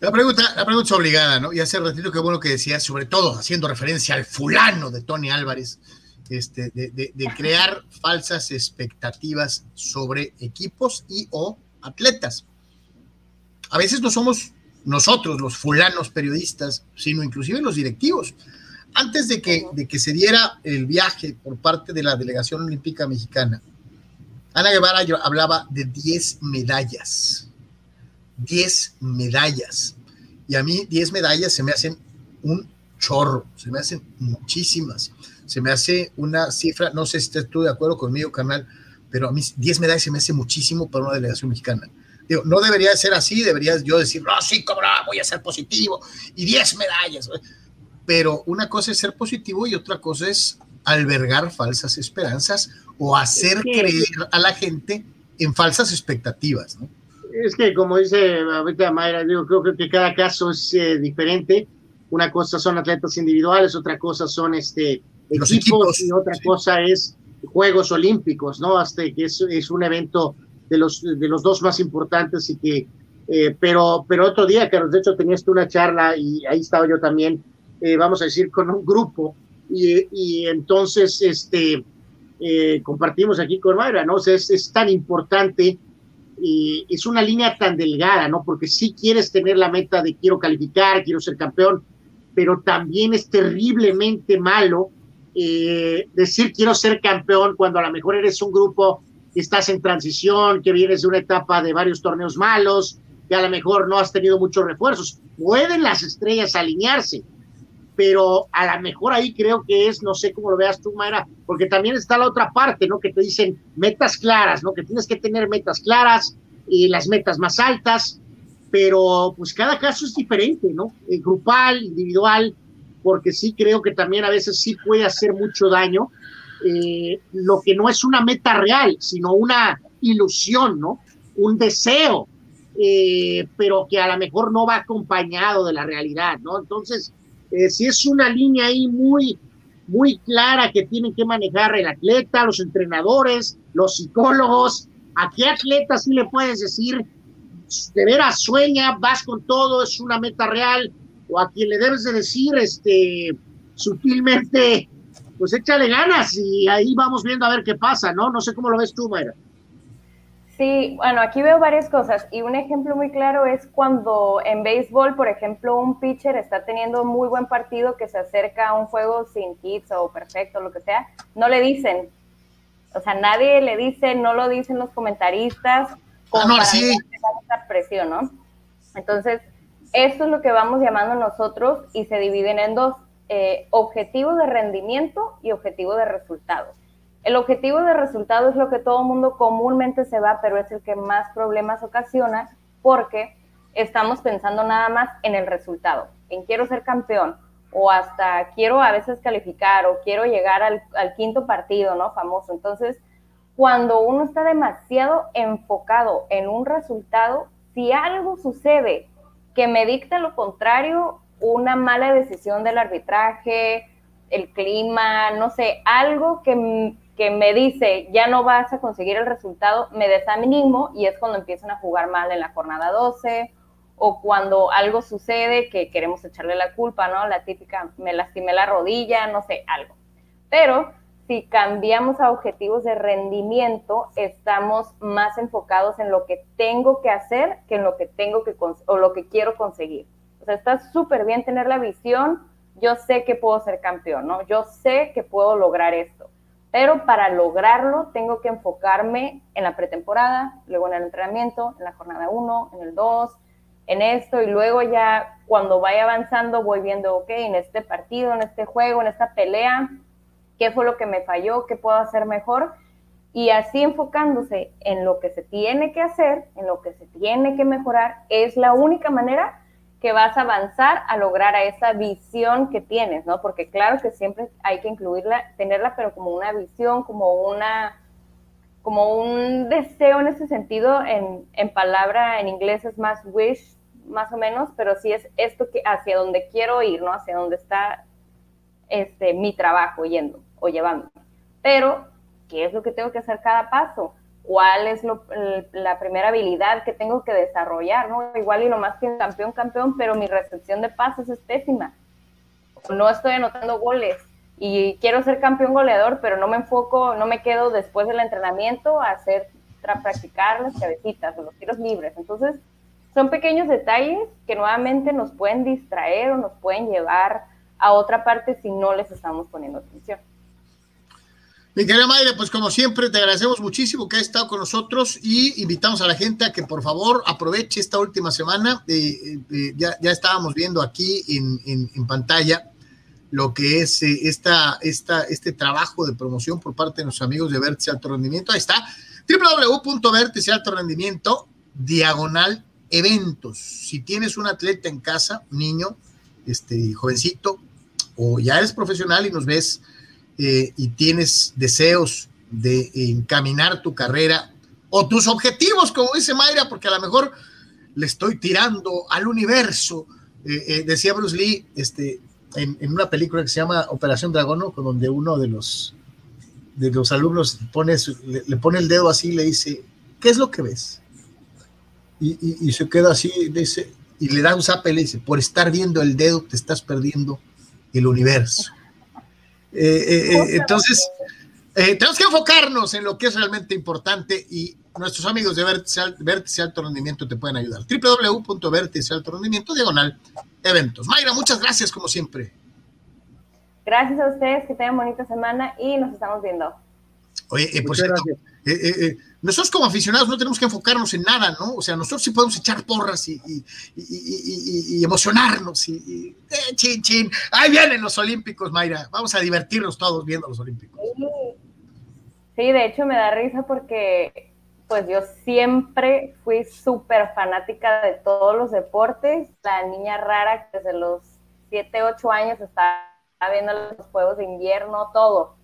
La pregunta, la pregunta es obligada, ¿no? Y hace ratito qué bueno que decías, sobre todo haciendo referencia al fulano de Tony Álvarez, este, de, crear falsas expectativas sobre equipos y o atletas. A veces no somos nosotros los fulanos periodistas, sino inclusive los directivos. Antes de que, de que se diera el viaje por parte de la delegación olímpica mexicana, Ana Guevara hablaba de 10 medallas 10 medallas. Y a mí 10 medallas se me hacen un chorro, se me hacen muchísimas. Se me hace una cifra, no sé si estás tú de acuerdo conmigo, canal, pero a mí 10 medallas se me hace muchísimo para una delegación mexicana. Digo, no debería ser así, debería yo decir, no, sí, cobra, voy a ser positivo y 10 medallas. Pero una cosa es ser positivo y otra cosa es albergar falsas esperanzas o hacer creer a la gente en falsas expectativas, ¿no? Es que como dice ahorita Mayra, creo, que cada caso es eh, diferente. Una cosa son atletas individuales, otra cosa son este, equipos, y otra cosa es Juegos Olímpicos, ¿no? Hasta que es, es, un evento de los, de los dos más importantes y que, eh, pero, pero otro día, Carlos, de hecho tenías tú una charla y ahí estaba yo también, eh, vamos a decir, con un grupo y, y entonces este, compartimos aquí con Mayra, ¿no? O sea, es, es tan importante y es una línea tan delgada, ¿no? Porque sí quieres tener la meta de quiero calificar, quiero ser campeón, pero también es terriblemente malo eh, decir quiero ser campeón cuando a lo mejor eres un grupo que estás en transición, que vienes de una etapa de varios torneos malos, que a lo mejor no has tenido muchos refuerzos. Pueden las estrellas alinearse, pero a lo mejor ahí creo que es, no sé cómo lo veas tú, Mayra, porque también está la otra parte, ¿no? Que te dicen metas claras, ¿no? Que tienes que tener metas claras y las metas más altas, pero pues cada caso es diferente, ¿no? Eh, grupal, individual, porque sí creo que también a veces sí puede hacer mucho daño, eh, lo que no es una meta real, sino una ilusión, ¿no? Un deseo, eh, pero que a lo mejor no va acompañado de la realidad, ¿no? Entonces, eh, si es una línea ahí muy, muy clara que tienen que manejar el atleta, los entrenadores, los psicólogos. ¿A qué atleta sí le puedes decir, de veras sueña, vas con todo, es una meta real? O a quien le debes de decir, este, sutilmente, pues échale ganas y ahí vamos viendo a ver qué pasa, ¿no? No sé cómo lo ves tú, Mayra. Sí, bueno, aquí veo varias cosas y un ejemplo muy claro es cuando en béisbol, por ejemplo, un pitcher está teniendo muy buen partido que se acerca a un juego sin hits o perfecto, lo que sea, no le dicen, o sea, nadie le dice, no lo dicen los comentaristas, como no, para sí. esa presión, ¿no? Entonces, esto es lo que vamos llamando nosotros y se dividen en dos, eh, objetivo de rendimiento y objetivo de resultados. El objetivo de resultado es lo que todo mundo comúnmente se va, pero es el que más problemas ocasiona porque estamos pensando nada más en el resultado, en quiero ser campeón o hasta quiero a veces calificar o quiero llegar al, quinto partido, ¿no? Famoso. Entonces, cuando uno está demasiado enfocado en un resultado, si algo sucede que me dicta lo contrario, una mala decisión del arbitraje, el clima, no sé, algo que que me dice ya no vas a conseguir el resultado, me desanimo y es cuando empiezan a jugar mal en la jornada 12 o cuando algo sucede que queremos echarle la culpa, ¿no? La típica, me lastimé la rodilla, no sé, algo. Pero si cambiamos a objetivos de rendimiento, estamos más enfocados en lo que tengo que hacer que en lo que tengo que o lo que quiero conseguir. O sea, está súper bien tener la visión, yo sé que puedo ser campeón, ¿no? Yo sé que puedo lograr esto pero para lograrlo tengo que enfocarme en la pretemporada, luego en el entrenamiento, en la jornada 1, en el 2, en esto y luego ya cuando vaya avanzando voy viendo, ok, en este partido, en este juego, en esta pelea, qué fue lo que me falló, qué puedo hacer mejor y así enfocándose en lo que se tiene que hacer, en lo que se tiene que mejorar, es la única manera que vas a avanzar a lograr a esa visión que tienes, ¿no? Porque claro que siempre hay que incluirla, tenerla, pero como una visión, como una como un deseo en ese sentido, en, en palabra en inglés es más wish, más o menos, pero sí es esto que hacia donde quiero ir, ¿no? Hacia donde está este, mi trabajo yendo o llevando. Pero, ¿qué es lo que tengo que hacer cada paso? Cuál es la primera habilidad que tengo que desarrollar, ¿no? Igual y lo más que campeón, campeón, pero mi recepción de pases es pésima. No estoy anotando goles y quiero ser campeón goleador, pero no me enfoco, no me quedo después del entrenamiento a hacer, practicar las cabecitas o los tiros libres. Entonces, son pequeños detalles que nuevamente nos pueden distraer o nos pueden llevar a otra parte si no les estamos poniendo atención. Mi querida Mayra, pues como siempre te agradecemos muchísimo que hayas estado con nosotros y invitamos a la gente a que por favor aproveche esta última semana. Ya, estábamos viendo aquí en, pantalla lo que es eh, esta, esta, este trabajo de promoción por parte de nuestros amigos de Vértice Alto Rendimiento. Ahí está, www.vértice Rendimiento, diagonal eventos. Si tienes un atleta en casa, niño, este jovencito, o ya eres profesional y nos ves eh, y tienes deseos de encaminar tu carrera o tus objetivos, como dice Mayra, porque a lo mejor le estoy tirando al universo. Eh, eh, decía Bruce Lee este, en, una película que se llama Operación Dragón, donde uno de los, de los alumnos pone le, pone el dedo así y le dice, ¿qué es lo que ves? Y, se queda así dice, y le da un zape y le dice, por estar viendo el dedo te estás perdiendo el universo. Eh, eh, eh, entonces, tenemos que enfocarnos en lo que es realmente importante y nuestros amigos de Vértice, Alto Rendimiento te pueden ayudar. www.vértice Alto Rendimiento, diagonal, eventos. Mayra, muchas gracias como siempre. Gracias a ustedes, que tengan bonita semana y nos estamos viendo. Oye, por cierto, nosotros como aficionados no tenemos que enfocarnos en nada, ¿no? O sea, nosotros sí podemos echar porras y, emocionarnos y, eh, chin, chin. Ahí vienen los Olímpicos, Mayra. Vamos a divertirnos todos viendo los Olímpicos. Sí, de hecho me da risa porque pues yo siempre fui súper fanática de todos los deportes. La niña rara que desde los 7, 8 años estaba viendo los Juegos de Invierno, todo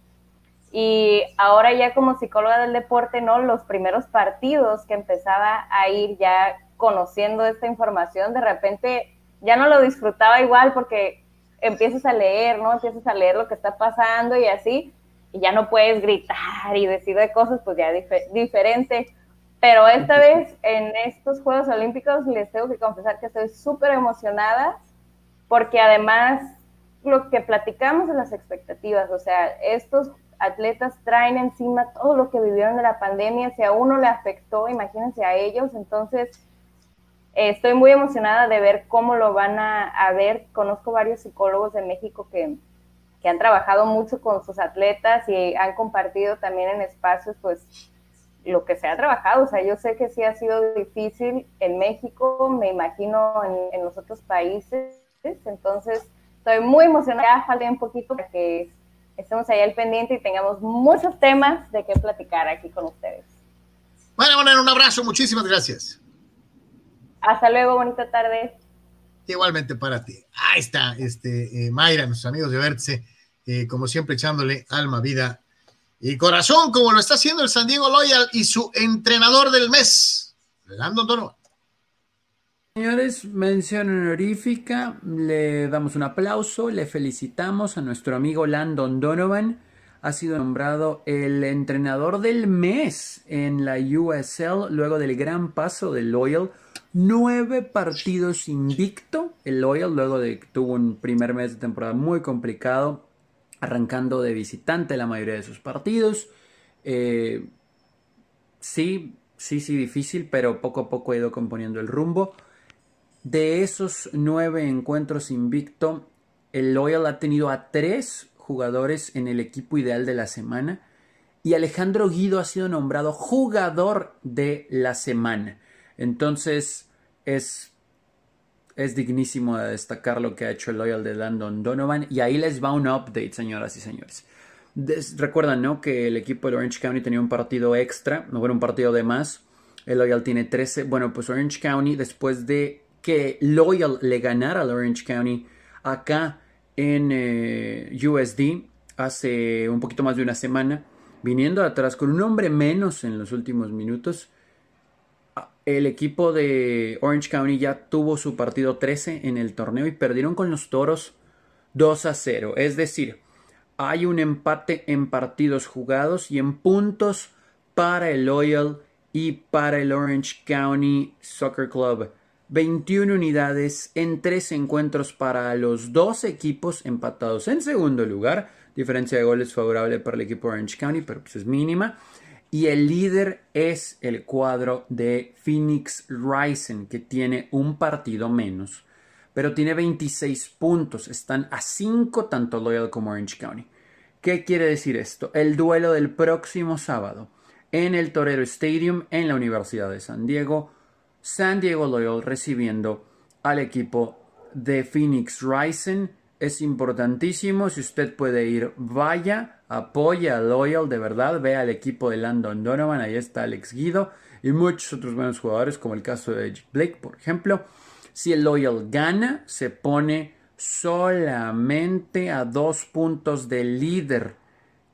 y ahora ya como psicóloga del deporte, ¿no? Los primeros partidos que empezaba a ir ya conociendo esta información, de repente ya no lo disfrutaba igual porque empiezas a leer, ¿no? Empiezas a leer lo que está pasando y así, y ya no puedes gritar y decir de cosas, pues ya diferente. Pero esta vez en estos Juegos Olímpicos les tengo que confesar que estoy súper emocionada porque además lo que platicamos de las expectativas, o sea, estos atletas traen encima todo lo que vivieron de la pandemia, si a uno le afectó, imagínense a ellos, entonces eh, estoy muy emocionada de ver cómo lo van a, ver, conozco varios psicólogos de México que, que, han trabajado mucho con sus atletas y han compartido también en espacios pues lo que se ha trabajado, o sea, yo sé que sí ha sido difícil en México, me imagino en, en los otros países, entonces estoy muy emocionada, falta un poquito para que estemos ahí al pendiente y tengamos muchos temas de qué platicar aquí con ustedes. Bueno, bueno, un abrazo, muchísimas gracias. Hasta luego, bonita tarde. Igualmente para ti. Ahí está, este, eh, Mayra, nuestros amigos de Vértice, eh, como siempre echándole alma, vida y corazón, como lo está haciendo el San Diego Loyal y su entrenador del mes, Landon Donovan. Señores, mención honorífica, le damos un aplauso, le felicitamos a nuestro amigo Landon Donovan. Ha sido nombrado el entrenador del mes en la USL luego del gran paso del Loyal. Nueve partidos invicto el Loyal luego de que tuvo un primer mes de temporada muy complicado, arrancando de visitante la mayoría de sus partidos. Eh, sí, sí, sí, difícil, pero poco a poco ha ido componiendo el rumbo. De esos nueve encuentros invicto, el Loyal ha tenido a tres jugadores en el equipo ideal de la semana y Alejandro Guido ha sido nombrado jugador de la semana. Entonces es, es dignísimo de destacar lo que ha hecho el Loyal de Landon Donovan y ahí les va un update, señoras y señores. recuerdan, ¿no? Que el equipo de Orange County tenía un partido extra, no bueno, un partido de más. El Loyal tiene 13. Bueno, pues Orange County, después de que Loyal le ganara al Orange County acá en eh, USD hace un poquito más de una semana, viniendo atrás con un hombre menos en los últimos minutos. El equipo de Orange County ya tuvo su partido 13 en el torneo y perdieron con los Toros 2 a 0. Es decir, hay un empate en partidos jugados y en puntos para el Loyal y para el Orange County Soccer Club. 21 unidades en tres encuentros para los dos equipos empatados en segundo lugar. Diferencia de goles favorable para el equipo Orange County, pero pues es mínima. Y el líder es el cuadro de Phoenix Rising, que tiene un partido menos, pero tiene 26 puntos. Están a 5 tanto Loyal como Orange County. ¿Qué quiere decir esto? El duelo del próximo sábado en el Torero Stadium en la Universidad de San Diego. San Diego Loyal recibiendo al equipo de Phoenix Rising. Es importantísimo, si usted puede ir, vaya, apoya a Loyal, de verdad, vea al equipo de Landon Donovan, ahí está Alex Guido y muchos otros buenos jugadores, como el caso de Blake, por ejemplo. Si el Loyal gana, se pone solamente a dos puntos del líder,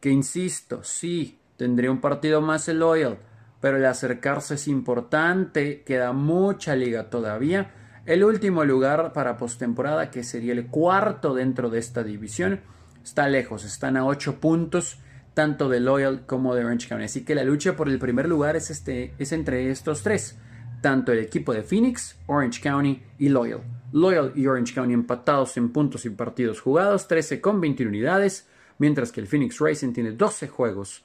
que insisto, sí, Tendría un partido más el Loyal, pero el acercarse es importante, queda mucha liga todavía. El último lugar para postemporada, que sería el cuarto dentro de esta división, está lejos, están a 8 puntos, tanto de Loyal como de Orange County. Así que la lucha por el primer lugar es, este, es entre estos tres, tanto el equipo de Phoenix, Orange County y Loyal. Loyal y Orange County empatados en puntos y partidos jugados, 13 con 21 unidades, mientras que el Phoenix Racing tiene 12 juegos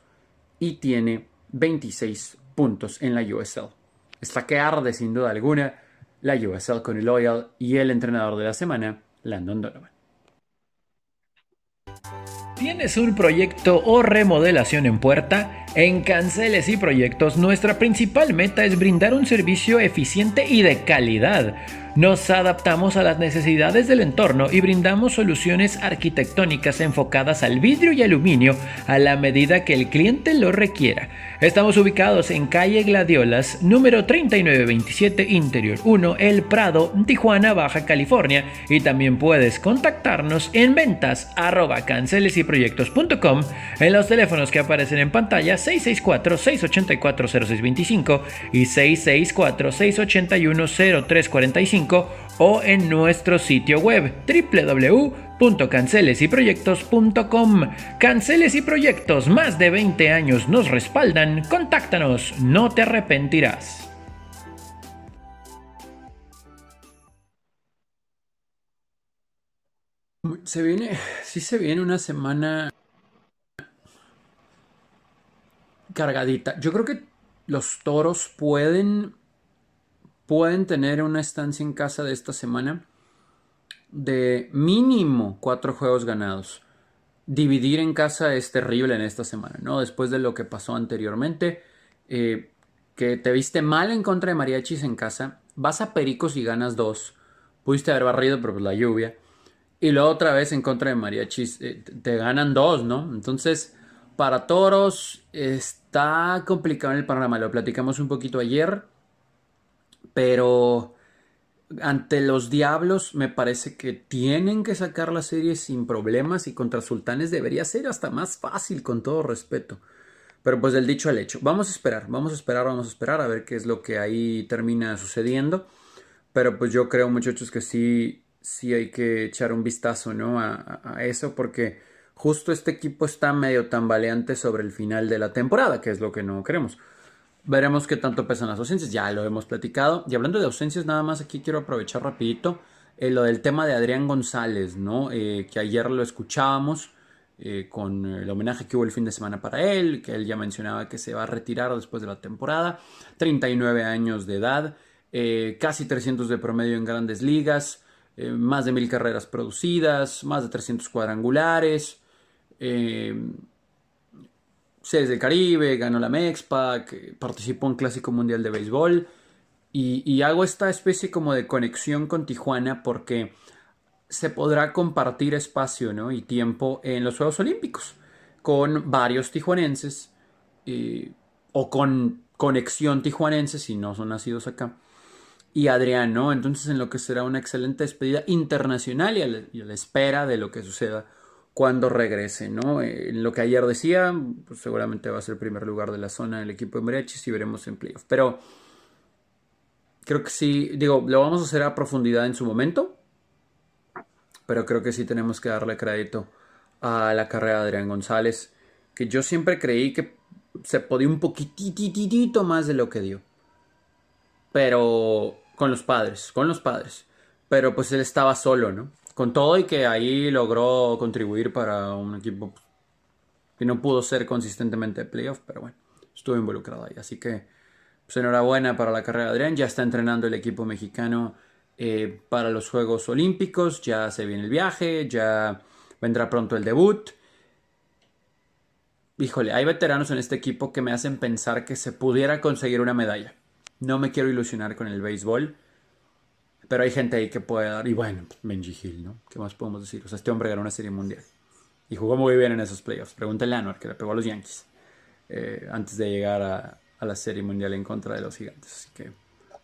y tiene 26 puntos en la USL. Está que arde sin duda alguna la USL con el Loyal y el entrenador de la semana, Landon Donovan. ¿Tienes un proyecto o remodelación en puerta? En Canceles y Proyectos nuestra principal meta es brindar un servicio eficiente y de calidad nos adaptamos a las necesidades del entorno y brindamos soluciones arquitectónicas enfocadas al vidrio y aluminio a la medida que el cliente lo requiera. Estamos ubicados en calle Gladiolas, número 3927, Interior 1, El Prado, Tijuana, Baja California. Y también puedes contactarnos en ventas arroba cancelesyproyectos.com en los teléfonos que aparecen en pantalla 664-684-0625 y 664-681-0345 o en nuestro sitio web www.cancelesyproyectos.com. Canceles y Proyectos, más de 20 años nos respaldan. Contáctanos, no te arrepentirás. Se viene, sí se viene una semana cargadita. Yo creo que los toros pueden pueden tener una estancia en casa de esta semana de mínimo cuatro juegos ganados. Dividir en casa es terrible en esta semana, ¿no? Después de lo que pasó anteriormente, eh, que te viste mal en contra de Mariachis en casa, vas a Pericos y ganas dos. Pudiste haber barrido, pero pues la lluvia. Y luego otra vez en contra de Mariachis, eh, te ganan dos, ¿no? Entonces, para toros está complicado el panorama. Lo platicamos un poquito ayer pero ante los Diablos me parece que tienen que sacar la serie sin problemas y contra Sultanes debería ser hasta más fácil con todo respeto. Pero pues del dicho al hecho, vamos a esperar, vamos a esperar, vamos a esperar a ver qué es lo que ahí termina sucediendo. Pero pues yo creo muchachos que sí, sí hay que echar un vistazo ¿no? a, a eso porque justo este equipo está medio tambaleante sobre el final de la temporada, que es lo que no queremos. Veremos qué tanto pesan las ausencias, ya lo hemos platicado. Y hablando de ausencias, nada más aquí quiero aprovechar rapidito eh, lo del tema de Adrián González, ¿no? Eh, que ayer lo escuchábamos eh, con el homenaje que hubo el fin de semana para él, que él ya mencionaba que se va a retirar después de la temporada, 39 años de edad, casi 300 de promedio en grandes ligas, más de mil carreras producidas, más de 300 cuadrangulares. Series del Caribe, ganó la Mexpac, participó en Clásico Mundial de Béisbol y, hago esta especie como de conexión con Tijuana porque se podrá compartir espacio ¿no? y tiempo en los Juegos Olímpicos con varios tijuanenses o con conexión tijuanense si no son nacidos acá y Adrián, ¿no? Entonces en lo que será una excelente despedida internacional y a la espera de lo que suceda cuando regrese, ¿no? En lo que ayer decía, pues seguramente va a ser el primer lugar de la zona del equipo de Mariachis y veremos en playoff. Pero creo que sí, digo, lo vamos a hacer a profundidad en su momento, pero creo que sí tenemos que darle crédito a la carrera de Adrián González, que yo siempre creí que se podía un poquitito más de lo que dio. Pero con los padres, con los padres. Pero pues él estaba solo, ¿no? Con todo y que ahí logró contribuir para un equipo que no pudo ser consistentemente de playoff, pero bueno, estuvo involucrado ahí. Así que, pues enhorabuena para la carrera de Adrián. Ya está entrenando el equipo mexicano eh, para los Juegos Olímpicos. Ya se viene el viaje, ya vendrá pronto el debut. Híjole, hay veteranos en este equipo que me hacen pensar que se pudiera conseguir una medalla. No me quiero ilusionar con el béisbol. Pero hay gente ahí que puede dar. Y bueno, pues, Benji Hill, ¿no? ¿Qué más podemos decir? O sea, este hombre ganó una serie mundial. Y jugó muy bien en esos playoffs. Pregúntale a Anwar, que le pegó a los Yankees. Eh, antes de llegar a, la serie mundial en contra de los gigantes. Así que,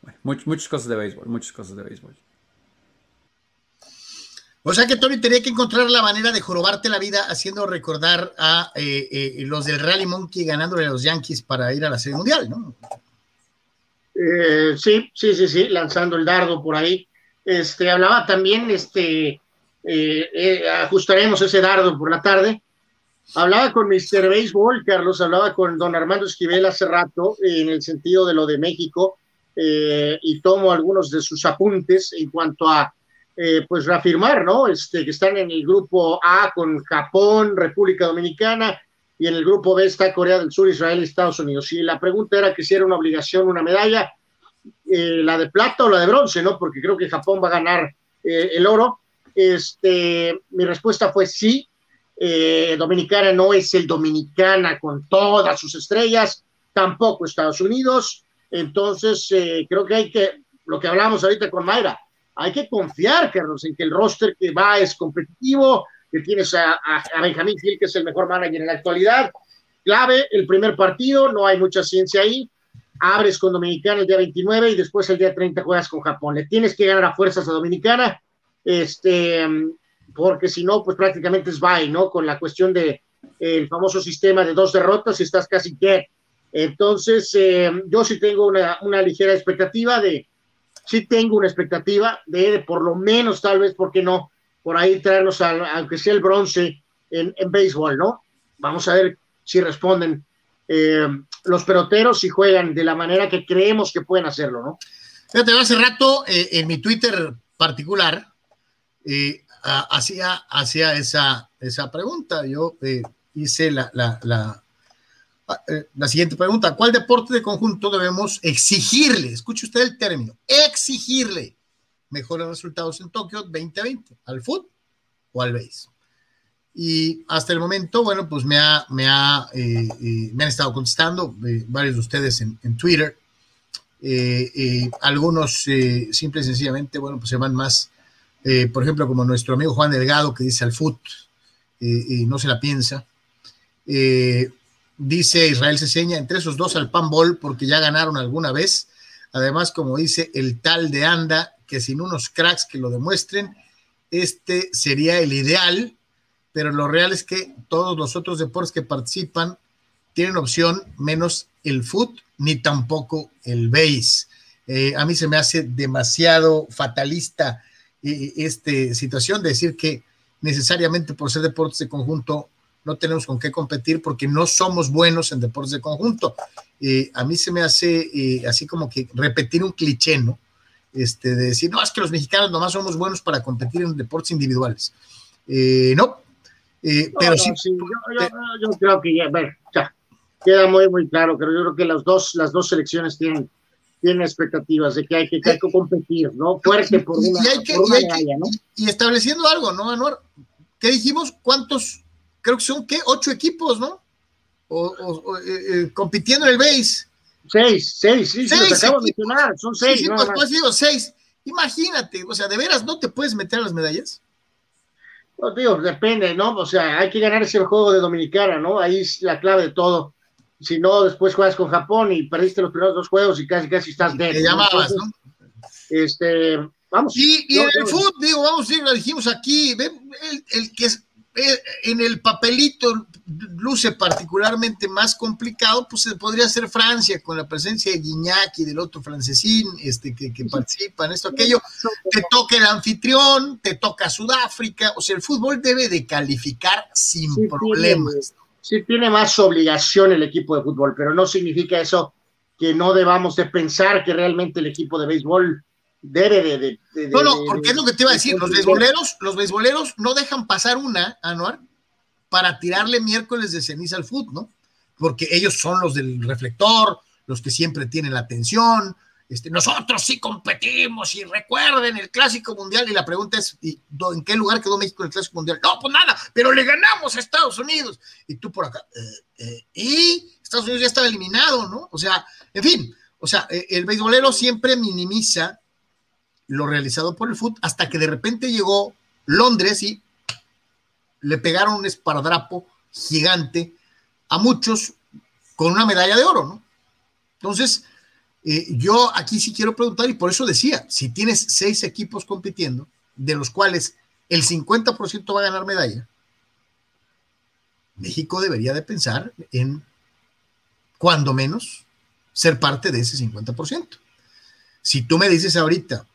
bueno, muchas cosas de béisbol. Muchas cosas de béisbol. O sea que Tony tenía que encontrar la manera de jorobarte la vida haciendo recordar a eh, eh, los del Rally Monkey ganándole a los Yankees para ir a la Serie Mundial, ¿no? Eh, sí, sí, sí, sí, lanzando el dardo por ahí. Este, hablaba también, este, eh, eh, ajustaremos ese dardo por la tarde. Hablaba con Mr. Baseball, Carlos, hablaba con don Armando Esquivel hace rato en el sentido de lo de México y tomo algunos de sus apuntes en cuanto a, pues, reafirmar, ¿no? Este, que están en el grupo A con Japón, República Dominicana, y en el grupo B está Corea del Sur, Israel y Estados Unidos. Y la pregunta era que si era una obligación una medalla, eh, la de plata o la de bronce, ¿no? Porque creo que Japón va a ganar eh, el oro. Este, mi respuesta fue sí. Eh, Dominicana no es el Dominicana con todas sus estrellas, tampoco Estados Unidos. Entonces, creo que hay que, lo que hablamos ahorita con Mayra, hay que confiar, Carlos, en que el roster que va es competitivo, que tienes a, Benjamín Gil, que es el mejor manager en la actualidad. Clave, el primer partido, no hay mucha ciencia ahí. Abres con Dominicana el día 29 y después el día 30 juegas con Japón. Le tienes que ganar a fuerzas a Dominicana, este, porque si no, pues prácticamente es bye, ¿no? Con la cuestión de el famoso sistema de dos derrotas y estás casi que. Entonces, eh, yo sí tengo una, una, ligera expectativa de, sí tengo una expectativa de, de por lo menos, tal vez, ¿por qué no? Por ahí traernos, aunque sea el bronce en, en béisbol, ¿no? Vamos a ver si responden eh, los peloteros y juegan de la manera que creemos que pueden hacerlo, ¿no? Fíjate, hace rato eh, en mi Twitter particular eh, hacía, hacía esa, esa pregunta. Yo hice la, la, la, la, siguiente pregunta. ¿Cuál deporte de conjunto debemos exigirle? Escuche usted el término, exigirle mejores resultados en Tokio 2020, al fútbol o al base. Y hasta el momento, bueno, pues me, ha, me, ha, eh, eh, me han estado contestando eh, varios de ustedes en, Twitter. algunos simple y sencillamente, bueno, pues se van más, por ejemplo, como nuestro amigo Juan Delgado que dice al fútbol y no se la piensa. dice Israel Ceseña, entre esos dos al panball porque ya ganaron alguna vez. Además, como dice el tal de Anda, que sin unos cracks que lo demuestren, este sería el ideal, pero lo real es que todos los otros deportes que participan tienen opción menos el foot ni tampoco el base. Eh, a mí se me hace demasiado fatalista eh, esta situación de decir que necesariamente por ser deportes de conjunto no tenemos con qué competir porque no somos buenos en deportes de conjunto. Eh, a mí se me hace así como que repetir un cliché, ¿no? Este, de decir, no, es que los mexicanos nomás somos buenos para competir en deportes individuales. Eh, no, eh, pero sí. yo, creo que ya, ver, ya, queda muy, muy claro, pero yo creo que las dos, las dos selecciones tienen, tienen expectativas de que hay que, que, competir, ¿no? Fuerte por una, y, ¿no? y, estableciendo algo, ¿no, Anuar? ¿Qué dijimos? ¿Cuántos? Creo que son, ¿qué? Ocho equipos, ¿no? O, eh, compitiendo en el base. Seis, seis, sí, seis, los acabo de mencionar, son seis. Sí, pues, pues, digo, seis. Imagínate, o sea, ¿de veras no te puedes meter a las medallas? No, digo, depende, ¿no? O sea, hay que ganar ese juego de Dominicana, ¿no? Ahí es la clave de todo. Si no, después juegas con Japón y perdiste los primeros dos juegos y casi, casi estás de. Te llamabas, ¿no? Este, vamos. Y, y en el fútbol, digo, vamos a ir, lo dijimos aquí, el, el que es en el papelito luce particularmente más complicado, pues se podría ser Francia con la presencia de Guiñac y del otro francesín este, que, que participan, esto, aquello, te toca el anfitrión, te toca Sudáfrica, o sea, el fútbol debe de calificar sin problemas. Sí, tiene más obligación el equipo de fútbol, pero no significa eso que no debamos de pensar que realmente el equipo de béisbol debe de... no, no, porque es lo que te iba a decir, los beisboleros, los beisboleros no dejan pasar una, Anuar, para tirarle miércoles de ceniza al fútbol, ¿no? Porque ellos son los del reflector, los que siempre tienen la atención, este, nosotros sí competimos y recuerden el Clásico Mundial y la pregunta es, ¿en qué lugar quedó México en el Clásico Mundial? No, pues nada, pero le ganamos a Estados Unidos. Y tú por acá, eh, eh, y Estados Unidos ya estaba eliminado, ¿no? O sea, en fin, o sea, eh, el beisbolero siempre minimiza lo realizado por el fútbol hasta que de repente llegó Londres y le pegaron un esparadrapo gigante a muchos con una medalla de oro, ¿no? Entonces, eh, yo aquí sí quiero preguntar, y por eso decía, si tienes seis equipos compitiendo, de los cuales el 50% va a ganar medalla, México debería de pensar en, cuando menos, ser parte de ese 50%. Si tú me dices ahorita,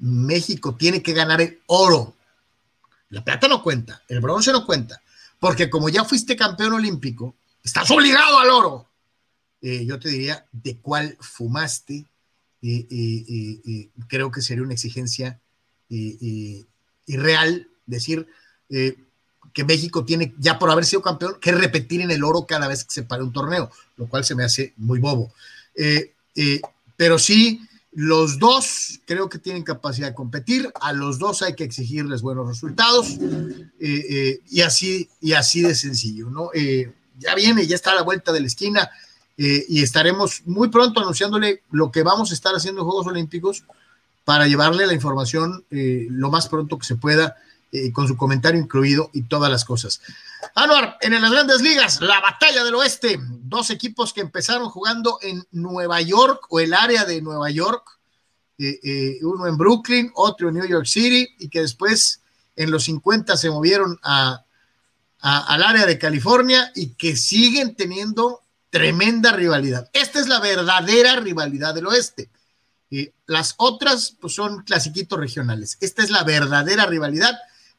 México tiene que ganar el oro, la plata no cuenta, el bronce no cuenta, porque como ya fuiste campeón olímpico, estás obligado al oro. Eh, yo te diría de cuál fumaste. Eh, eh, creo que sería una exigencia irreal decir que México tiene, ya por haber sido campeón, que repetir en el oro cada vez que se pare un torneo, lo cual se me hace muy bobo. pero sí, los dos creo que tienen capacidad de competir, a los dos hay que exigirles buenos resultados y, así, y así de sencillo, ¿no? ya viene, ya está a la vuelta de la esquina eh, y estaremos muy pronto anunciándole lo que vamos a estar haciendo en Juegos Olímpicos para llevarle la información eh, lo más pronto que se pueda, eh, con su comentario incluido y todas las cosas. Anuar, en las grandes ligas, la batalla del oeste, dos equipos que empezaron jugando en Nueva York o el área de Nueva York, uno en Brooklyn, otro en New York City, y que después en los 50 se movieron a, al área de California y que siguen teniendo tremenda rivalidad. Esta es la verdadera rivalidad del oeste. y las otras pues, son clasiquitos regionales. Esta es la verdadera rivalidad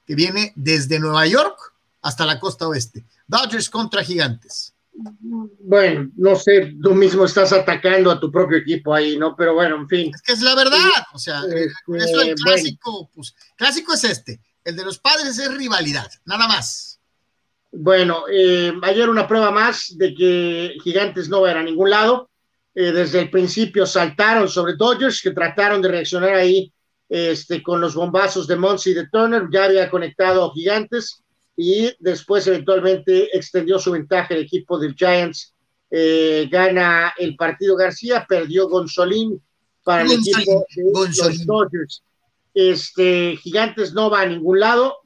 que viene desde Nueva York hasta la costa oeste. Dodgers contra Gigantes. Bueno, no sé, tú mismo estás atacando a tu propio equipo ahí, ¿no? Pero bueno, en fin. Es que es la verdad, o sea, este, eso el clásico, pues, clásico es este. El de los padres es rivalidad, nada más. Bueno, eh, ayer una prueba más de que Gigantes no va a ir a ningún lado. Eh, desde el principio saltaron sobre Dodgers, que trataron de reaccionar ahí este, con los bombazos de Monsi y de Turner. Ya había conectado Gigantes y después eventualmente extendió su ventaja el equipo del Giants. Eh, gana el partido García, perdió Gonzolín para el equipo de los Dodgers. Este, Gigantes no va a ningún lado,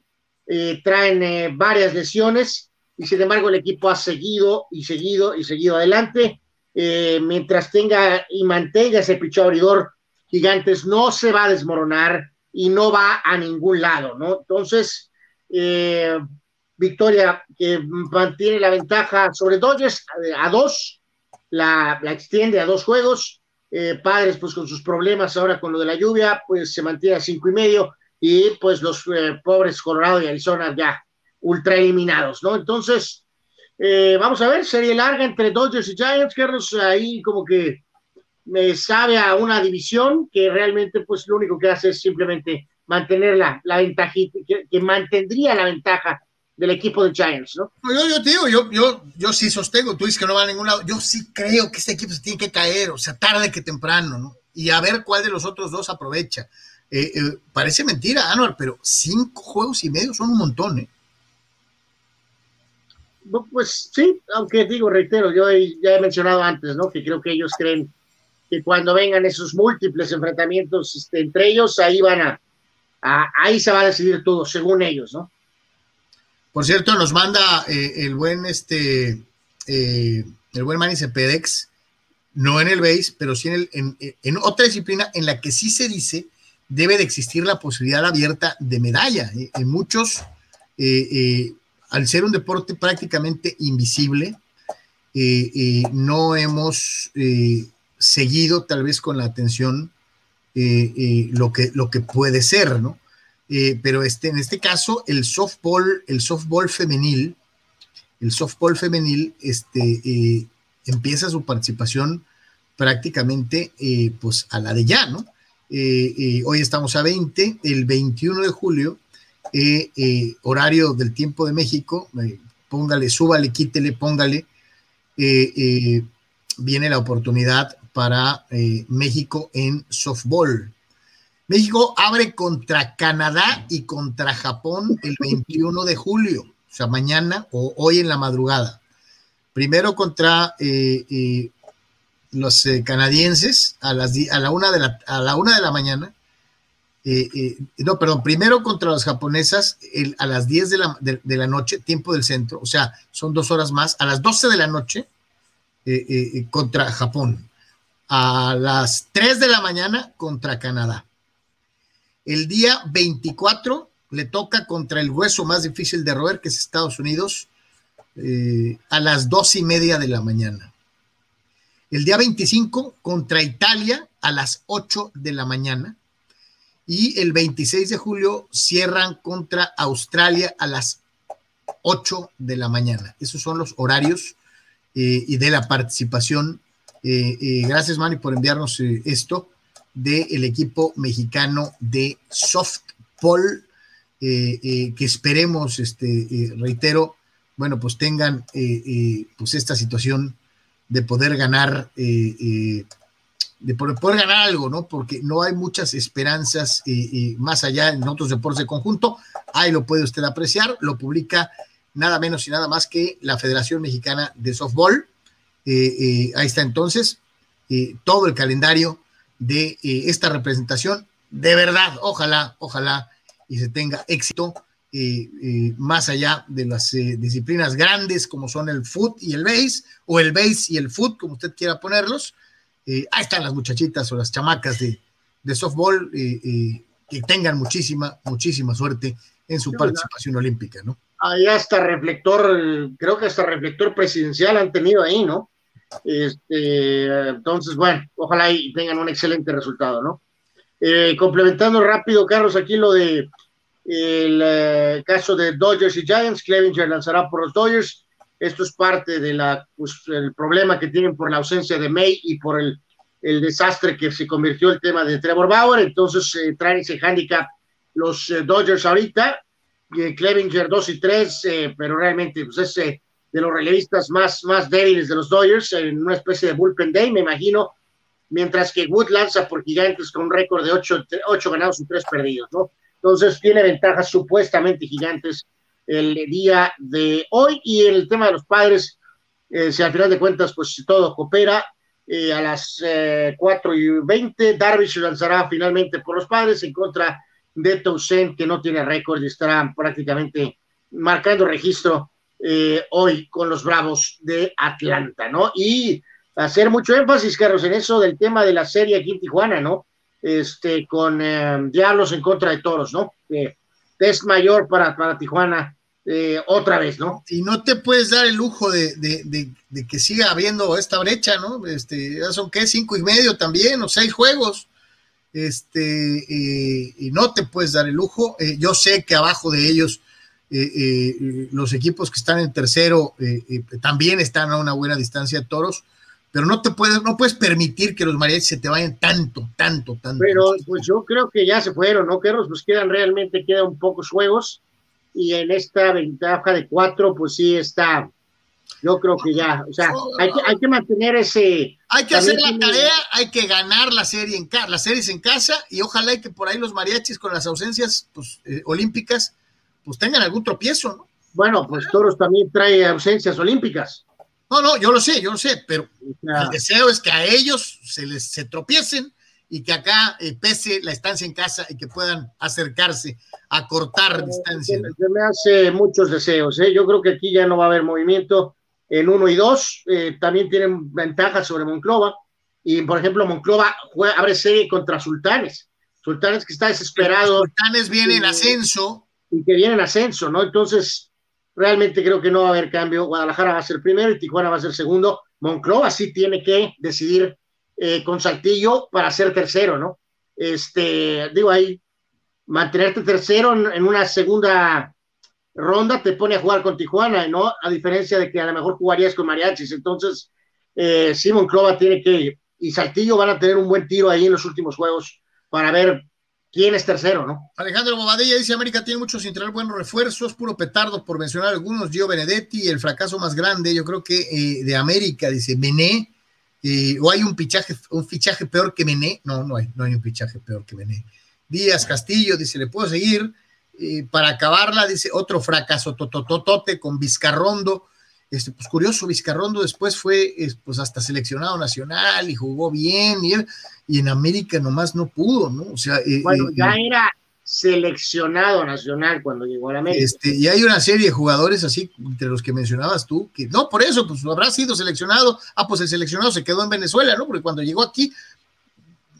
eh, traen eh, varias lesiones y sin embargo el equipo ha seguido y seguido y seguido adelante. Mientras tenga y mantenga ese pichón abridor, Gigantes no se va a desmoronar y no va a ningún lado, ¿no? Entonces, victoria que mantiene la ventaja sobre Dodgers a, dos, la, extiende a dos juegos. padres, pues con sus problemas ahora con lo de la lluvia, pues se mantiene a cinco y medio y pues los eh, pobres Colorado y Arizona ya ultra eliminados, ¿no? Entonces, eh, vamos a ver, serie larga entre Dodgers y Giants, Carlos, ahí como que me sabe a una división que realmente pues lo único que hace es simplemente mantener la, la ventaja, que, mantendría la ventaja del equipo de Giants, ¿no? Yo, yo te digo, yo, yo, yo sí sostengo, tú dices que no va a ningún lado, yo sí creo que este equipo se tiene que caer, o sea, tarde que temprano, ¿no? Y a ver cuál de los otros dos aprovecha. Eh, eh, parece mentira, Anuar, pero cinco juegos y medio son un montón, ¿eh? Pues sí, aunque digo, reitero, yo ya he mencionado antes, ¿no? Que creo que ellos creen que cuando vengan esos múltiples enfrentamientos este, entre ellos, ahí van a, ahí se va a decidir todo, según ellos, ¿no? Por cierto, nos manda el buen este el buen Manny Cepedex, no en el base, pero sí en, el, en, otra disciplina en la que sí se dice debe de existir la posibilidad abierta de medalla. Eh, en muchos, eh, eh, al ser un deporte prácticamente invisible, no hemos seguido tal vez con la atención lo, que, lo que puede ser, ¿no? pero este, en este caso, el softball, el softball femenil el softball femenil este, eh, empieza su participación prácticamente eh, pues a la de ya, ¿no? hoy estamos a 20, el 21 de julio, horario del tiempo de México, póngale, súbale, quítele, póngale, viene la oportunidad para México en softball. México abre contra Canadá y contra Japón el 21 de julio, o sea, mañana o hoy en la madrugada. Primero contra eh, eh, los eh, canadienses a, la una de la, a la una de la mañana. no, perdón, primero contra las japonesas a las 10 de la, de la, noche, tiempo del centro, o sea, son dos horas más, a las 12 de la noche contra Japón, a las 3 de la mañana contra Canadá el día 24 le toca contra el hueso más difícil de roer, que es Estados Unidos, eh, a las dos y media de la mañana. El día 25 contra Italia a las 8 de la mañana. Y el 26 de julio cierran contra Australia a las 8 de la mañana. Esos son los horarios eh, y de la participación. Eh, gracias, Manny, por enviarnos esto del equipo mexicano de softball, eh, eh, que esperemos, este, eh, reitero, bueno, pues tengan pues esta situación de poder ganar, de poder, ganar algo, ¿no? Porque no hay muchas esperanzas más allá en otros deportes de conjunto. Ahí lo puede usted apreciar, lo publica nada menos y nada más que la Federación Mexicana de Softball. Ahí está entonces todo el calendario de eh, esta representación. De verdad, ojalá, ojalá y se tenga éxito eh, eh, más allá de las disciplinas grandes como son el foot y el base, o el base y el foot, como usted quiera ponerlos. ahí están las muchachitas o las chamacas de, de softball que tengan muchísima, muchísima suerte en su participación olímpica, ¿no? Ahí hasta reflector, creo que hasta reflector presidencial han tenido ahí, ¿no? Este, entonces, bueno, ojalá y tengan un excelente resultado, ¿no? Eh, complementando rápido, Carlos, aquí lo de el eh, caso de Dodgers y Giants, Clevinger lanzará por los Dodgers. Esto es parte de la, pues, problema que tienen por la ausencia de May y por el, el desastre que se convirtió el tema de Trevor Bauer. Entonces eh, traen ese handicap los Dodgers ahorita. Clevinger 2 y 3, pero realmente pues ese de los relevistas más, más débiles de los Dodgers en una especie de bullpen day, me imagino, mientras que Wood lanza por gigantes con un récord de ocho, ganados y tres perdidos, ¿no? Entonces tiene ventajas supuestamente gigantes el día de hoy y el tema de los padres, eh, si al final de cuentas pues todo coopera, eh, a las eh, 4 y 20 Darvish lanzará finalmente por los padres en contra de Towson que no tiene récord y estará prácticamente marcando registro eh, hoy con los Bravos de Atlanta, ¿no? Y hacer mucho énfasis, Carlos, en eso del tema de la serie aquí en Tijuana, ¿no? Este, con eh, Diablos en contra de Toros, ¿no? es mayor para, para Tijuana eh, otra vez, ¿no? Y no te puedes dar el lujo de, de, que siga habiendo esta brecha, ¿no? Este, ya son, ¿qué? Cinco y medio también, o seis juegos. Este, y no te puedes dar el lujo. yo sé que abajo de ellos eh, eh, los equipos que están en tercero eh, también están a una buena distancia de toros, pero no te puedes, no puedes permitir que los mariachis se te vayan tanto, tanto, tanto. Pero pues yo creo que ya se fueron, ¿no, Carlos? Pues quedan realmente, quedan pocos juegos y en esta ventaja de cuatro, pues sí está, yo creo que ya, o sea, hay que, hay que mantener ese... Hay que hacer la tarea, hay que ganar la serie en casa, las series en casa y ojalá que por ahí los mariachis con las ausencias pues, olímpicas pues tengan algún tropiezo, ¿no? Bueno, pues Toros también trae ausencias olímpicas. No, no, yo lo sé, yo lo sé, pero el deseo es que a ellos se les se tropiecen y que acá eh, pese la estancia en casa y que puedan acercarse a cortar eh, distancia. Se, me hace muchos deseos, ¿eh? yo creo que aquí ya no va a haber movimiento en uno y dos, eh, también tienen ventajas sobre Monclova, y por ejemplo Monclova abre serie contra Sultanes, Sultanes que está desesperado. Sultanes viene en ascenso, y que viene en ascenso, ¿no? Entonces, realmente creo que no va a haber cambio. Guadalajara va a ser primero y Tijuana va a ser segundo. Monclova sí tiene que decidir eh, con Saltillo para ser tercero, ¿no? Este, digo ahí, mantenerte tercero en, una segunda ronda te pone a jugar con Tijuana, ¿no? A diferencia de que a lo mejor jugarías con Mariachis. Entonces, eh, Simon Clova tiene que, y Saltillo van a tener un buen tiro ahí en los últimos juegos para ver quién es tercero, ¿no? Alejandro Bobadilla dice, América tiene muchos sin tener buenos refuerzos, puro petardo por mencionar algunos, Gio Benedetti, el fracaso más grande, yo creo que eh, de América, dice Mené, eh, o hay un fichaje, un fichaje peor que Mené, no, no hay, no hay un fichaje peor que Mené. Díaz Castillo, dice, le puedo seguir, para acabarla, dice, otro fracaso totototote con Vizcarrondo, este, pues curioso, Vizcarrondo después fue pues hasta seleccionado nacional y jugó bien y, en América nomás no pudo, ¿no? O sea, eh, bueno, eh, ya eh, era seleccionado nacional cuando llegó a la América. Este, y hay una serie de jugadores así, entre los que mencionabas tú, que no, por eso, pues habrá sido seleccionado. Ah, pues el seleccionado se quedó en Venezuela, ¿no? Porque cuando llegó aquí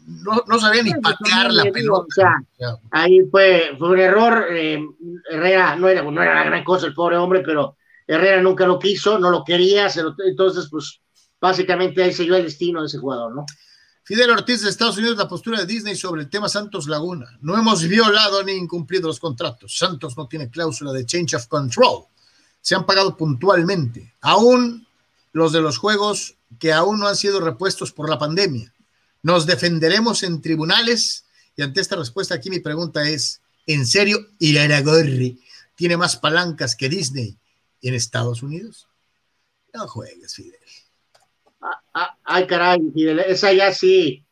no, no sabía ni patear la pelota. O sea, ahí fue, fue un error. Herrera no era, no era la gran cosa el pobre hombre, pero Herrera nunca lo quiso, no lo quería, entonces, pues básicamente ahí selló el destino de ese jugador, ¿no? Fidel Ortiz de Estados Unidos, la postura de Disney sobre el tema Santos Laguna. No hemos violado ni incumplido los contratos. Santos no tiene cláusula de change of control. Se han pagado puntualmente. Aún los de los juegos que aún no han sido repuestos por la pandemia. Nos defenderemos en tribunales. Y ante esta respuesta aquí mi pregunta es, ¿en serio Iraragorri tiene más palancas que Disney en Estados Unidos. No juegues, Fidel. Ah, ah, ay, caray, Fidel, esa ya sí,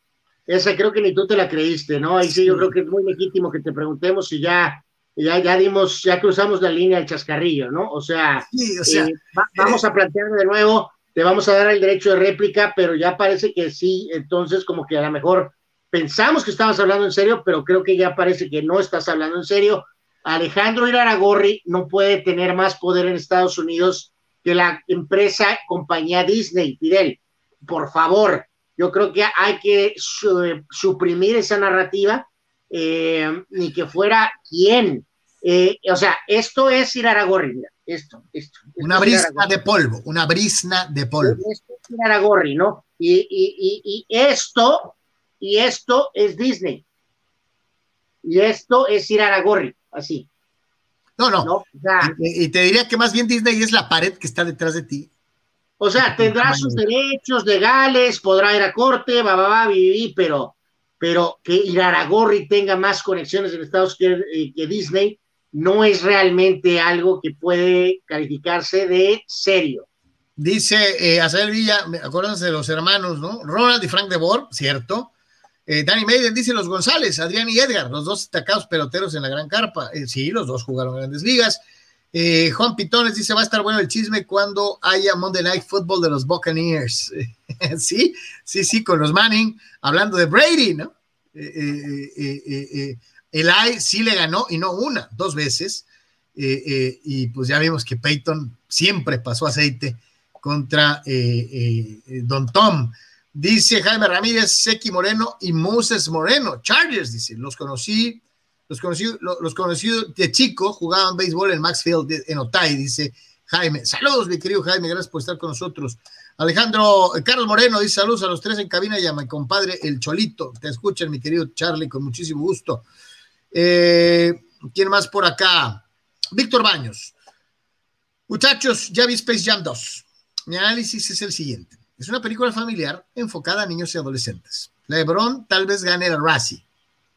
esa creo que ni tú te la creíste, ¿no? Ahí sí, yo creo que es muy legítimo que te preguntemos si ya, ya, ya dimos, ya cruzamos la línea del chascarrillo, ¿no? O sea, eh, vamos a plantear de nuevo, te vamos a dar el derecho de réplica, pero ya parece que sí, entonces como que a lo mejor pensamos que estabas hablando en serio, pero creo que ya parece que no estás hablando en serio Alejandro Iraragorri no puede tener más poder en Estados Unidos que la empresa compañía Disney, Fidel. Por favor, yo creo que hay que suprimir esa narrativa, eh, ni que fuera quien. Eh, o sea, esto es Iraragorri, mira, esto, esto. una brisna de polvo, una brisna de polvo. Esto es Iraragorri, ¿no? Y, y esto, y esto es Disney. Y esto es Iraragorri así. No, no. y, te diría que más bien Disney es la pared que está detrás de ti. O sea, tendrá sus derechos legales, podrá ir a corte, va, va, va, pero, pero que Iraragorri tenga más conexiones en Estados Unidos eh, que, Disney no es realmente algo que puede calificarse de serio. Dice eh, Azael Villa, acuérdense de los hermanos, ¿no? Ronald y Frank de Boer, cierto. Eh, Danny Maiden dice los González, Adrián y Edgar, los dos destacados peloteros en la gran carpa. Eh, sí, los dos jugaron grandes ligas. Eh, Juan Pitones dice: Va a estar bueno el chisme cuando haya Monday Night Football de los Buccaneers. sí, sí, sí, con los Manning, hablando de Brady, ¿no? el AI sí le ganó y no una, dos veces. y pues ya vimos que Peyton siempre pasó aceite contra Don Tom. Dice Jaime Ramírez, Seki Moreno y Moses Moreno, Chargers, dice, los conocí, los conocí, los conocí de chico, jugaban béisbol en Maxfield, en Otay, dice Jaime. Saludos, mi querido Jaime, gracias por estar con nosotros. Alejandro, eh, Carlos Moreno dice saludos a los tres en cabina y a mi compadre El Cholito. Te escuchan, mi querido Charlie, con muchísimo gusto. Eh, ¿Quién más por acá? Víctor Baños. Muchachos, ya vi Space Jam 2. Mi análisis es el siguiente. Es una película familiar enfocada a niños y adolescentes. LeBron tal vez gane el Razzie.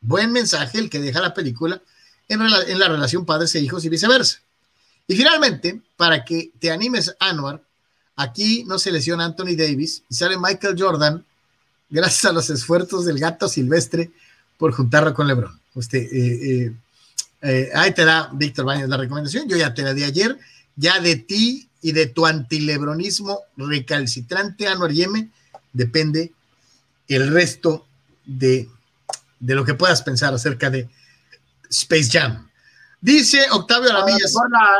Buen mensaje el que deja la película en, la relación padres e hijos y viceversa. Y finalmente, para que te animes, Anwar, aquí no se lesiona Anthony Davis y sale Michael Jordan gracias a los esfuerzos del gato silvestre por juntarlo con LeBron. Usted, eh, eh, eh, ahí te da Víctor Baños la recomendación. Yo ya te la di ayer. Ya de ti y de tu antilebronismo recalcitrante, Anuar Yeme, depende el resto de, lo que puedas pensar acerca de Space Jam. Dice Octavio Aramilla.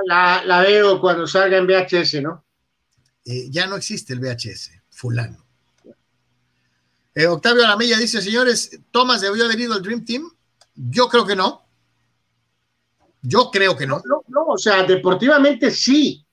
La, la, veo cuando salga en VHS, ¿no? Eh, ya no existe el VHS, fulano. Eh, Octavio Aramilla dice, señores, ¿Thomas debió haber ido al Dream Team? Yo creo que no. Yo creo que no. No, no, o sea, deportivamente sí,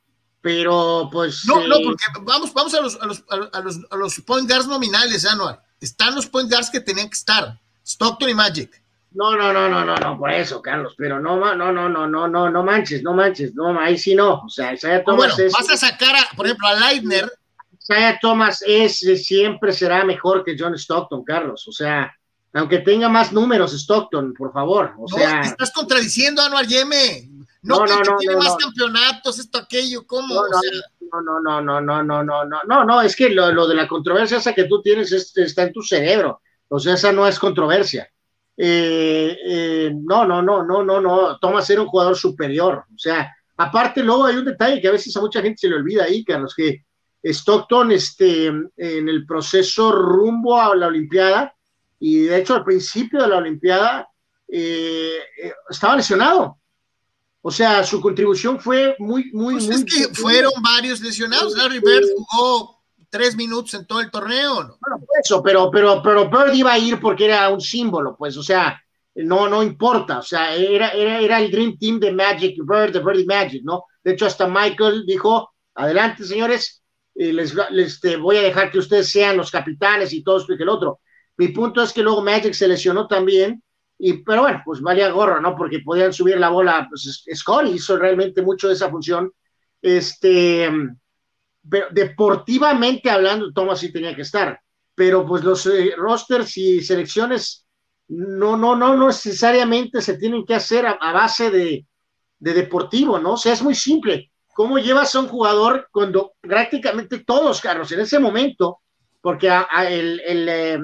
pero pues. No, no, eh, porque vamos, vamos a los, a los, a los, a los point guards nominales, Anuar. Están los point guards que tenían que estar, Stockton y Magic. No, no, no, no, no, no, por eso, Carlos, pero no, no, no, no, no, no, no manches, no manches, no, ahí sí no, o sea, Isaiah Thomas bueno, vas a sacar, por ejemplo, a Leitner. Isaiah Thomas es, siempre será mejor que John Stockton, Carlos, o sea, aunque tenga más números Stockton, por favor, o sea. estás contradiciendo a Anuar Yeme. No, no, no, tiene más campeonatos, esto, aquello, ¿cómo? No, no, no, no, no, no, no, no, no, no, es que lo, lo de la controversia esa que tú tienes está en tu cerebro, o sea, esa no es controversia eh, eh, no, no, no, no, no, no, Thomas era un jugador superior. O sea, aparte luego hay un detalle que a veces a mucha gente se le olvida ahí, Carlos, que Stockton este, en el proceso rumbo a la Olimpiada, y de hecho al principio de la Olimpiada eh, estaba lesionado. O sea, su contribución fue muy, muy, pues muy. Es que fueron varios lesionados. Larry Bird jugó tres minutos en todo el torneo. ¿no? Bueno, eso, pero, pero, pero Bird iba a ir porque era un símbolo, pues, o sea, no, no importa, o sea, era, era, era el Dream Team de Magic, Bird, de Bird Magic, ¿no? De hecho, hasta Michael dijo, adelante, señores, eh, les, les te voy a dejar que ustedes sean los capitanes y todo esto y que el otro. Mi punto es que luego Magic se lesionó también, y, pero bueno, pues valía gorro, ¿no? Porque podían subir la bola, pues Scott hizo realmente mucho de esa función. Este, pero deportivamente hablando, Thomas sí tenía que estar, pero pues los eh, rosters y selecciones no, no, no, no necesariamente se tienen que hacer a, base de, de, deportivo, ¿no? O sea, es muy simple. ¿Cómo llevas a un jugador cuando prácticamente todos, Carlos, en ese momento, porque el, el, eh,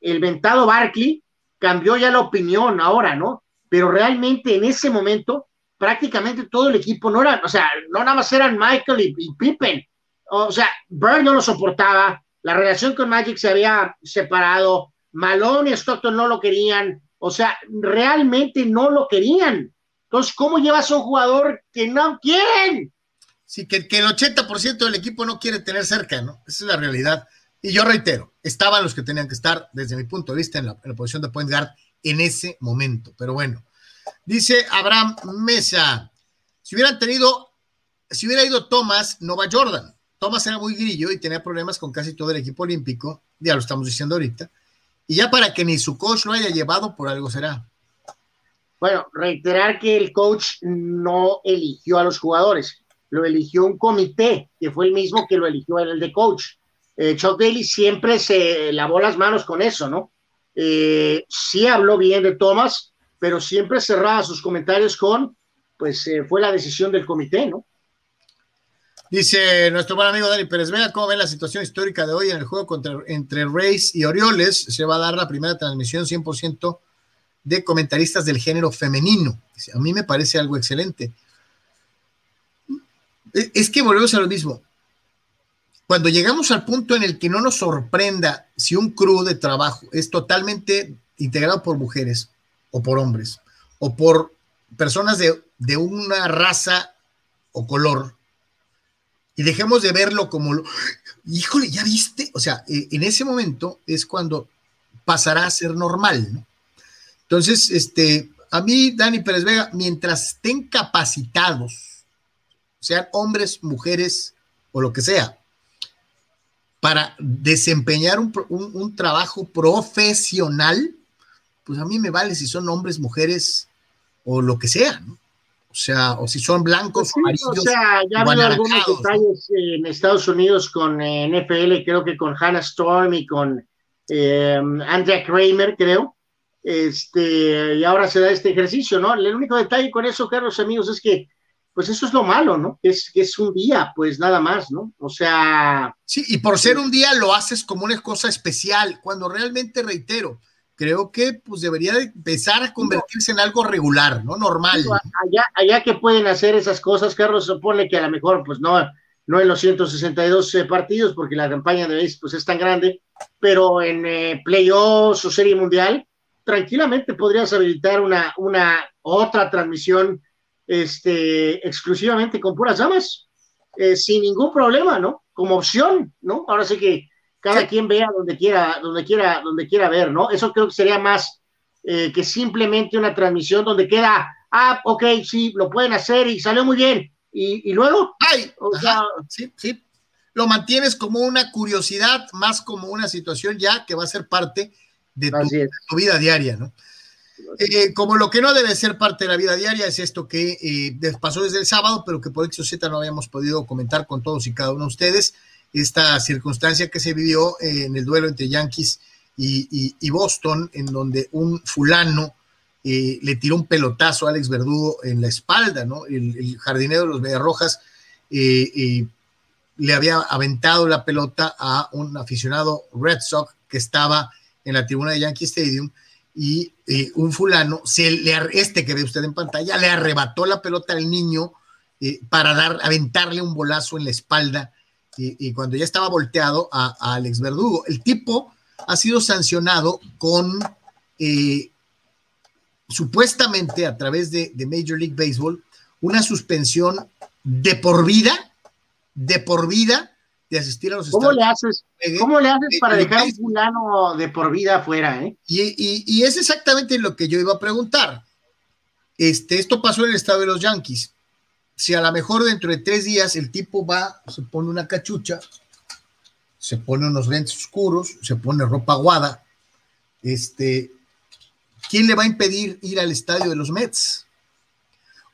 el ventado Barkley cambió ya la opinión ahora, ¿no? Pero realmente en ese momento prácticamente todo el equipo no era, o sea, no nada más eran Michael y, Pippen, o sea, Bird no lo soportaba, la relación con Magic se había separado, Malone y Stockton no lo querían, o sea, realmente no lo querían. Entonces, ¿cómo llevas a un jugador que no quieren? Sí, que, que el 80% del equipo no quiere tener cerca, ¿no? Esa es la realidad. Y yo reitero, estaban los que tenían que estar, desde mi punto de vista, en la, posición de point guard en ese momento. Pero bueno, dice Abraham Mesa, si hubieran tenido, si hubiera ido Thomas, no va Jordan. Thomas era muy grillo y tenía problemas con casi todo el equipo olímpico, ya lo estamos diciendo ahorita, y ya para que ni su coach lo haya llevado, por algo será. Bueno, reiterar que el coach no eligió a los jugadores, lo eligió un comité, que fue el mismo que lo eligió el de coach. Eh, Chuck Daly siempre se lavó las manos con eso, ¿no? Eh, sí habló bien de Thomas, pero siempre cerraba sus comentarios con, pues eh, fue la decisión del comité, ¿no? Dice nuestro buen amigo Dani Pérez, vea cómo ve la situación histórica de hoy en el juego entre Rays y Orioles. Se va a dar la primera transmisión 100% de comentaristas del género femenino. A mí me parece algo excelente. E, es que volvemos a lo mismo. Cuando llegamos al punto en el que no nos sorprenda si un crew de trabajo es totalmente integrado por mujeres o por hombres o por personas de, una raza o color, y dejemos de verlo como, lo, híjole, ¿ya viste? O sea, eh, en ese momento es cuando pasará a ser normal, ¿no? Entonces, este, a mí, Dani Pérez Vega, mientras estén capacitados, sean hombres, mujeres o lo que sea, para desempeñar un, un, un trabajo profesional, pues a mí me vale si son hombres, mujeres o lo que sea, ¿no? O sea, o si son blancos pues sí, o O sea, ya ha algunos detalles en Estados Unidos con eh, NFL, creo que con Hannah Storm y con eh, Andrea Kramer, creo. Este, y ahora se da este ejercicio, ¿no? El único detalle con eso, Carlos, amigos, es que, pues eso es lo malo, ¿no? Es es un día, pues nada más, ¿no? O sea. Sí, y por ser un día lo haces como una cosa especial, cuando realmente reitero, creo que pues debería de empezar a convertirse en algo regular, ¿no? Normal. Allá, allá que pueden hacer esas cosas, Carlos, supone que a lo mejor pues no, no en los 162 eh, partidos, porque la campaña de base pues es tan grande, pero en eh, playoffs o serie mundial, tranquilamente podrías habilitar una, una otra transmisión este, exclusivamente con puras damas, eh, sin ningún problema, ¿no? Como opción, ¿no? Ahora sí que cada quien vea donde quiera, donde quiera, donde quiera ver, ¿no? Eso creo que sería más eh, que simplemente una transmisión donde queda, ah, ok, sí, lo pueden hacer y salió muy bien. Y, luego, ay, o sea, sí, sí. Lo mantienes como una curiosidad, más como una situación ya que va a ser parte de tu, vida diaria, ¿no? Eh, como lo que no debe ser parte de la vida diaria es esto que eh, pasó desde el sábado, pero que por Z no habíamos podido comentar con todos y cada uno de ustedes, esta circunstancia que se vivió en el duelo entre Yankees y, Boston, en donde un fulano le tiró un pelotazo a Alex Verdugo en la espalda, ¿no? El, jardinero de los Mediarrojas le había aventado la pelota a un aficionado Red Sox que estaba en la tribuna de Yankee Stadium y eh, un fulano, se le, este que ve usted en pantalla, le arrebató la pelota al niño eh, para dar, aventarle un bolazo en la espalda y, cuando ya estaba volteado a, Alex Verdugo. El tipo ha sido sancionado con eh, supuestamente a través de, de Major League Baseball una suspensión de por vida de por vida de asistir a los ¿Cómo le haces? ¿Cómo le haces para dejar un fulano de por vida afuera? Eh? Y, es exactamente lo que yo iba a preguntar. Este, esto pasó en el estado de los Yankees. Si a lo mejor dentro de tres días el tipo va, se pone una cachucha, se pone unos lentes oscuros, se pone ropa aguada, este, ¿quién le va a impedir ir al estadio de los Mets?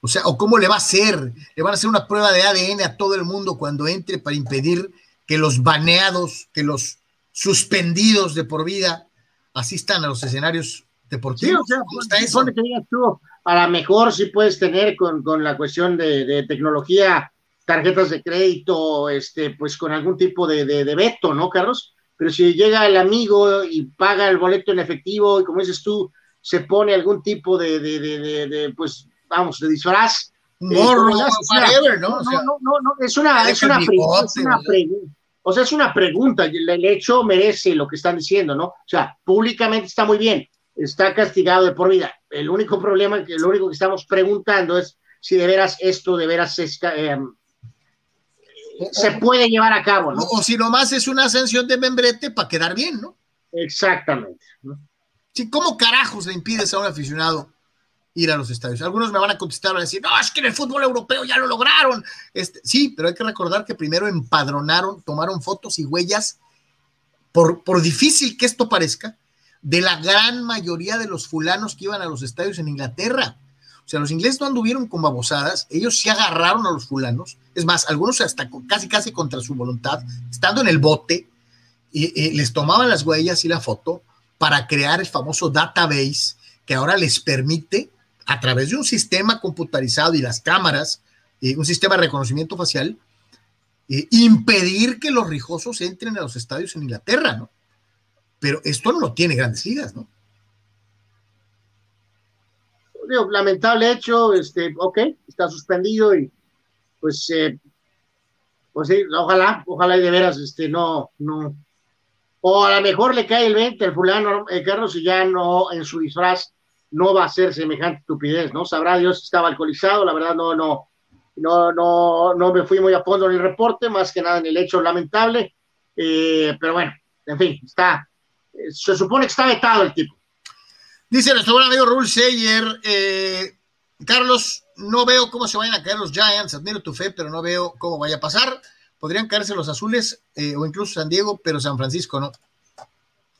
O sea, ¿o cómo le va a hacer? Le van a hacer una prueba de ADN a todo el mundo cuando entre para impedir que los baneados, que los suspendidos de por vida asistan a los escenarios deportivos. Sí, o sea, eso? Que digas tú, a lo mejor sí puedes tener con, la cuestión de, tecnología, tarjetas de crédito, este, pues con algún tipo de, de, veto, ¿no, Carlos? Pero si llega el amigo y paga el boleto en efectivo y como dices tú, se pone algún tipo de, de pues vamos, de disfraz. Morro, ¿no? No, no, no, no, es una, es una, pregunta. O sea, es una pregunta, el hecho merece lo que están diciendo, ¿no? O sea, públicamente está muy bien, está castigado de por vida. El único problema, que lo único que estamos preguntando es si de veras esto de veras eh, se puede llevar a cabo, ¿no? O, si nomás es una ascensión de membrete para quedar bien, ¿no? Exactamente. Sí, ¿cómo carajos le impides a un aficionado ir a los estadios. Algunos me van a contestar, van a decir, no, es que en el fútbol europeo ya lo lograron. Este, sí, pero hay que recordar que primero empadronaron, tomaron fotos y huellas, por, por difícil que esto parezca, de la gran mayoría de los fulanos que iban a los estadios en Inglaterra. O sea, los ingleses no anduvieron con babosadas, ellos sí agarraron a los fulanos, es más, algunos hasta casi casi contra su voluntad, estando en el bote, y, les tomaban las huellas y la foto para crear el famoso database que ahora les permite a través de un sistema computarizado y las cámaras, eh, un sistema de reconocimiento facial, eh, impedir que los rijosos entren a los estadios en Inglaterra, ¿no? Pero esto no lo tiene grandes ligas, ¿no? lamentable hecho, este, ok, está suspendido y pues, eh, pues sí, ojalá, ojalá y de veras, este, no, no, o a lo mejor le cae el 20 al fulano Carlos y ya no en su disfraz no va a ser semejante estupidez, ¿no? Sabrá Dios si estaba alcoholizado, la verdad no, no, no, no, no me fui muy a fondo en el reporte, más que nada en el hecho lamentable, eh, pero bueno, en fin, está, eh, se supone que está vetado el tipo. Dice nuestro buen amigo Rule Sayer, eh, Carlos, no veo cómo se vayan a caer los Giants, admiro tu fe, pero no veo cómo vaya a pasar. Podrían caerse los azules o incluso San Diego, pero San Francisco no.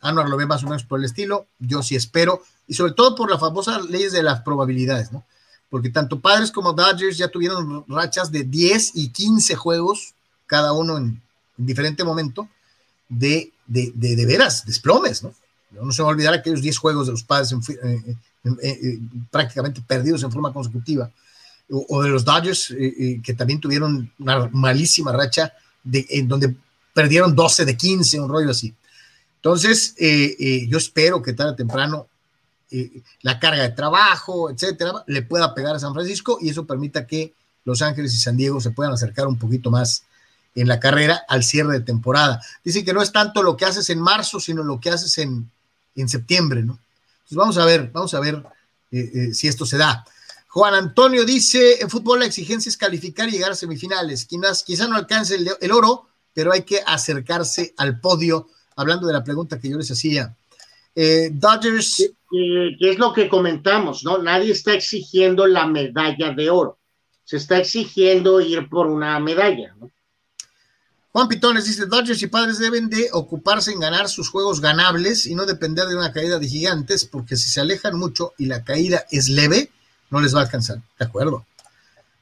Anuar lo ve más o menos por el estilo, yo sí espero y sobre todo por las famosas leyes de las probabilidades, ¿no? Porque tanto Padres como Dodgers ya tuvieron rachas de 10 y 15 juegos, cada uno en, diferente momento, de, de, de, veras, desplomes, ¿no? No se va a olvidar aquellos 10 juegos de los Padres eh, eh, eh, prácticamente perdidos en forma consecutiva, o, de los Dodgers, que también tuvieron una malísima racha de, en donde perdieron 12 de 15, un rollo así. Entonces, yo espero que tarde o temprano la carga de trabajo, etcétera, le pueda pegar a San Francisco y eso permita que Los Ángeles y San Diego se puedan acercar un poquito más en la carrera al cierre de temporada. Dice que no es tanto lo que haces en marzo, sino lo que haces en, en septiembre, ¿no? Entonces vamos a ver, vamos a ver eh, eh, si esto se da. Juan Antonio dice, en fútbol la exigencia es calificar y llegar a semifinales. Quizás, quizá no alcance el oro, pero hay que acercarse al podio, hablando de la pregunta que yo les hacía eh, Dodgers. Que, es lo que comentamos, ¿no? Nadie está exigiendo la medalla de oro. Se está exigiendo ir por una medalla, ¿no? Juan Pitones dice, Dodgers y Padres deben de ocuparse en ganar sus juegos ganables y no depender de una caída de gigantes, porque si se alejan mucho y la caída es leve, no les va a alcanzar. De acuerdo.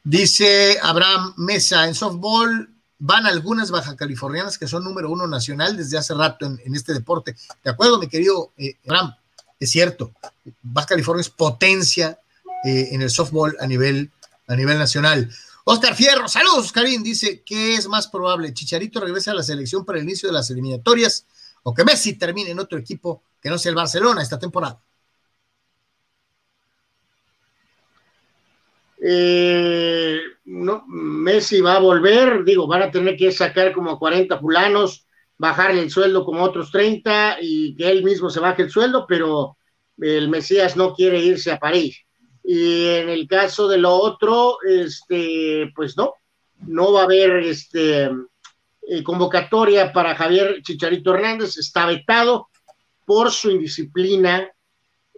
Dice Abraham Mesa, en softball van algunas baja californianas que son número uno nacional desde hace rato en, este deporte. De acuerdo, mi querido eh, Abraham, es cierto. Baja California es potencia eh, en el softball a nivel, a nivel nacional. Oscar Fierro, saludos, Oscarín. Dice: ¿Qué es más probable? ¿Chicharito regrese a la selección para el inicio de las eliminatorias o que Messi termine en otro equipo que no sea el Barcelona esta temporada? Eh, Messi va a volver, digo, van a tener que sacar como 40 fulanos, bajarle el sueldo como otros 30 y que él mismo se baje el sueldo, pero el Mesías no quiere irse a París. Y en el caso de lo otro, este, pues no, no va a haber este, eh, convocatoria para Javier Chicharito Hernández, está vetado por su indisciplina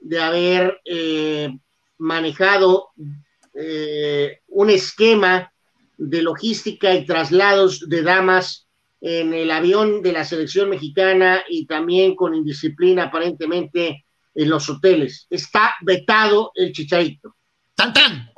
de haber eh, manejado eh, un esquema de logística y traslados de damas en el avión de la selección mexicana y también con indisciplina aparentemente en los hoteles. Está vetado el chicharito. ¡Tan, tan!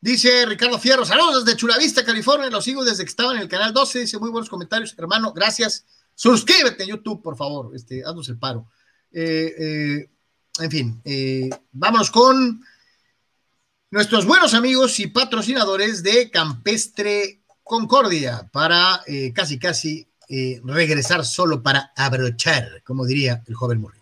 Dice Ricardo Fierro, saludos desde Chulavista, California, los sigo desde que estaba en el canal 12, dice muy buenos comentarios, hermano, gracias. Suscríbete en YouTube, por favor, este, haznos el paro. Eh, eh, en fin, eh, vámonos con nuestros buenos amigos y patrocinadores de Campestre Concordia para casi, casi regresar solo para abrochar, como diría el joven Murray.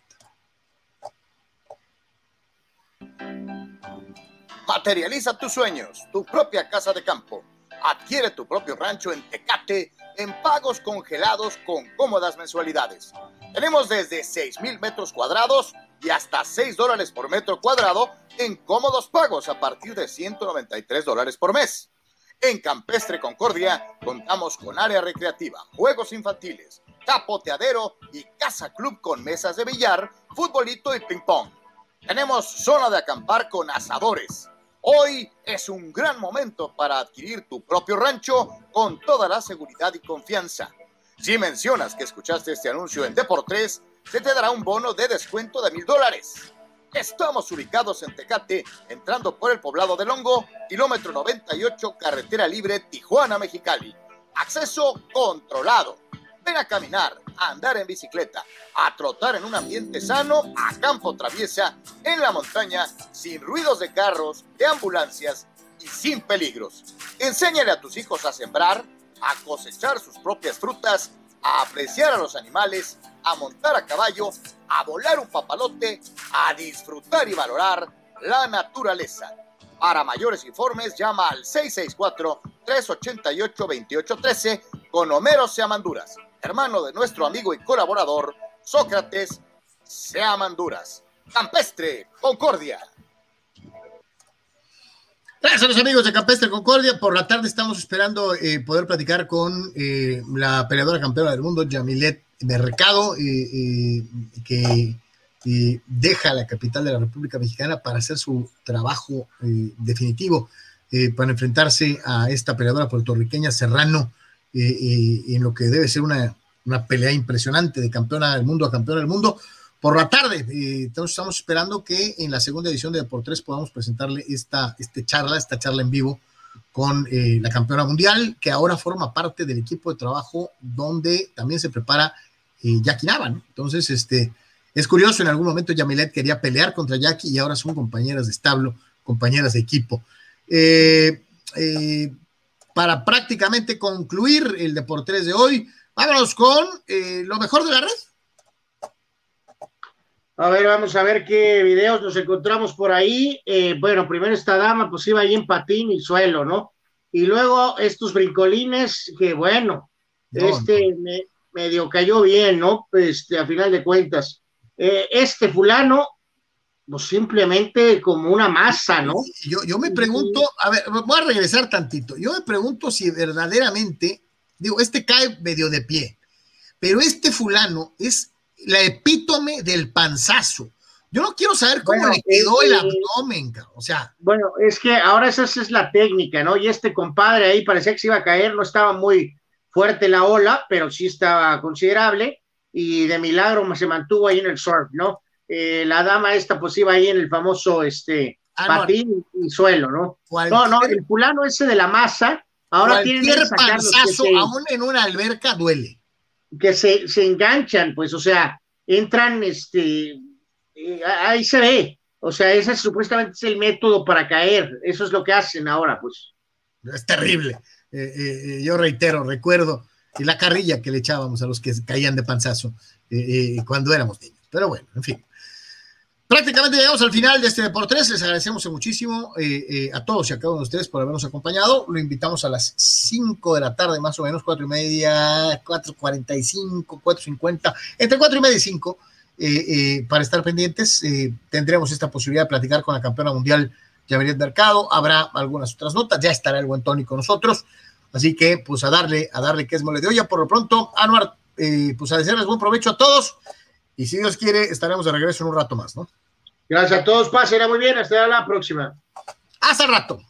Materializa tus sueños, tu propia casa de campo. Adquiere tu propio rancho en Tecate en pagos congelados con cómodas mensualidades. Tenemos desde 6 mil metros cuadrados y hasta 6 dólares por metro cuadrado en cómodos pagos a partir de 193 dólares por mes. En Campestre Concordia contamos con área recreativa, juegos infantiles, capoteadero y casa club con mesas de billar, futbolito y ping pong. Tenemos zona de acampar con asadores Hoy es un gran momento para adquirir tu propio rancho con toda la seguridad y confianza. Si mencionas que escuchaste este anuncio en Deportes, se te dará un bono de descuento de mil dólares. Estamos ubicados en Tecate, entrando por el poblado de Longo, kilómetro 98, carretera libre Tijuana-Mexicali. Acceso controlado. Ven a caminar, a andar en bicicleta, a trotar en un ambiente sano, a campo traviesa, en la montaña, sin ruidos de carros, de ambulancias y sin peligros. Enséñale a tus hijos a sembrar, a cosechar sus propias frutas, a apreciar a los animales, a montar a caballo, a volar un papalote, a disfrutar y valorar la naturaleza. Para mayores informes, llama al 664-388-2813 con Homero Seamanduras hermano de nuestro amigo y colaborador Sócrates Seamanduras. Campestre Concordia. Gracias a los amigos de Campestre Concordia. Por la tarde estamos esperando eh, poder platicar con eh, la peleadora campeona del mundo, Yamilet Mercado, eh, que deja la capital de la República Mexicana para hacer su trabajo definitivo para enfrentarse a esta peleadora puertorriqueña Serrano en lo que debe ser una, pelea impresionante de campeona del mundo a campeona del mundo por la tarde. entonces estamos esperando que en la segunda edición de Deportes podamos presentarle esta este charla, esta charla en vivo con eh, la campeona mundial, que ahora forma parte del equipo de trabajo donde también se prepara eh, Jackie Nava. Entonces, este, es curioso, en algún momento Yamilet quería pelear contra Jackie y ahora son compañeras de establo, compañeras de equipo. Eh, eh para prácticamente concluir el Deportes de hoy. Vámonos con eh, lo mejor de la red. A ver, vamos a ver qué videos nos encontramos por ahí. Eh, bueno, primero esta dama, pues iba ahí en patín y suelo, ¿no? Y luego estos brincolines, que bueno, este Me, medio cayó bien, ¿no? Este, a final de cuentas. Eh, este fulano pues simplemente como una masa, ¿no? Yo, yo me pregunto, a ver, voy a regresar tantito. Yo me pregunto si verdaderamente, digo, este cae medio de pie, pero este fulano es la epítome del panzazo. Yo no quiero saber cómo le quedó el abdomen, o sea. Bueno, es que ahora esa es la técnica, ¿no? Y este compadre ahí parecía que se iba a caer, no estaba muy, fuerte la ola, pero sí estaba considerable y de milagro se mantuvo ahí en el surf, ¿no? Eh, la dama esta pues iba ahí en el famoso este ah, patín y suelo, ¿no? No, no, el fulano ese de la masa, ahora tiene que panzazo, aún en una alberca duele. Que se, se enganchan, pues, o sea, entran, este, eh, ahí se ve, o sea, ese supuestamente es el método para caer, eso es lo que hacen ahora, pues. Es terrible. Eh, yo reitero, recuerdo, la carrilla que le echábamos a los que caían de panzazo cuando éramos niños. Pero bueno, en fin. Prácticamente llegamos al final de este Deportes. Les agradecemos muchísimo eh, eh, a todos y a cada uno de ustedes por habernos acompañado. Lo invitamos a las 5 de la tarde, más o menos, 4 y media, 4.45, 4.50, entre 4 y media y 5, eh, para estar pendientes. tendremos esta posibilidad de platicar con la campeona mundial, Javeriet Mercado. Habrá algunas otras notas. Ya estará el buen Tony con nosotros. Así que, pues, a darle, a darle que es mole de olla. Por lo pronto, Anuar, pues, a desearles buen provecho a todos. Y si Dios quiere, estaremos de regreso en un rato más, ¿no? Gracias a todos, pasen muy bien, hasta la próxima. Hasta el rato.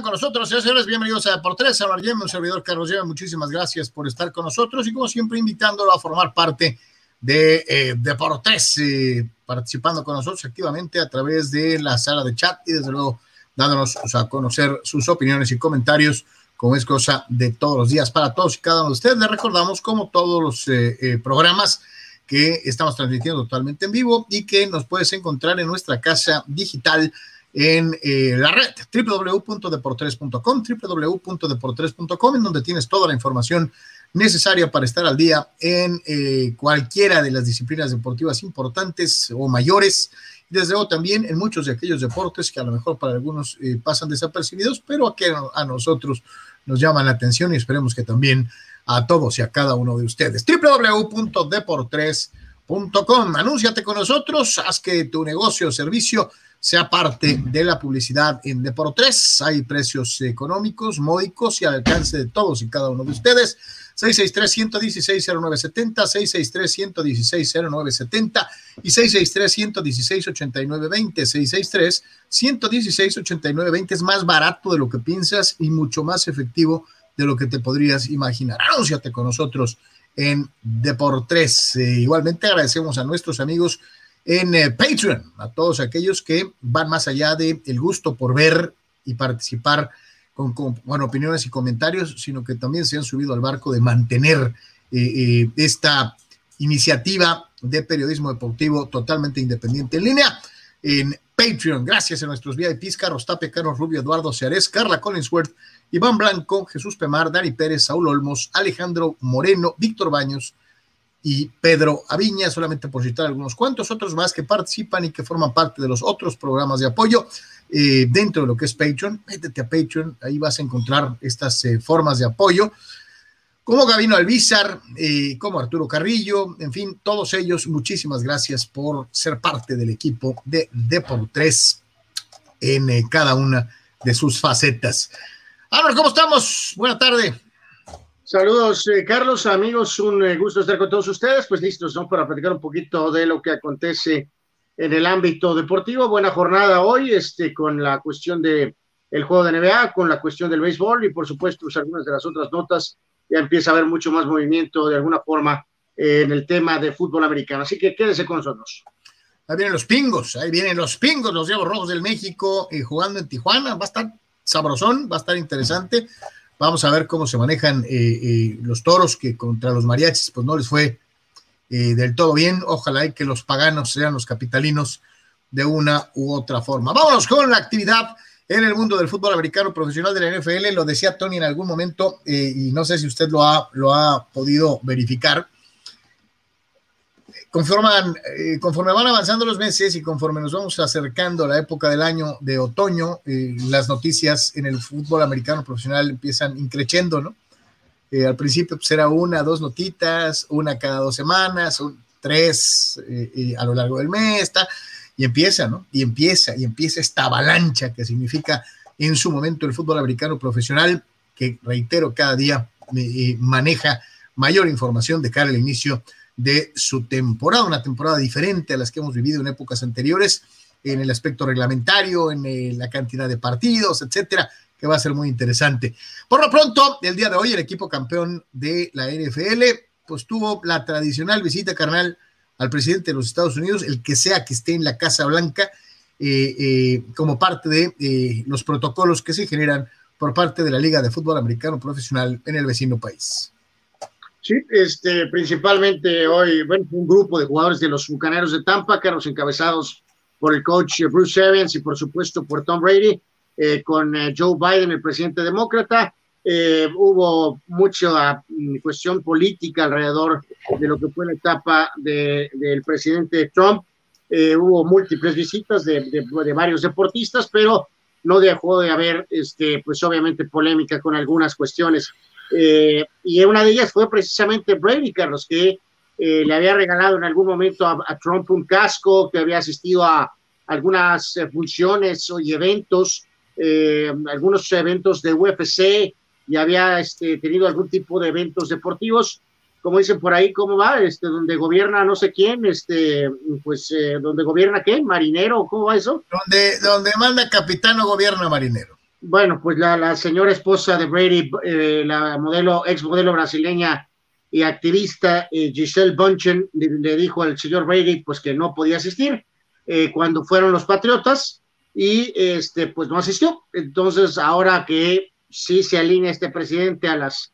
Están con nosotros, señores, bienvenidos a Por Tres, a un servidor Carlos Lleva, muchísimas gracias por estar con nosotros y como siempre invitándolo a formar parte de, eh, de Por Tres, eh, participando con nosotros activamente a través de la sala de chat y desde luego dándonos a conocer sus opiniones y comentarios, como es cosa de todos los días para todos y cada uno de ustedes. Les recordamos como todos los eh, eh, programas que estamos transmitiendo totalmente en vivo y que nos puedes encontrar en nuestra casa digital en eh, la red www.deportres.com, www.deportres.com, en donde tienes toda la información necesaria para estar al día en eh, cualquiera de las disciplinas deportivas importantes o mayores. Desde luego también en muchos de aquellos deportes que a lo mejor para algunos eh, pasan desapercibidos, pero que a nosotros nos llaman la atención y esperemos que también a todos y a cada uno de ustedes. www.deportres.com. Anúnciate con nosotros, haz que tu negocio o servicio sea parte de la publicidad en Deportes. Hay precios económicos, módicos y al alcance de todos y cada uno de ustedes. 663-116-0970, 663-116-0970 y 663-116-8920. 663-116-8920 es más barato de lo que piensas y mucho más efectivo de lo que te podrías imaginar. Anúnciate con nosotros en Deportes. Eh, igualmente agradecemos a nuestros amigos en eh, Patreon, a todos aquellos que van más allá del el gusto por ver y participar con, con opiniones y comentarios, sino que también se han subido al barco de mantener eh, eh, esta iniciativa de periodismo deportivo totalmente independiente en línea en Patreon. Gracias a nuestros VIPs, Carlos Tape, Carlos Rubio, Eduardo Ceares, Carla Collinsworth, Iván Blanco, Jesús Pemar, Dani Pérez, Saúl Olmos, Alejandro Moreno, Víctor Baños, y Pedro Aviña, solamente por citar algunos cuantos, otros más que participan y que forman parte de los otros programas de apoyo eh, dentro de lo que es Patreon. Métete a Patreon, ahí vas a encontrar estas eh, formas de apoyo, como Gabino Alvizar, eh, como Arturo Carrillo, en fin, todos ellos, muchísimas gracias por ser parte del equipo de Deportes en cada una de sus facetas. Álvaro, ¿cómo estamos? Buena tarde. Saludos, eh, Carlos, amigos, un eh, gusto estar con todos ustedes, pues listos, ¿no? Para platicar un poquito de lo que acontece en el ámbito deportivo. Buena jornada hoy, este, con la cuestión de el juego de NBA, con la cuestión del béisbol y por supuesto pues, algunas de las otras notas. Ya empieza a haber mucho más movimiento de alguna forma eh, en el tema de fútbol americano. Así que quédese con nosotros. Ahí vienen los pingos, ahí vienen los pingos, los Diablos Rojos del México eh, jugando en Tijuana. Va a estar sabrosón, va a estar interesante. Vamos a ver cómo se manejan eh, los toros que contra los mariachis, pues no les fue del todo bien. Ojalá y que los paganos sean los capitalinos de una u otra forma. Vámonos con la actividad en el mundo del fútbol americano profesional de la NFL. Lo decía Tony en algún momento y no sé si usted lo ha, lo ha podido verificar conforman, eh, conforme van avanzando los meses y conforme nos vamos acercando a la época del año de otoño, eh, las noticias en el fútbol americano profesional empiezan increciendo, ¿no? Eh, al principio pues era una, dos notitas, una cada dos semanas, tres a lo largo del mes, está, y empieza, ¿no? Y empieza, y empieza esta avalancha que significa en su momento el fútbol americano profesional, que reitero, cada día maneja mayor información de cara al inicio de su temporada, una temporada diferente a las que hemos vivido en épocas anteriores, en el aspecto reglamentario, en eh, la cantidad de partidos, etcétera, que va a ser muy interesante. Por lo pronto, el día de hoy, el equipo campeón de la NFL, pues tuvo la tradicional visita carnal al presidente de los Estados Unidos, el que sea que esté en la Casa Blanca, eh, eh, como parte de los protocolos que se generan por parte de la Liga de Fútbol Americano Profesional en el vecino país. Sí, este, principalmente hoy, bueno, un grupo de jugadores de los Bucaneros de Tampa, que eran encabezados por el coach Bruce Evans y por supuesto por Tom Brady, eh, con eh, Joe Biden, el presidente demócrata. Eh, hubo mucha cuestión política alrededor de lo que fue la etapa del presidente Trump. hubo múltiples visitas de, de, varios deportistas, pero no dejó de haber, este, pues obviamente, polémica con algunas cuestiones eh, y una de ellas fue precisamente Brady, Carlos, que eh, le había regalado en algún momento a, Trump un casco, que había asistido a algunas eh, funciones y eventos, algunos eventos de UFC, y había este, tenido algún tipo de eventos deportivos, como dicen por ahí, ¿cómo va? Este, donde gobierna no sé quién, este, pues, donde gobierna qué, marinero, ¿cómo va eso? Donde, donde manda capitán o gobierna marinero. Bueno, pues la, señora esposa de Brady, eh, la modelo, ex modelo brasileña y activista eh, Giselle Bunchen, le, dijo al señor Brady pues que no podía asistir eh, cuando fueron los Patriotas y este pues no asistió. Entonces, ahora que sí se alinea este presidente a las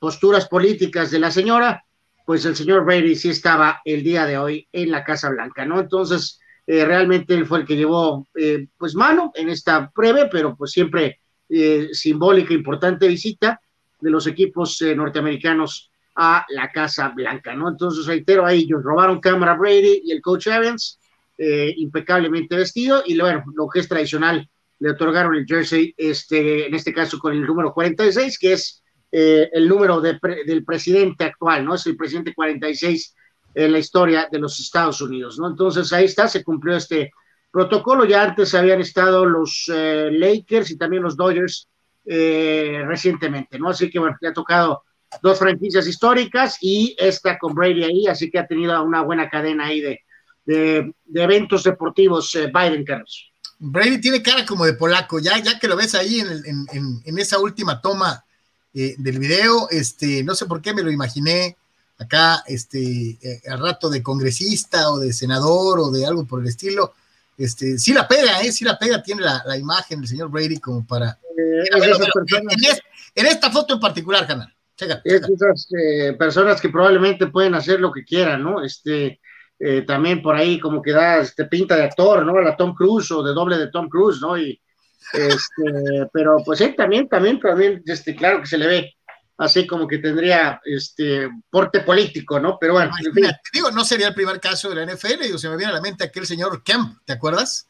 posturas políticas de la señora, pues el señor Brady sí estaba el día de hoy en la Casa Blanca, ¿no? Entonces, eh, realmente él fue el que llevó eh, pues mano en esta breve, pero pues siempre eh, simbólica, importante visita de los equipos norteamericanos a la Casa Blanca, ¿no? Entonces, reitero, ahí ellos robaron cámara Brady y el coach Evans, impecablemente vestido, y lo que es tradicional, le otorgaron el jersey, este, en este caso con el número 46, que es el número del presidente actual, ¿no? Es el presidente 46 en la historia de los Estados Unidos, ¿no? Entonces ahí está, se cumplió este protocolo. Ya antes habían estado los eh, Lakers y también los Dodgers eh, recientemente, ¿no? Así que bueno, le ha tocado dos franquicias históricas y esta con Brady ahí, así que ha tenido una buena cadena ahí de, de, eventos deportivos eh, Biden, Carlos. Brady tiene cara como de polaco, ya, ya que lo ves ahí en, en, en esa última toma del video, este, no sé por qué me lo imaginé acá este, eh, al rato de congresista o de senador o de algo por el estilo. Este, sí la pega, ¿eh? Sí la pega, tiene la, imagen del señor Brady como para... Eh, en, esta foto en particular, canal. Es esas eh, personas que probablemente pueden hacer lo que quieran, ¿no? Este, también por ahí como que da este, pinta de actor, ¿no? La Tom Cruise o de doble de Tom Cruise, ¿no? Y, este, pero pues sí, también, también, también, este, claro que se le ve así como que tendría este porte político, ¿no? Pero bueno. digo, no sería el primer caso de la NFL, digo, se me viene a la mente aquel señor Kemp, ¿te acuerdas?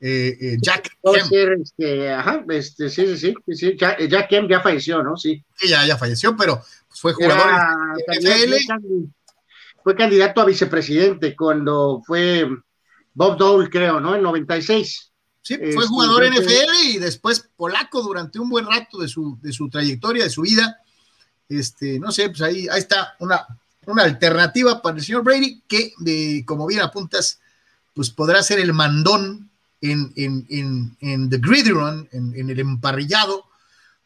Eh, eh, Jack Kemp. este, ajá, este, sí, sí, sí, sí, Jack, Kemp ya falleció, ¿no? Sí. Sí, ya, ya falleció, pero pues, fue jugador de NFL. Fue candidato a vicepresidente cuando fue Bob Dole, creo, ¿no? En 96. Sí, fue este, jugador en NFL y después polaco durante un buen rato de su, de su trayectoria, de su vida este, no sé, pues ahí, ahí está una, una alternativa para el señor Brady que, de, como bien apuntas, pues podrá ser el mandón en, en, en, The Gridiron, en, en, el emparrillado,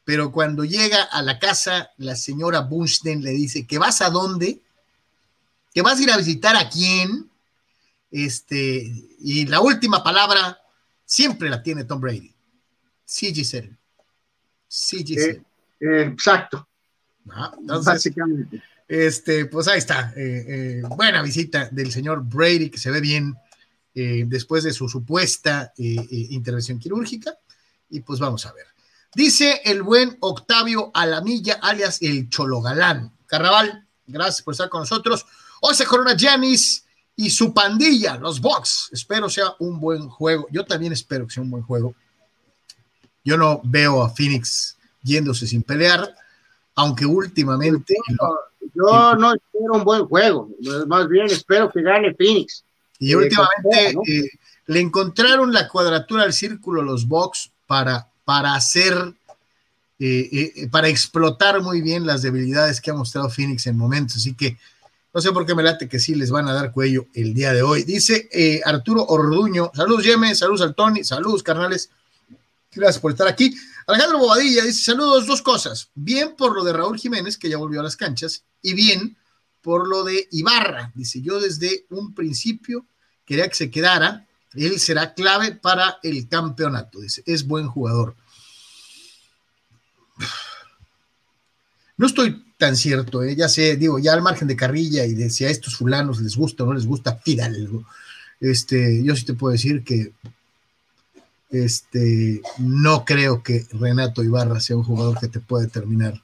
pero cuando llega a la casa, la señora Bunstein le dice, ¿que vas a dónde? ¿Que vas a ir a visitar a quién? Este, y la última palabra siempre la tiene Tom Brady. Sí, Giselle. Sí, Giselle. Eh, eh, exacto. Básicamente. Este, pues ahí está. Eh, buena visita del señor Brady, que se ve bien después de su supuesta intervención quirúrgica. Y pues vamos a ver. Dice el buen Octavio Alamilla, alias el Cholo Galán. Carnaval, gracias por estar con nosotros. Hoy se corona Janis y su pandilla, los Bucks. Espero sea un buen juego. Yo también espero que sea un buen juego. Yo no veo a Phoenix yéndose sin pelear, aunque últimamente. yo no espero un buen juego, más bien espero que gane Phoenix. Y últimamente eh, le encontraron la cuadratura al círculo los Bucks para, para hacer, eh, eh, para explotar muy bien las debilidades que ha mostrado Phoenix en momentos. Así que no sé por qué me late que sí les van a dar cuello el día de hoy. Dice eh, Arturo Orduño, saludos Yeme, saludos al Tony, saludos carnales. Gracias por estar aquí. Alejandro Bobadilla dice, saludos, dos cosas. Bien por lo de Raúl Jiménez, que ya volvió a las canchas, y bien por lo de Ibarra. Dice, yo desde un principio quería que se quedara. Él será clave para el campeonato. Dice, es buen jugador. No estoy tan cierto, ¿eh? ya sé, digo, ya al margen de carrilla y de si a estos fulanos les gusta o no les gusta, Fidalgo. Este, yo sí te puedo decir que este, no creo que Renato Ibarra sea un jugador que te pueda determinar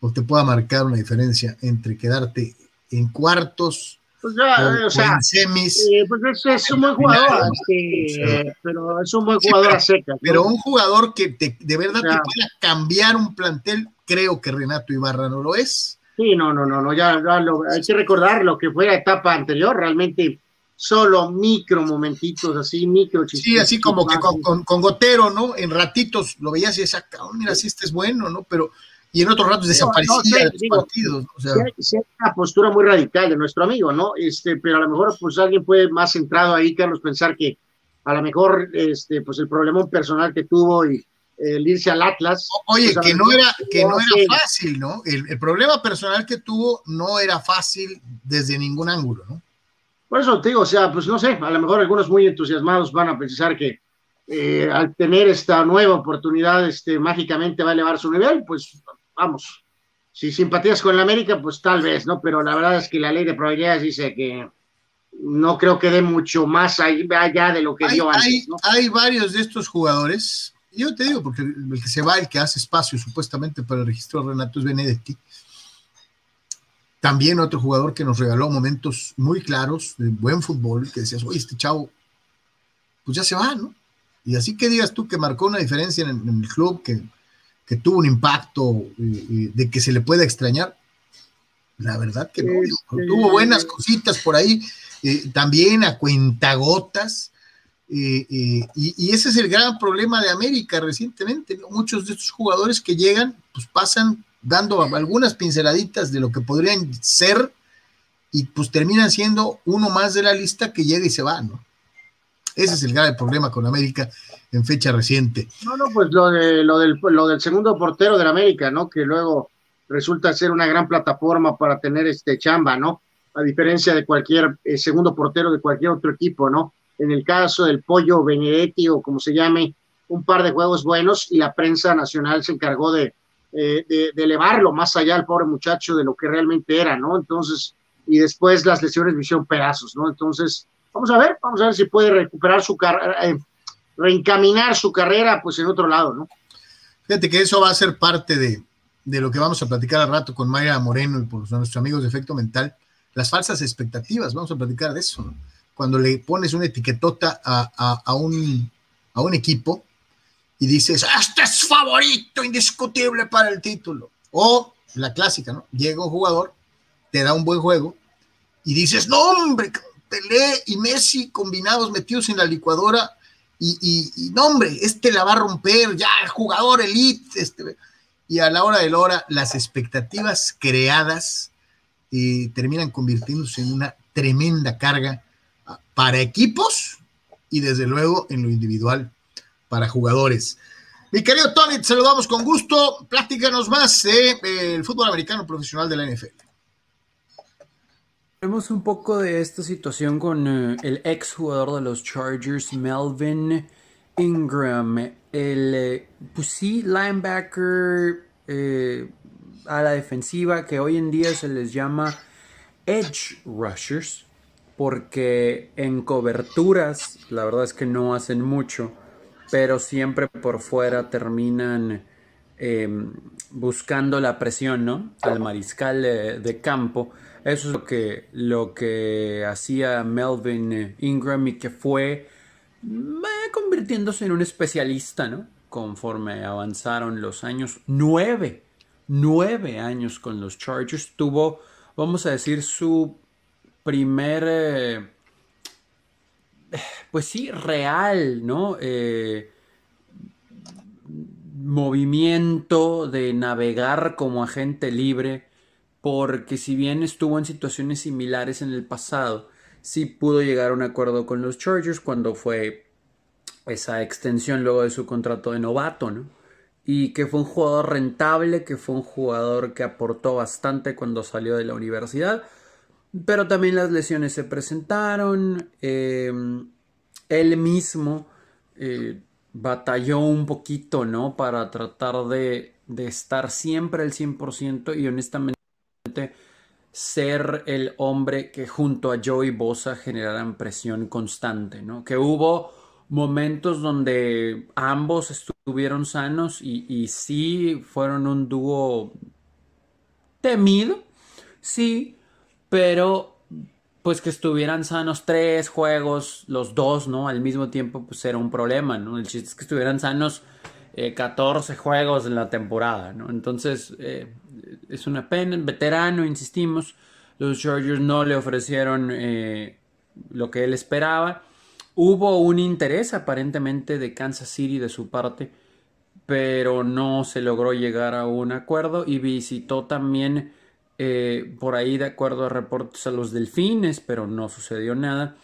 o te pueda marcar una diferencia entre quedarte en cuartos pues o, sea, en semis. Eh, pues es, un buen jugador, este, pero es un buen jugador a seca. Pero un jugador que de verdad te pueda cambiar un plantel creo que Renato Ibarra no lo es. Sí, no, no, no, no ya, lo, hay que recordar lo que fue la etapa anterior, realmente solo micro momentitos, así, micro Sí, así como que con, con, Gotero, ¿no? En ratitos lo veías y decías, oh, mira, si este es bueno, ¿no? Pero, y en otros ratos desaparecía de los partidos, O sea, sí, hay una postura muy radical de nuestro amigo, ¿no? Este, pero a lo mejor, pues alguien puede más centrado ahí, Carlos, pensar que a lo mejor, este, pues el problema personal que tuvo y el irse al Atlas. Oye, pues, que no era, que no era fácil, ¿no? El, problema personal que tuvo no era fácil desde ningún ángulo, ¿no? Por eso te digo, o sea, pues no sé, a lo mejor algunos muy entusiasmados van a pensar que eh, al tener esta nueva oportunidad, este, mágicamente va a elevar su nivel, pues vamos, si simpatías con el América, pues tal vez, ¿no? Pero la verdad es que la ley de probabilidades dice que no creo que dé mucho más allá de lo que dio antes. hay varios de estos jugadores yo te digo, porque el que se va, el que hace espacio supuestamente para el registro de Renato es Benedetti. También otro jugador que nos regaló momentos muy claros de buen fútbol, que decías, oye, este chavo, pues ya se va, ¿no? Y así que digas tú que marcó una diferencia en, el club, que, tuvo un impacto eh, de que se le puede extrañar, la verdad que no. Este, tuvo buenas cositas por ahí, eh, también a cuentagotas, y, ese es el gran problema de América recientemente. Muchos de estos jugadores que llegan, pues pasan dando algunas pinceladitas de lo que podrían ser y pues terminan siendo uno más de la lista que llega y se va, ¿no? Ese es el grave problema con América en fecha reciente. No, no, pues lo, de, lo, del, del segundo portero de América, ¿no? Que luego resulta ser una gran plataforma para tener este chamba, ¿no? A diferencia de cualquier eh, segundo portero de cualquier otro equipo, ¿no? En el caso del Pollo Benedetti o como se llame, un par de juegos buenos y la prensa nacional se encargó de, eh, de, elevarlo más allá al pobre muchacho de lo que realmente era, ¿no? Entonces, y después las lesiones me hicieron pedazos, ¿no? Entonces, vamos a ver, vamos a ver si puede recuperar su carrera, eh, reencaminar su carrera, pues en otro lado, ¿no? Fíjate que eso va a ser parte de, de lo que vamos a platicar al rato con Mayra Moreno y por nuestros amigos de Efecto Mental, las falsas expectativas, vamos a platicar de eso, ¿no? Cuando le pones una etiquetota a, un, a un equipo y dices, este es favorito indiscutible para el título. O la clásica, ¿no? Llega un jugador, te da un buen juego y dices, no, hombre, Pelé y Messi combinados metidos en la licuadora y, y, no, hombre, este la va a romper, ya, el jugador elite. Este, y a la hora de la hora, las expectativas creadas eh, terminan convirtiéndose en una tremenda carga para equipos y desde luego en lo individual para jugadores. Mi querido Tony, te saludamos con gusto. Platícanos más del eh, fútbol americano profesional de la NFL. Vemos un poco de esta situación con eh, el ex jugador de los Chargers, Melvin Ingram. El, eh, pues sí, linebacker a la defensiva que hoy en día se les llama edge rushers porque en coberturas la verdad es que no hacen mucho, pero siempre por fuera terminan em, buscando la presión, ¿no? Al mariscal de, campo. Eso es lo que, lo que hacía Melvin Ingram y que fue eh, convirtiéndose en un especialista, ¿no? Conforme avanzaron los años. Nueve, nueve años con los Chargers. Tuvo, vamos a decir, su primer, eh, pues sí, real, ¿no? Eh, movimiento de navegar como agente libre, porque si bien estuvo en situaciones similares en el pasado, sí pudo llegar a un acuerdo con los Chargers cuando fue esa extensión luego de su contrato de novato, ¿no? Y que fue un jugador rentable, que fue un jugador que aportó bastante cuando salió de la universidad pero también las lesiones se presentaron. Em, él mismo eh, batalló un poquito, ¿no? Para tratar de, de estar siempre al 100% y honestamente ser el hombre que junto a Joey Bosa generaran presión constante, ¿no? Que hubo momentos donde ambos estuvieron sanos y, y sí fueron un dúo temido, sí, pero pues que estuvieran sanos tres juegos, los dos, ¿no? Al mismo tiempo, pues era un problema, ¿no? El chiste es que estuvieran sanos 14 eh, juegos en la temporada, ¿no? Entonces, eh, es una pena, veterano, insistimos, los Chargers no le ofrecieron eh, lo que él esperaba. Hubo un interés aparentemente de Kansas City de su parte, pero no se logró llegar a un acuerdo y visitó también eh, por ahí de acuerdo a reportes a los delfines, pero no sucedió nada.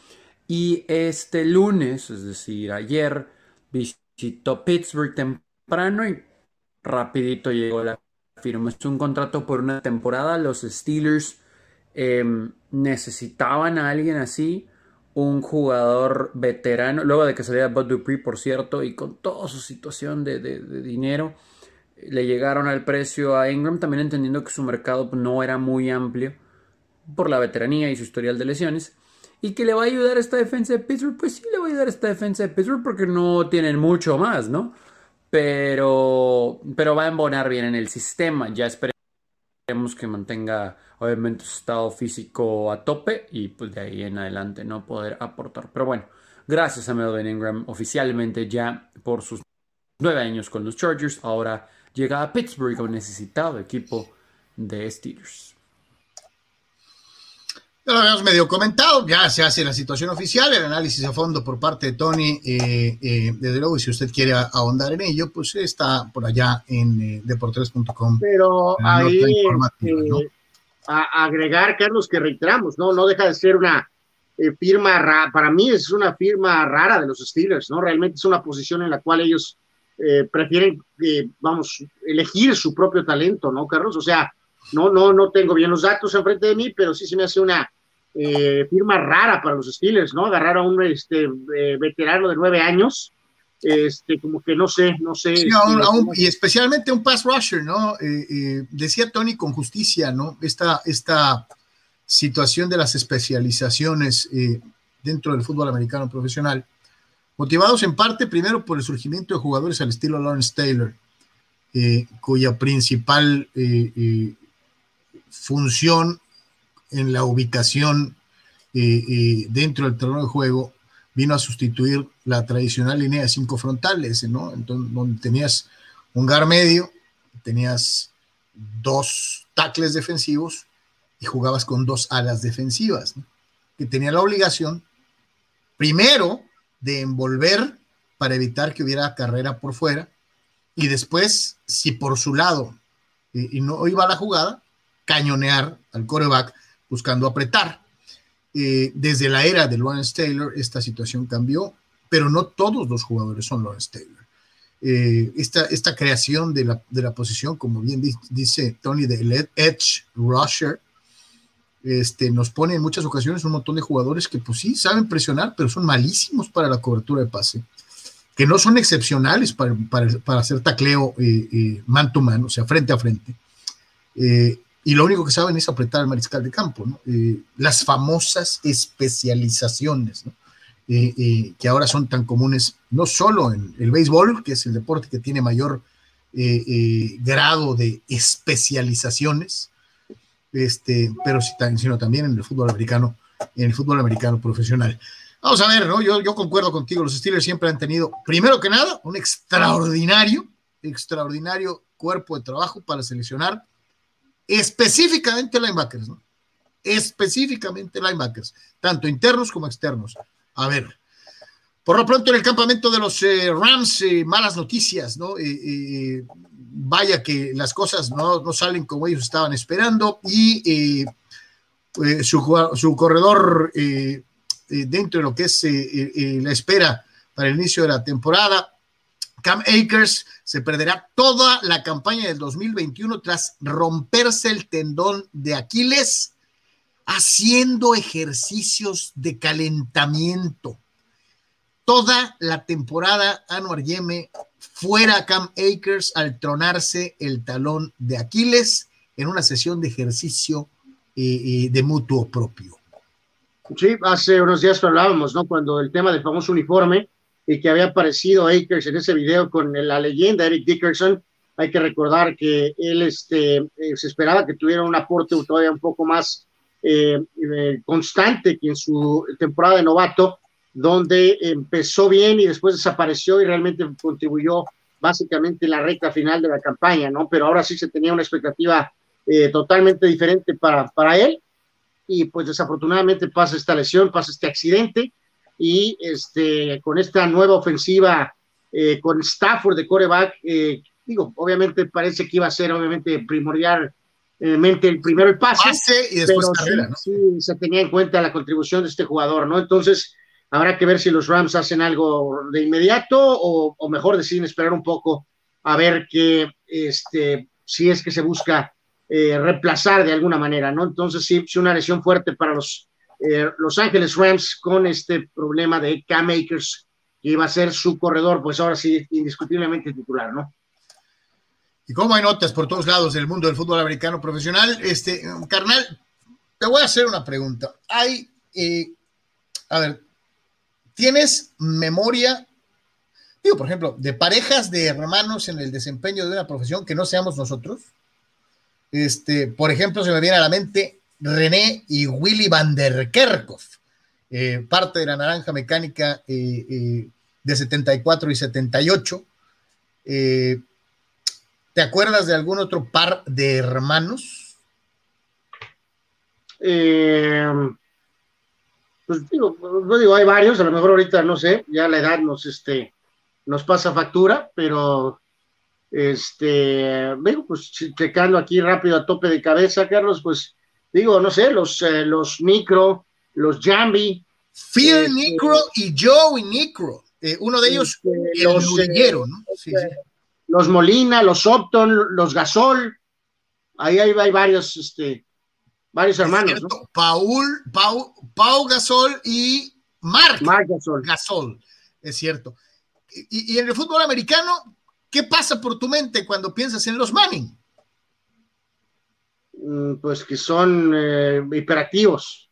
Y este lunes, es decir, ayer, visitó Pittsburgh temprano y rapidito llegó la firma. Es un contrato por una temporada. Los Steelers em, necesitaban a alguien así, un jugador veterano, luego de que saliera Bud Dupree, por cierto, y con toda su situación de dinero le llegaron al precio a Ingram, también entendiendo que su mercado no era muy amplio por la veteranía y su historial de lesiones. Y que le va a ayudar esta defensa de Pittsburgh, pues sí le va a ayudar esta defensa de Pittsburgh porque no tienen mucho más, ¿no? Pero, pero va a embonar bien en el sistema. Ya esperemos que mantenga obviamente su estado físico a tope y pues de ahí en adelante no poder aportar. Pero bueno, gracias a Melvin Ingram oficialmente ya por sus nueve años con los Chargers. Ahora llega a Pittsburgh, un necesitado equipo de Steelers. Ya lo habíamos medio comentado, ya se hace la situación oficial, el análisis a fondo por parte de Tony, eh, eh, desde luego, y si usted quiere ahondar en ello, pues está por allá en eh, deportes.com. Pero ahí, este, a agregar, Carlos, que reiteramos, ¿no? No deja de ser una firma rara, para mí es una firma rara de los Steelers, ¿no? Realmente es una posición en la cual ellos eh, prefieren, eh, vamos, elegir su propio talento, ¿no, Carlos? O sea, no, no, no tengo bien los datos enfrente de mí, pero sí se me hace una eh, firma rara para los Steelers, ¿no? Agarrar a un este, veterano de nueve años, este, como que no sé, no sé. Sí, y especialmente un pass rusher, ¿no? decía Tony con justicia, ¿no? Esta, esta situación de las especializaciones dentro del fútbol americano profesional motivados en parte primero por el surgimiento de jugadores al estilo Lawrence Taylor, eh, cuya principal eh, eh, función en la ubicación dentro del terreno de juego vino a sustituir la tradicional línea de cinco frontales, ¿no? Entonces, donde tenías un gar medio, tenías dos tackles defensivos y jugabas con dos alas defensivas, que tenía la obligación, primero, de envolver para evitar que hubiera carrera por fuera. Y después, si por su lado eh, y no iba a la jugada, cañonear al coreback buscando apretar. Eh, desde la era de Lawrence Taylor, esta situación cambió pero no todos los jugadores son Lawrence Taylor. Eh, esta, esta, creación de la, de la, posición, como bien dice Tony, de Edge Rusher, este, nos pone en muchas ocasiones un montón de jugadores que pues sí saben presionar, pero son malísimos para la cobertura de pase, que no son excepcionales para, para, hacer tacleo eh, eh, man to man, o sea, frente a frente. Eh, y lo único que saben es apretar al mariscal de campo, ¿no? las famosas especializaciones, ¿no? que ahora son tan comunes no solo en el béisbol, que es el deporte que tiene mayor grado de especializaciones, este, pero sino también en el fútbol americano, en el fútbol americano profesional. Vamos a ver, ¿no? Yo, yo concuerdo contigo, los Steelers siempre han tenido, primero que nada, un extraordinario, extraordinario cuerpo de trabajo para seleccionar específicamente linebackers, ¿no? Específicamente linebackers, tanto internos como externos. A ver, por lo pronto en el campamento de los eh, Rams, eh, malas noticias, ¿no? Eh, vaya que las cosas no, salen como ellos estaban esperando y su, su, corredor dentro de lo que es la espera para el inicio de la temporada, Cam Akers se perderá toda la campaña del 2021 tras romperse el tendón de Aquiles haciendo ejercicios de calentamiento. Toda la temporada Anuar Yeme fuera Cam Akers al tronarse el talón de Aquiles en una sesión de ejercicio eh, eh, de mutuo propio. Sí, hace unos días hablábamos, ¿no? Cuando el tema del famoso uniforme y que había aparecido Akers en ese video con la leyenda Eric Dickerson, hay que recordar que él este, eh, se esperaba que tuviera un aporte todavía un poco más constante que en su temporada de novato, donde empezó bien y después desapareció y realmente contribuyó básicamente en la recta final de la campaña, ¿no? Pero ahora sí se tenía una expectativa eh, totalmente diferente para, para él y pues desafortunadamente pasa esta lesión, pasa este accidente y este, con esta nueva ofensiva eh, con Stafford de coreback, eh, digo, obviamente parece que iba a ser obviamente primordialmente el primero el pase, y después carrera, ¿no? sí, se tenía en cuenta la contribución de este jugador, ¿no? Entonces, Habrá que ver si los Rams hacen algo de inmediato o, mejor deciden esperar un poco a ver que este, si es que se busca eh, reemplazar de alguna manera, ¿no? Entonces sí, sí una lesión fuerte para los eh, Los Ángeles Rams con este problema de Cam Makers, que iba a ser su corredor, pues ahora sí, indiscutiblemente titular, ¿no? Y como hay notas por todos lados del mundo del fútbol americano profesional, este, carnal, te voy a hacer una pregunta. Hay, eh, a ver, ¿Tienes memoria, digo, por ejemplo, de parejas de hermanos en el desempeño de una profesión que no seamos nosotros? Este, por ejemplo, se me viene a la mente René y Willy van der Kerkhoff, eh, parte de la naranja mecánica eh, eh, de 74 y 78. ¿Te acuerdas de algún otro par de hermanos? Eh, pues digo, no digo, hay varios, a lo mejor ahorita no sé, ya la edad nos, este, nos pasa factura, pero este, digo, pues checando aquí rápido a tope de cabeza, Carlos, pues digo, no sé, los, eh, los micro, los Jambi. Phil este, Nicro y Joe Nicro, eh, uno de ellos, este, los, eh, ¿no? Sí, sí. Los Molina, los Opton, los Gasol, ahí hay, hay varios, este, varios hermanos. ¿no? Paul, Paul, Pau Gasol y Mark, Gasol. Gasol. Es cierto. Y, en el fútbol americano, ¿qué pasa por tu mente cuando piensas en los Manning? Mm, pues que son eh, hiperactivos.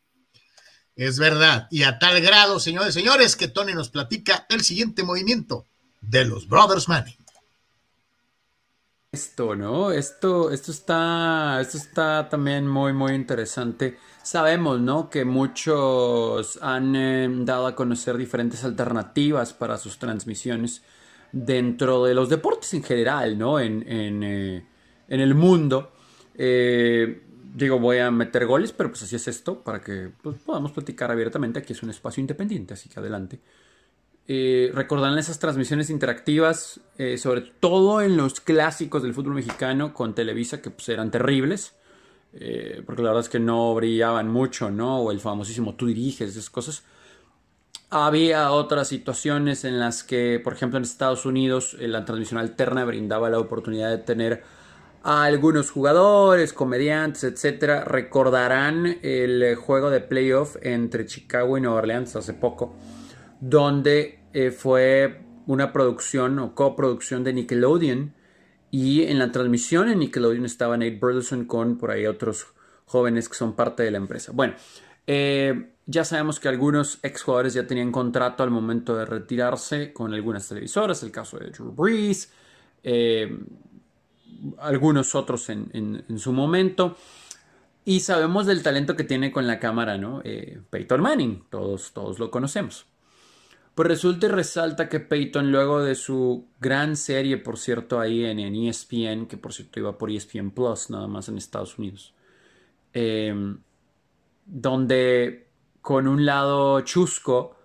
Es verdad. Y a tal grado, señores y señores, que Tony nos platica el siguiente movimiento de los Brothers Manning. Esto, ¿no? Esto, esto está, esto está también muy, muy interesante. Sabemos, ¿no? Que muchos han eh, dado a conocer diferentes alternativas para sus transmisiones dentro de los deportes en general, ¿no? En, eh, el mundo. Eh, digo, voy a meter goles, pero pues así es esto, para que pues, podamos platicar abiertamente. Aquí es un espacio independiente, así que adelante. Eh, recordarán esas transmisiones interactivas, eh, sobre todo en los clásicos del fútbol mexicano con Televisa, que pues, eran terribles, eh, porque la verdad es que no brillaban mucho, ¿no? O el famosísimo tú diriges, esas cosas. Había otras situaciones en las que, por ejemplo, en Estados Unidos, la transmisión alterna brindaba la oportunidad de tener a algunos jugadores, comediantes, etcétera. Recordarán el juego de playoff entre Chicago y Nueva Orleans hace poco, donde eh, fue una producción o coproducción de Nickelodeon. Y en la transmisión en Nickelodeon estaba Nate Burleson con por ahí otros jóvenes que son parte de la empresa. Bueno, eh, ya sabemos que algunos exjugadores ya tenían contrato al momento de retirarse con algunas televisoras, el caso de Drew Brees, eh, algunos otros en, su momento. Y sabemos del talento que tiene con la cámara, ¿no? Eh, Peyton Manning, todos, todos lo conocemos. Pues resulta y resalta que Peyton, luego de su gran serie, por cierto, ahí en, ESPN, que por cierto iba por ESPN Plus, nada más en Estados Unidos, eh, donde con un lado chusco,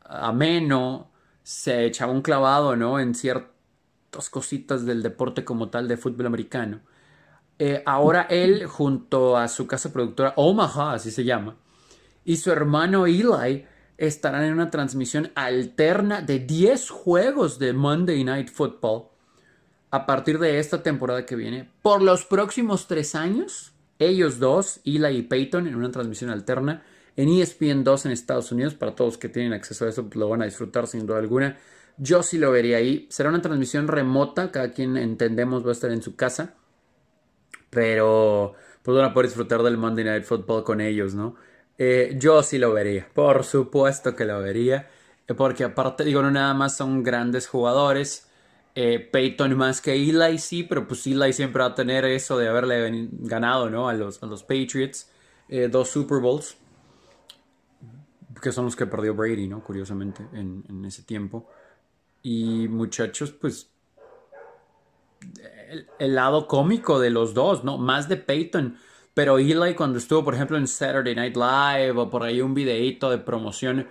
ameno, se echaba un clavado, ¿no? En ciertas cositas del deporte como tal de fútbol americano. Eh, ahora él, junto a su casa productora Omaha, así se llama, y su hermano Eli estarán en una transmisión alterna de 10 juegos de Monday Night Football a partir de esta temporada que viene. Por los próximos tres años, ellos dos, Eli y Peyton, en una transmisión alterna, en ESPN 2 en Estados Unidos. Para todos que tienen acceso a eso, pues, lo van a disfrutar sin duda alguna. Yo sí lo vería ahí. Será una transmisión remota, cada quien entendemos va a estar en su casa. Pero pues van a poder disfrutar del Monday Night Football con ellos, ¿no? Eh, yo sí lo vería, por supuesto que lo vería. Porque aparte, digo, no nada más son grandes jugadores. Eh, Peyton más que Eli, sí, pero pues Eli siempre va a tener eso de haberle ganado, ¿no? A los, a los Patriots. Eh, dos Super Bowls que son los que perdió Brady, ¿no? Curiosamente, en, ese tiempo. Y muchachos, pues el, lado cómico de los dos, ¿no? Más de Peyton. Pero Eli cuando estuvo, por ejemplo, en Saturday Night Live o por ahí un videíto de promoción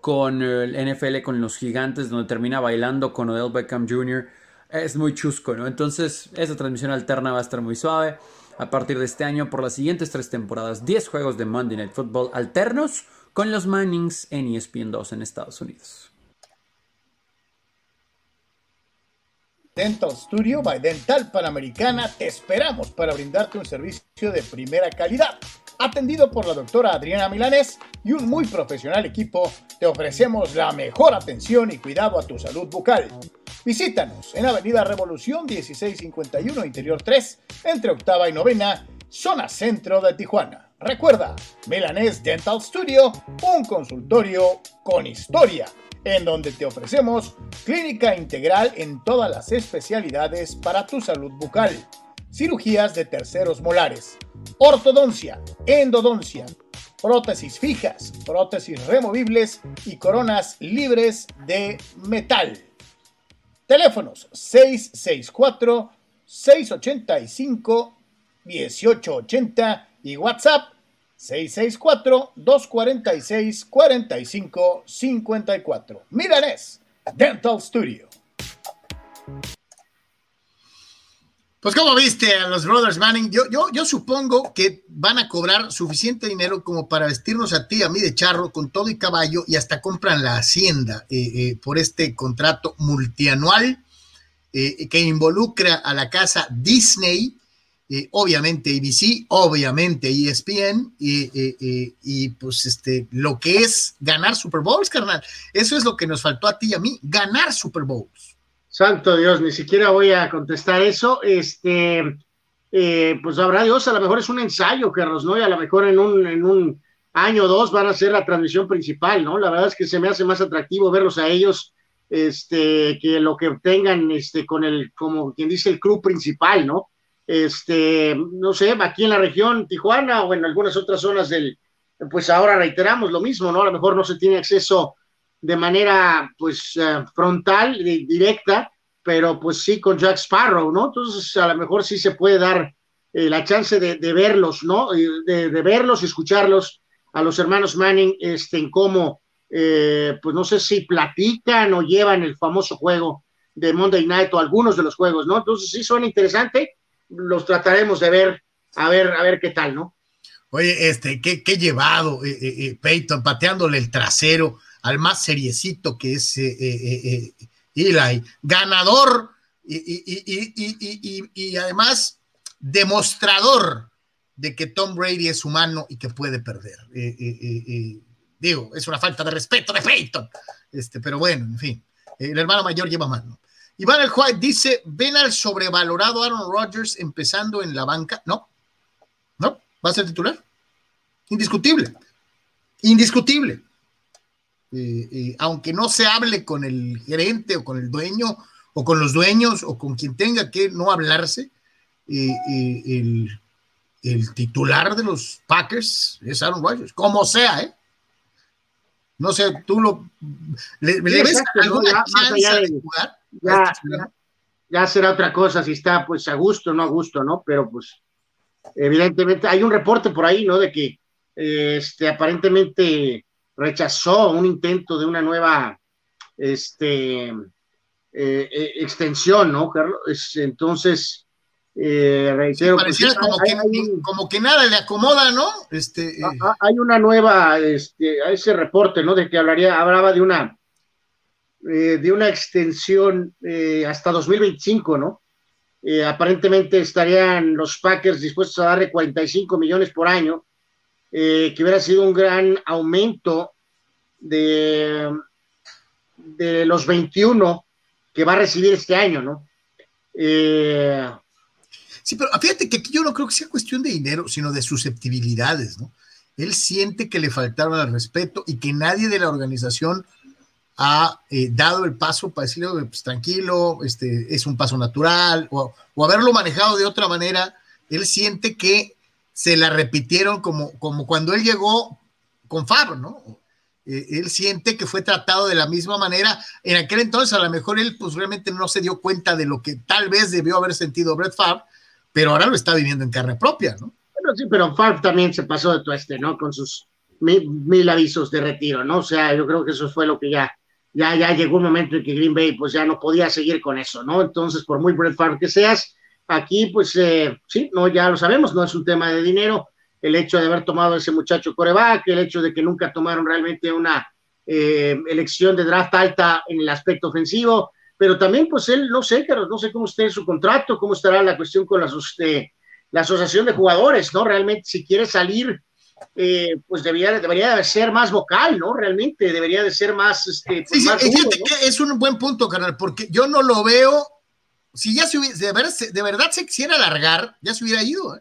con el NFL, con los gigantes, donde termina bailando con Odell Beckham Jr., es muy chusco, ¿no? Entonces, esa transmisión alterna va a estar muy suave. A partir de este año, por las siguientes tres temporadas, 10 juegos de Monday Night Football alternos con los Mannings en ESPN 2 en Estados Unidos. Dental Studio by Dental Panamericana te esperamos para brindarte un servicio de primera calidad. Atendido por la doctora Adriana Milanés y un muy profesional equipo, te ofrecemos la mejor atención y cuidado a tu salud bucal. Visítanos en Avenida Revolución 1651 Interior 3, entre octava y novena, zona centro de Tijuana. Recuerda, Milanés Dental Studio, un consultorio con historia, en donde te ofrecemos clínica integral en todas las especialidades para tu salud bucal, cirugías de terceros molares, ortodoncia, endodoncia, prótesis fijas, prótesis removibles y coronas libres de metal. Teléfonos 664 685 1880 y WhatsApp 664-246-4554. Milanés Dental Studio. Pues como viste a los Brothers Manning, yo, yo, yo supongo que van a cobrar suficiente dinero como para vestirnos a ti, a mí de charro, con todo y caballo, y hasta compran la hacienda eh, eh, por este contrato multianual eh, que involucra a la casa Disney, eh, obviamente ABC, obviamente ESPN, y, pues este, lo que es ganar Super Bowls, carnal. Eso es lo que nos faltó a ti y a mí, ganar Super Bowls. Santo Dios, ni siquiera voy a contestar eso. Este, eh, pues habrá Dios, a lo mejor es un ensayo, Carlos, ¿no? Y a lo mejor en un, en un año o dos van a ser la transmisión principal, ¿no? La verdad es que se me hace más atractivo verlos a ellos este, que lo que obtengan este, con el, como quien dice, el club principal, ¿no? Este, no sé, aquí en la región Tijuana o en algunas otras zonas del, pues ahora reiteramos lo mismo, ¿no? A lo mejor no se tiene acceso de manera, pues, eh, frontal, directa, pero pues sí con Jack Sparrow, ¿no? Entonces, a lo mejor sí se puede dar eh, la chance de, verlos, ¿no? De, verlos y escucharlos a los hermanos Manning, este, en cómo, eh, pues no sé si platican o llevan el famoso juego de Monday Night o algunos de los juegos, ¿no? Entonces sí suena interesante los trataremos de ver, a ver, a ver qué tal, ¿no? Oye, este, qué, qué llevado, eh, eh, eh, Peyton, pateándole el trasero al más seriecito que es Eli, ganador y, además demostrador de que Tom Brady es humano y que puede perder. digo, es una falta de respeto de Peyton, este, pero bueno, en fin, el hermano mayor lleva mano. Iván El White dice, ven al sobrevalorado Aaron Rodgers empezando en la banca. No, no, va a ser titular. Indiscutible, indiscutible. Eh, eh, aunque no se hable con el gerente o con el dueño o con los dueños o con quien tenga que no hablarse, eh, el, titular de los Packers es Aaron Rodgers, como sea, ¿eh? No sé, tú lo. ¿Le, ves alguna chance de jugar? Ya, será otra cosa si está pues a gusto o no a gusto, ¿no? Pero pues evidentemente hay un reporte por ahí, ¿no? De que este aparentemente rechazó un intento de una nueva este, eh, eh, extensión, ¿no, Carlos? entonces, eh, reitero. Pues, como, que, como, que, nada le acomoda, ¿no? Este, Hay una nueva, este, a ese reporte, ¿no? De que hablaría, hablaba de una, de una extensión hasta 2025, ¿no? aparentemente estarían los Packers dispuestos a darle 45 millones por año eh, que hubiera sido un gran aumento de, de los 21 que va a recibir este año, ¿no? Eh, sí, pero fíjate que aquí yo no creo que sea cuestión de dinero, sino de susceptibilidades, ¿no? Él siente que le faltaron al respeto y que nadie de la organización ha eh, dado el paso para decirle, pues tranquilo, este, es un paso natural, o, haberlo manejado de otra manera. Él siente que se la repitieron como, como cuando él llegó con Fabro, ¿no? Eh, él siente que fue tratado de la misma manera. En aquel entonces, a lo mejor él, pues realmente no se dio cuenta de lo que tal vez debió haber sentido Brett Favre, pero ahora lo está viviendo en carne propia, ¿no? Bueno, sí, pero Favre también se pasó de todo este, ¿no? Con sus mil, avisos de retiro, ¿no? O sea, yo creo que eso fue lo que ya, ya, ya llegó un momento en que Green Bay, pues ya no podía seguir con eso, ¿no? Entonces, por muy Brett Favre que seas, Aquí, pues eh, sí, no, ya lo sabemos, no es un tema de dinero. El hecho de haber tomado ese muchacho coreback, el hecho de que nunca tomaron realmente una eh, elección de draft alta en el aspecto ofensivo, pero también, pues él, no sé, Carlos, no sé cómo esté su contrato, cómo estará la cuestión con la, eh, la asociación de jugadores, ¿no? Realmente, si quiere salir, pues debería, debería de ser más vocal, ¿no? Realmente debería de ser más... Este, pues, sí, sí, es un buen punto, carnal, porque yo no lo veo si ya se hubiera, de, verdad, se quisiera alargar, ya se hubiera ido. ¿eh?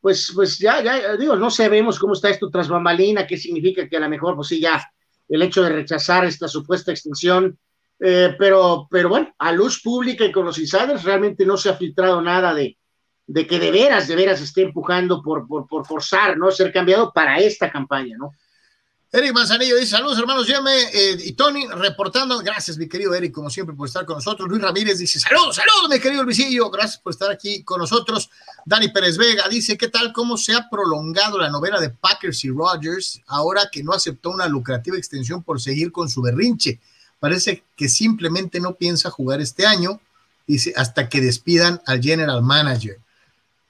Pues, pues ya, ya, digo, no sabemos cómo está esto tras bambalina, qué significa que a lo mejor, pues sí, ya el hecho de rechazar esta supuesta extensión, eh, pero, pero bueno, a luz pública y con los insiders realmente no se ha filtrado nada de, de que de veras, de veras esté empujando por, por, por forzar, ¿no? Ser cambiado para esta campaña, ¿no? Eric Manzanillo dice, saludos hermanos, llame eh, y Tony reportando, gracias mi querido Eric, como siempre por estar con nosotros. Luis Ramírez dice, saludos, saludos mi querido Luisillo, gracias por estar aquí con nosotros. Dani Pérez Vega dice, ¿qué tal? ¿Cómo se ha prolongado la novela de Packers y Rogers ahora que no aceptó una lucrativa extensión por seguir con su berrinche? Parece que simplemente no piensa jugar este año, dice, hasta que despidan al general manager.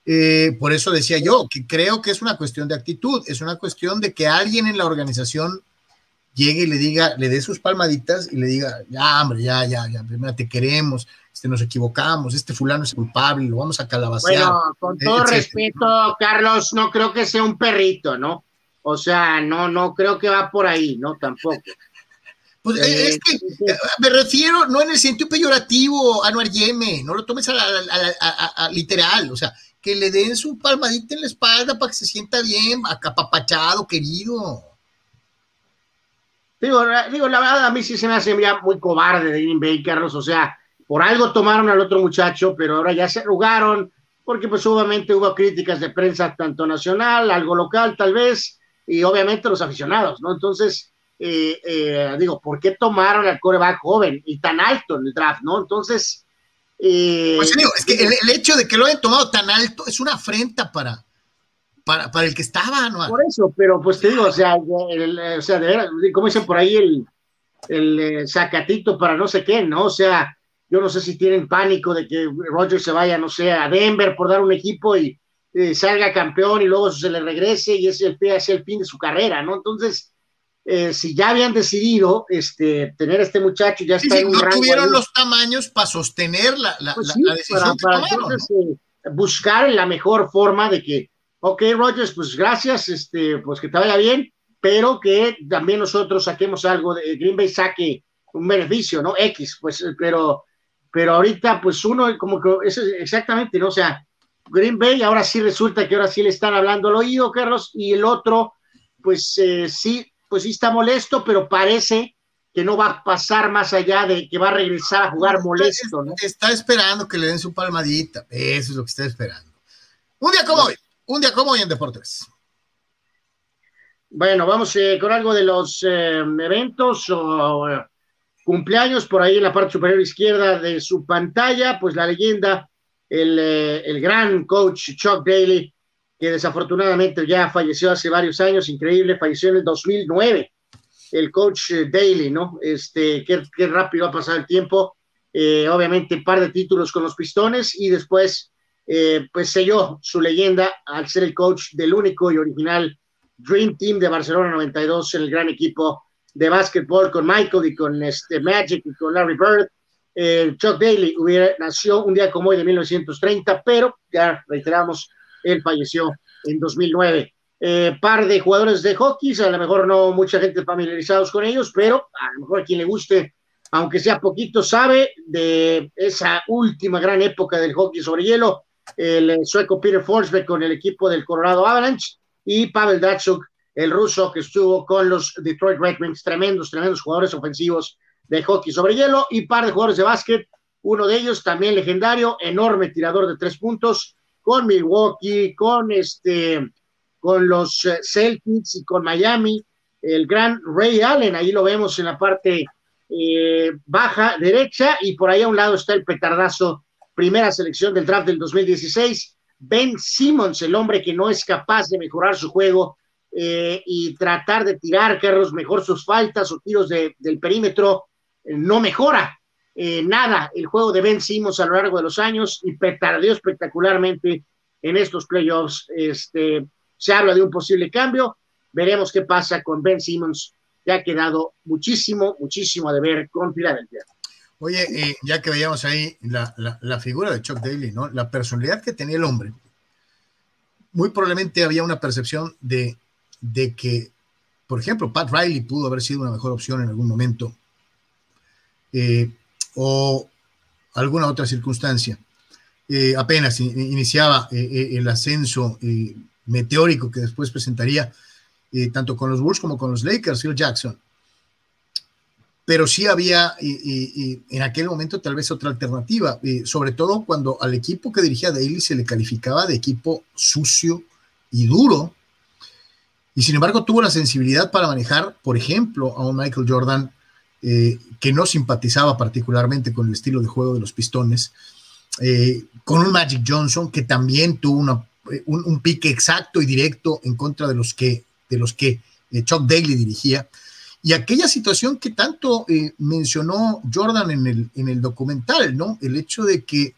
Eh, por eso decía yo que creo que es una cuestión de actitud, es una cuestión de que alguien en la organización llegue y le diga, le dé sus palmaditas y le diga, ya, hombre, ya, ya, ya, primero te queremos, este, nos equivocamos, este fulano es culpable, lo vamos a calabacear. Bueno, con todo respeto, Carlos, no creo que sea un perrito, ¿no? O sea, no, no creo que va por ahí, ¿no? Tampoco. Pues eh, es que eh, me refiero, no en el sentido peyorativo, Anuar Yeme, no lo tomes a, literal, o sea, que le den su palmadita en la espalda para que se sienta bien, acapapachado, querido. Digo, digo, la verdad a mí sí se me hace ya muy cobarde de Green Bay, Carlos, o sea, por algo tomaron al otro muchacho, pero ahora ya se arrugaron, porque pues obviamente hubo críticas de prensa tanto nacional, algo local tal vez, y obviamente los aficionados, ¿no? Entonces, eh, eh, digo, ¿por qué tomaron al coreback joven y tan alto en el draft, ¿no? Entonces, pues digo, es que el, hecho de que lo hayan tomado tan alto es una afrenta para, para, para el que estaba, ¿no? Por eso, pero pues te digo, o sea, o sea de verdad, como dicen por ahí, el, el eh, sacatito para no sé qué, ¿no? O sea, yo no sé si tienen pánico de que Roger se vaya, no sé, a Denver por dar un equipo y salga campeón y luego se le regrese y ese el fin de su carrera, ¿no? Entonces, eh, si ya habían decidido este, tener este muchacho, ya está en un no tuvieron los tamaños para sostener la, la, pues decisión para, eh, buscar la mejor forma de que, ok, Rogers, pues gracias, este, pues que te vaya bien, pero que también nosotros saquemos algo, de Green Bay saque un beneficio, ¿no? X, pues, pero, pero ahorita, pues uno, como que es exactamente, ¿no? O sea, Green Bay, ahora sí resulta que ahora sí le están hablando al oído, Carlos, y el otro, pues eh, sí, pues sí está molesto, pero parece que no va a pasar más allá de que va a regresar a jugar molesto, ¿no? Está esperando que le den su palmadita, eso es lo que está esperando. Un día como hoy, un día como hoy en Deportes. Bueno, vamos eh, con algo de los eh, eventos o cumpleaños por ahí en la parte superior izquierda de su pantalla, pues la leyenda, el, eh, el gran coach Chuck Daly, que desafortunadamente ya falleció hace varios años, increíble, falleció en el 2009, el coach eh, Daly, ¿no? Este, qué, qué rápido ha pasado el tiempo, eh, obviamente un par de títulos con los Pistones y después, eh, pues selló su leyenda al ser el coach del único y original Dream Team de Barcelona 92 en el gran equipo de básquetbol con Michael y con este Magic y con Larry Bird. Chuck Daly nació un día como hoy de 1930, pero ya reiteramos, él falleció en 2009. Eh, par de jugadores de hockey, a lo mejor no mucha gente familiarizados con ellos, pero a lo mejor a quien le guste, aunque sea poquito, sabe de esa última gran época del hockey sobre hielo, el sueco Peter Forsberg con el equipo del Colorado Avalanche y Pavel Datsuk, el ruso que estuvo con los Detroit Red Wings, tremendos, tremendos jugadores ofensivos de hockey sobre hielo y par de jugadores de básquet, uno de ellos también legendario, enorme tirador de tres puntos, con Milwaukee, con este, con los eh, Celtics y con Miami, el gran Ray Allen, ahí lo vemos en la parte eh, baja derecha, y por ahí a un lado está el petardazo, primera selección del draft del 2016, Ben Simmons, el hombre que no es capaz de mejorar su juego eh, y tratar de tirar, Carlos, mejor sus faltas o tiros del perímetro, no mejora. Eh, nada el juego de Ben Simmons a lo largo de los años y petardeó espectacularmente en estos playoffs. Este, se habla de un posible cambio. Veremos qué pasa con Ben Simmons, que ha quedado muchísimo, muchísimo a deber con Filadelfia. Oye, ya que veíamos ahí la, la, figura de Chuck Daly, ¿no? La personalidad que tenía el hombre, muy probablemente había una percepción de, de que, por ejemplo, Pat Riley pudo haber sido una mejor opción en algún momento. Eh, o alguna otra circunstancia. Eh, apenas iniciaba eh, eh, el ascenso meteórico que después presentaría tanto con los Bulls como con los Lakers, Phil Jackson. Pero sí había en aquel momento tal vez otra alternativa, sobre todo cuando al equipo que dirigía Daly se le calificaba de equipo sucio y duro. Y sin embargo tuvo la sensibilidad para manejar, por ejemplo, a un Michael Jordan eh, que no simpatizaba particularmente con el estilo de juego de los pistones, eh, con un Magic Johnson que también tuvo eh, un, pique exacto y directo en contra de los que, de los que Chuck Daly dirigía. Y aquella situación que tanto mencionó Jordan en el, en el documental, ¿no? El hecho de que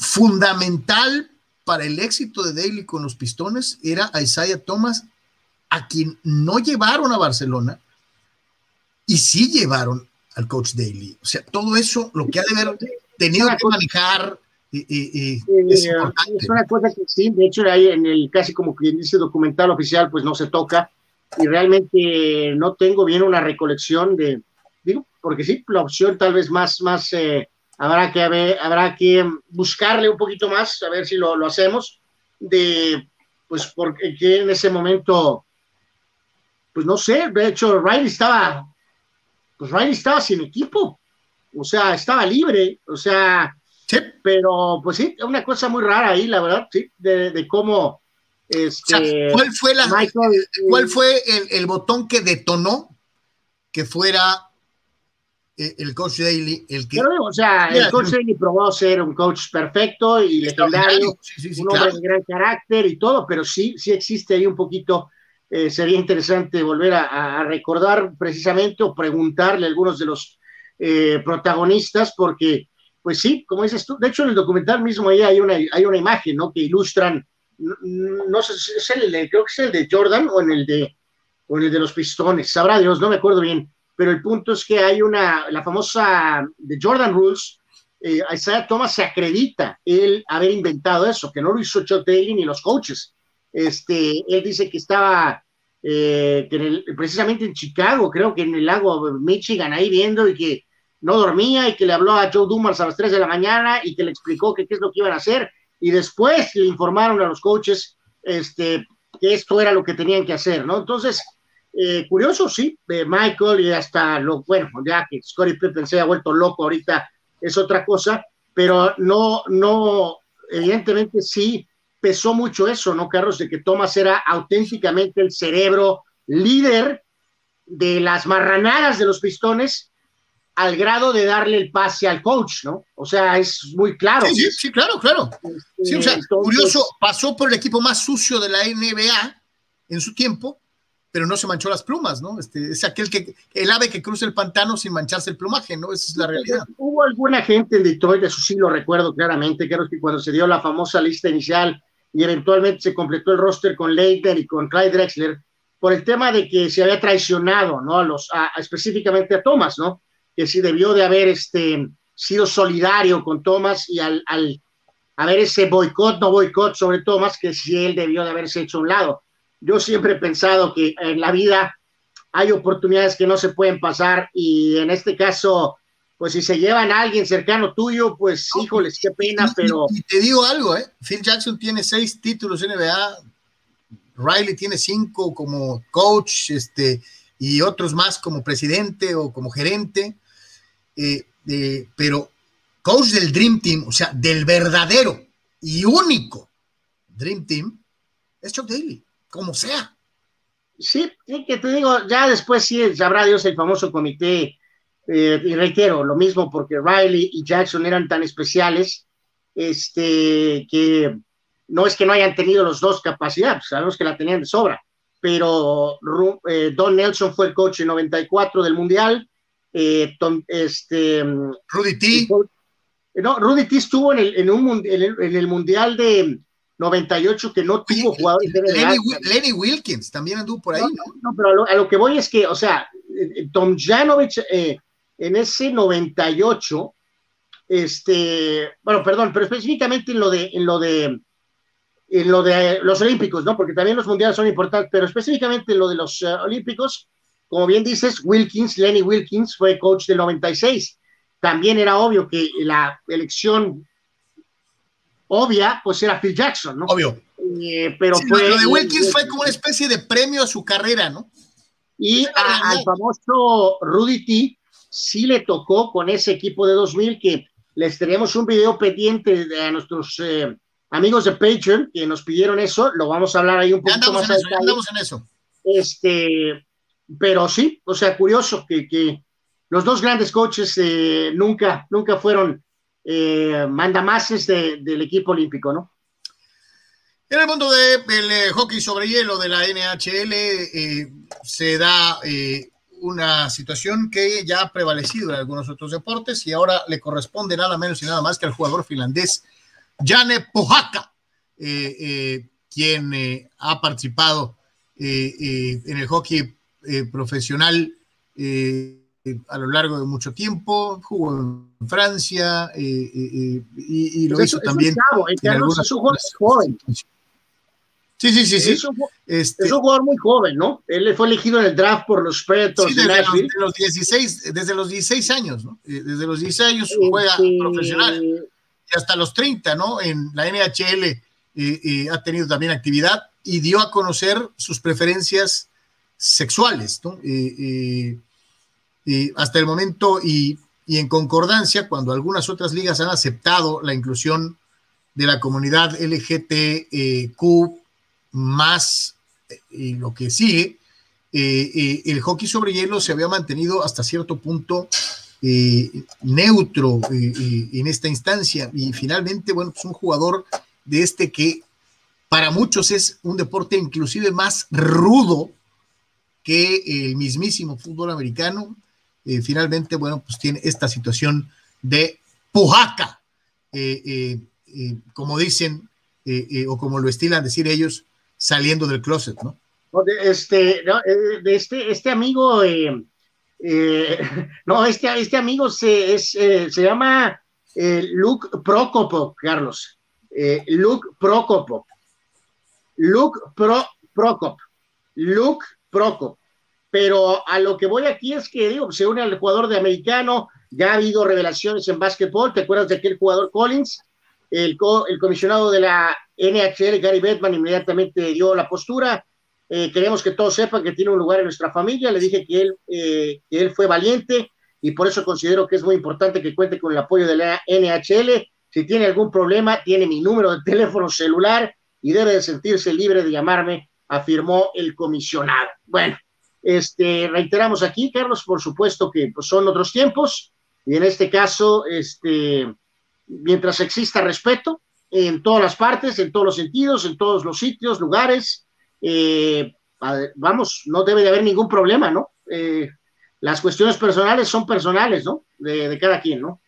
fundamental para el éxito de Daly con los pistones era Isaiah Thomas a quien no llevaron a Barcelona y sí llevaron al coach Daly. O sea, todo eso, lo que ha de haber tenido que manejar. es, una cosa que sí, de hecho, ahí en el casi como que dice documental oficial, pues no se toca y realmente no tengo bien una recolección de, digo, porque sí, la opción tal vez más, más eh, habrá que haber, habrá que buscarle un poquito más, a ver si lo, lo hacemos, de, pues, porque en ese momento pues no sé, de hecho Riley estaba, pues Riley estaba sin equipo, o sea, estaba libre, o sea, sí. pero pues sí, una cosa muy rara ahí, la verdad, sí, de, cómo... Este, ¿cuál fue, la, ¿cuál fue el, botón que detonó que fuera eh, el coach Daly el que... o sea, el coach Daly probó ser un coach perfecto y legendario, un hombre de gran carácter y todo, pero sí, sí existe ahí un poquito eh, sería interesante volver a, recordar precisamente o preguntarle a algunos de los eh, protagonistas, porque, pues sí, como dices tú, de hecho en el documental mismo ahí hay una, imagen, ¿no? Que ilustran no, sé si es el de, creo que es el de Jordan o en el de, o en el de los pistones, sabrá Dios, no me acuerdo bien, pero el punto es que hay una, la famosa de Jordan Rules, eh, Isaiah Thomas se acredita el haber inventado eso, que no lo hizo Chuck Daly ni los coaches. Este, él dice que estaba eh, precisamente en Chicago, creo que en el lago Michigan, ahí viendo y que no dormía y que le habló a Joe Dumas a las 3 de la mañana y que le explicó que qué es lo que iban a hacer y después le informaron a los coaches este, que esto era lo que tenían que hacer, ¿no? Entonces, eh, curioso, sí, eh, Michael y hasta lo, bueno, ya que Scottie Pippen se ha vuelto loco ahorita es otra cosa, pero no, no, evidentemente sí pesó mucho eso, ¿no, Carlos? De que Thomas era auténticamente el cerebro líder de las marranadas de los pistones al grado de darle el pase al coach, ¿no? O sea, es muy claro. Sí, sí, claro, claro. Sí, o sea, curioso, pasó por el equipo más sucio de la NBA en su tiempo, pero no se manchó las plumas, ¿no? Este, es aquel que, el ave que cruza el pantano sin mancharse el plumaje, ¿no? Esa es la realidad. Hubo alguna gente en Detroit, eso sí lo recuerdo claramente, creo que cuando se dio la famosa lista inicial y eventualmente se completó el roster con Leiter y con Clyde Drexler, por el tema de que se había traicionado, ¿no? A los, específicamente a Thomas, ¿no? que sí debió de haber este, sido solidario con Thomas y al, al haber ese boicot, no boicot sobre Thomas, que sí él debió de haberse hecho a un lado. Yo siempre he pensado que en la vida hay oportunidades que no se pueden pasar y en este caso, pues si se llevan a alguien cercano tuyo, pues híjoles, qué pena, pero... Y, te digo algo, ¿eh? Phil Jackson tiene seis títulos NBA, Riley tiene cinco como coach, este, y otros más como presidente o como gerente. Eh, eh, pero coach del Dream Team, o sea, del verdadero y único Dream Team, es Chuck Daly, como sea. Sí, que te digo, ya después sí sabrá Dios el famoso comité, eh, y reitero, lo mismo porque Riley y Jackson eran tan especiales, este, que no es que no hayan tenido los dos capacidad, sabemos que la tenían de sobra, pero Don Nelson fue el coach en 94 del Mundial, eh, este, Rudy T. No, Rudy T estuvo en el, en un, en el, en el Mundial de 98 que no tuvo jugadores Lenny, Lenny, Wilkins también anduvo por ahí. No, no, pero a lo, que voy es que, o sea, eh, Tom Janovich eh, en ese 98, este, bueno, perdón, pero específicamente en lo de, en lo de, en lo de los Olímpicos, ¿no? Porque también los mundiales son importantes, pero específicamente en lo de los Olímpicos, como bien dices, Wilkins, Lenny Wilkins fue coach del 96. También era obvio que la elección obvia, pues era Phil Jackson, ¿no? Obvio. Eh, pero fue, lo de Wilkins fue como una especie de premio a su carrera, ¿no? Y al famoso Rudy T sí le tocó con ese equipo de 2000 que les tenemos un video pendiente de, a nuestros eh, amigos de Patreon que nos pidieron eso, lo vamos a hablar ahí un poquito más adelante. Andamos en eso. Este, pero sí, o sea, curioso que, que los dos grandes coaches eh, nunca, nunca fueron eh, mandamases de, del equipo olímpico, ¿no? En el mundo del de, hockey sobre hielo de la NHL eh, se da eh, una situación que ya ha prevalecido en algunos otros deportes y ahora le corresponde nada menos y nada más que al jugador finlandés Jane Pohaka, quien ha participado en el hockey eh, profesional eh, a lo largo de mucho tiempo, jugó en Francia eh, y, lo hizo también. en algunas es un joven. Sí, sí, sí, sí. Es un, este, jugador muy joven, ¿no? Él fue elegido en el draft por los Predators sí, desde, los, 16, desde los 16 años, ¿no? Desde los 16 años juega este, profesional y hasta los 30, ¿no? En la NHL ha tenido también actividad y dio a conocer sus preferencias sexuales, ¿no? hasta el momento, y, en concordancia, cuando algunas otras ligas han aceptado la inclusión de la comunidad LGTQ más lo que sigue, eh, eh, el hockey sobre hielo se había mantenido hasta cierto punto eh, neutro en esta instancia. Y finalmente, bueno, pues un jugador de este que para muchos es un deporte inclusive más rudo que el mismísimo fútbol americano finalmente, bueno, pues tiene esta situación de pujaca, como dicen o como lo estilan decir ellos, saliendo del closet, ¿no? Este, este, este amigo, no, este, este amigo se, se llama Luke Prokopov, Carlos. Luke Prokopov. Luke Pro, Prokop. Luke Prokop. Pero a lo que voy aquí es que digo, se une al jugador de americano, ya ha habido revelaciones en básquetbol, ¿te acuerdas de aquel jugador Collins? El, el comisionado de la NHL, Gary Bettman, inmediatamente dio la postura. Eh, queremos que todos sepan que tiene un lugar en nuestra familia. Le dije que él, eh, que él fue valiente y por eso considero que es muy importante que cuente con el apoyo de la NHL. Si tiene algún problema, tiene mi número de teléfono celular y debe de sentirse libre de llamarme, afirmó el comisionado. Bueno, este, reiteramos aquí, Carlos, por supuesto que pues, son otros tiempos y en este caso, este, mientras exista respeto en todas las partes, en todos los sentidos, en todos los sitios, lugares, eh, vamos, no debe de haber ningún problema, ¿no? Eh, las cuestiones personales son personales, ¿no? De, cada quien, ¿no?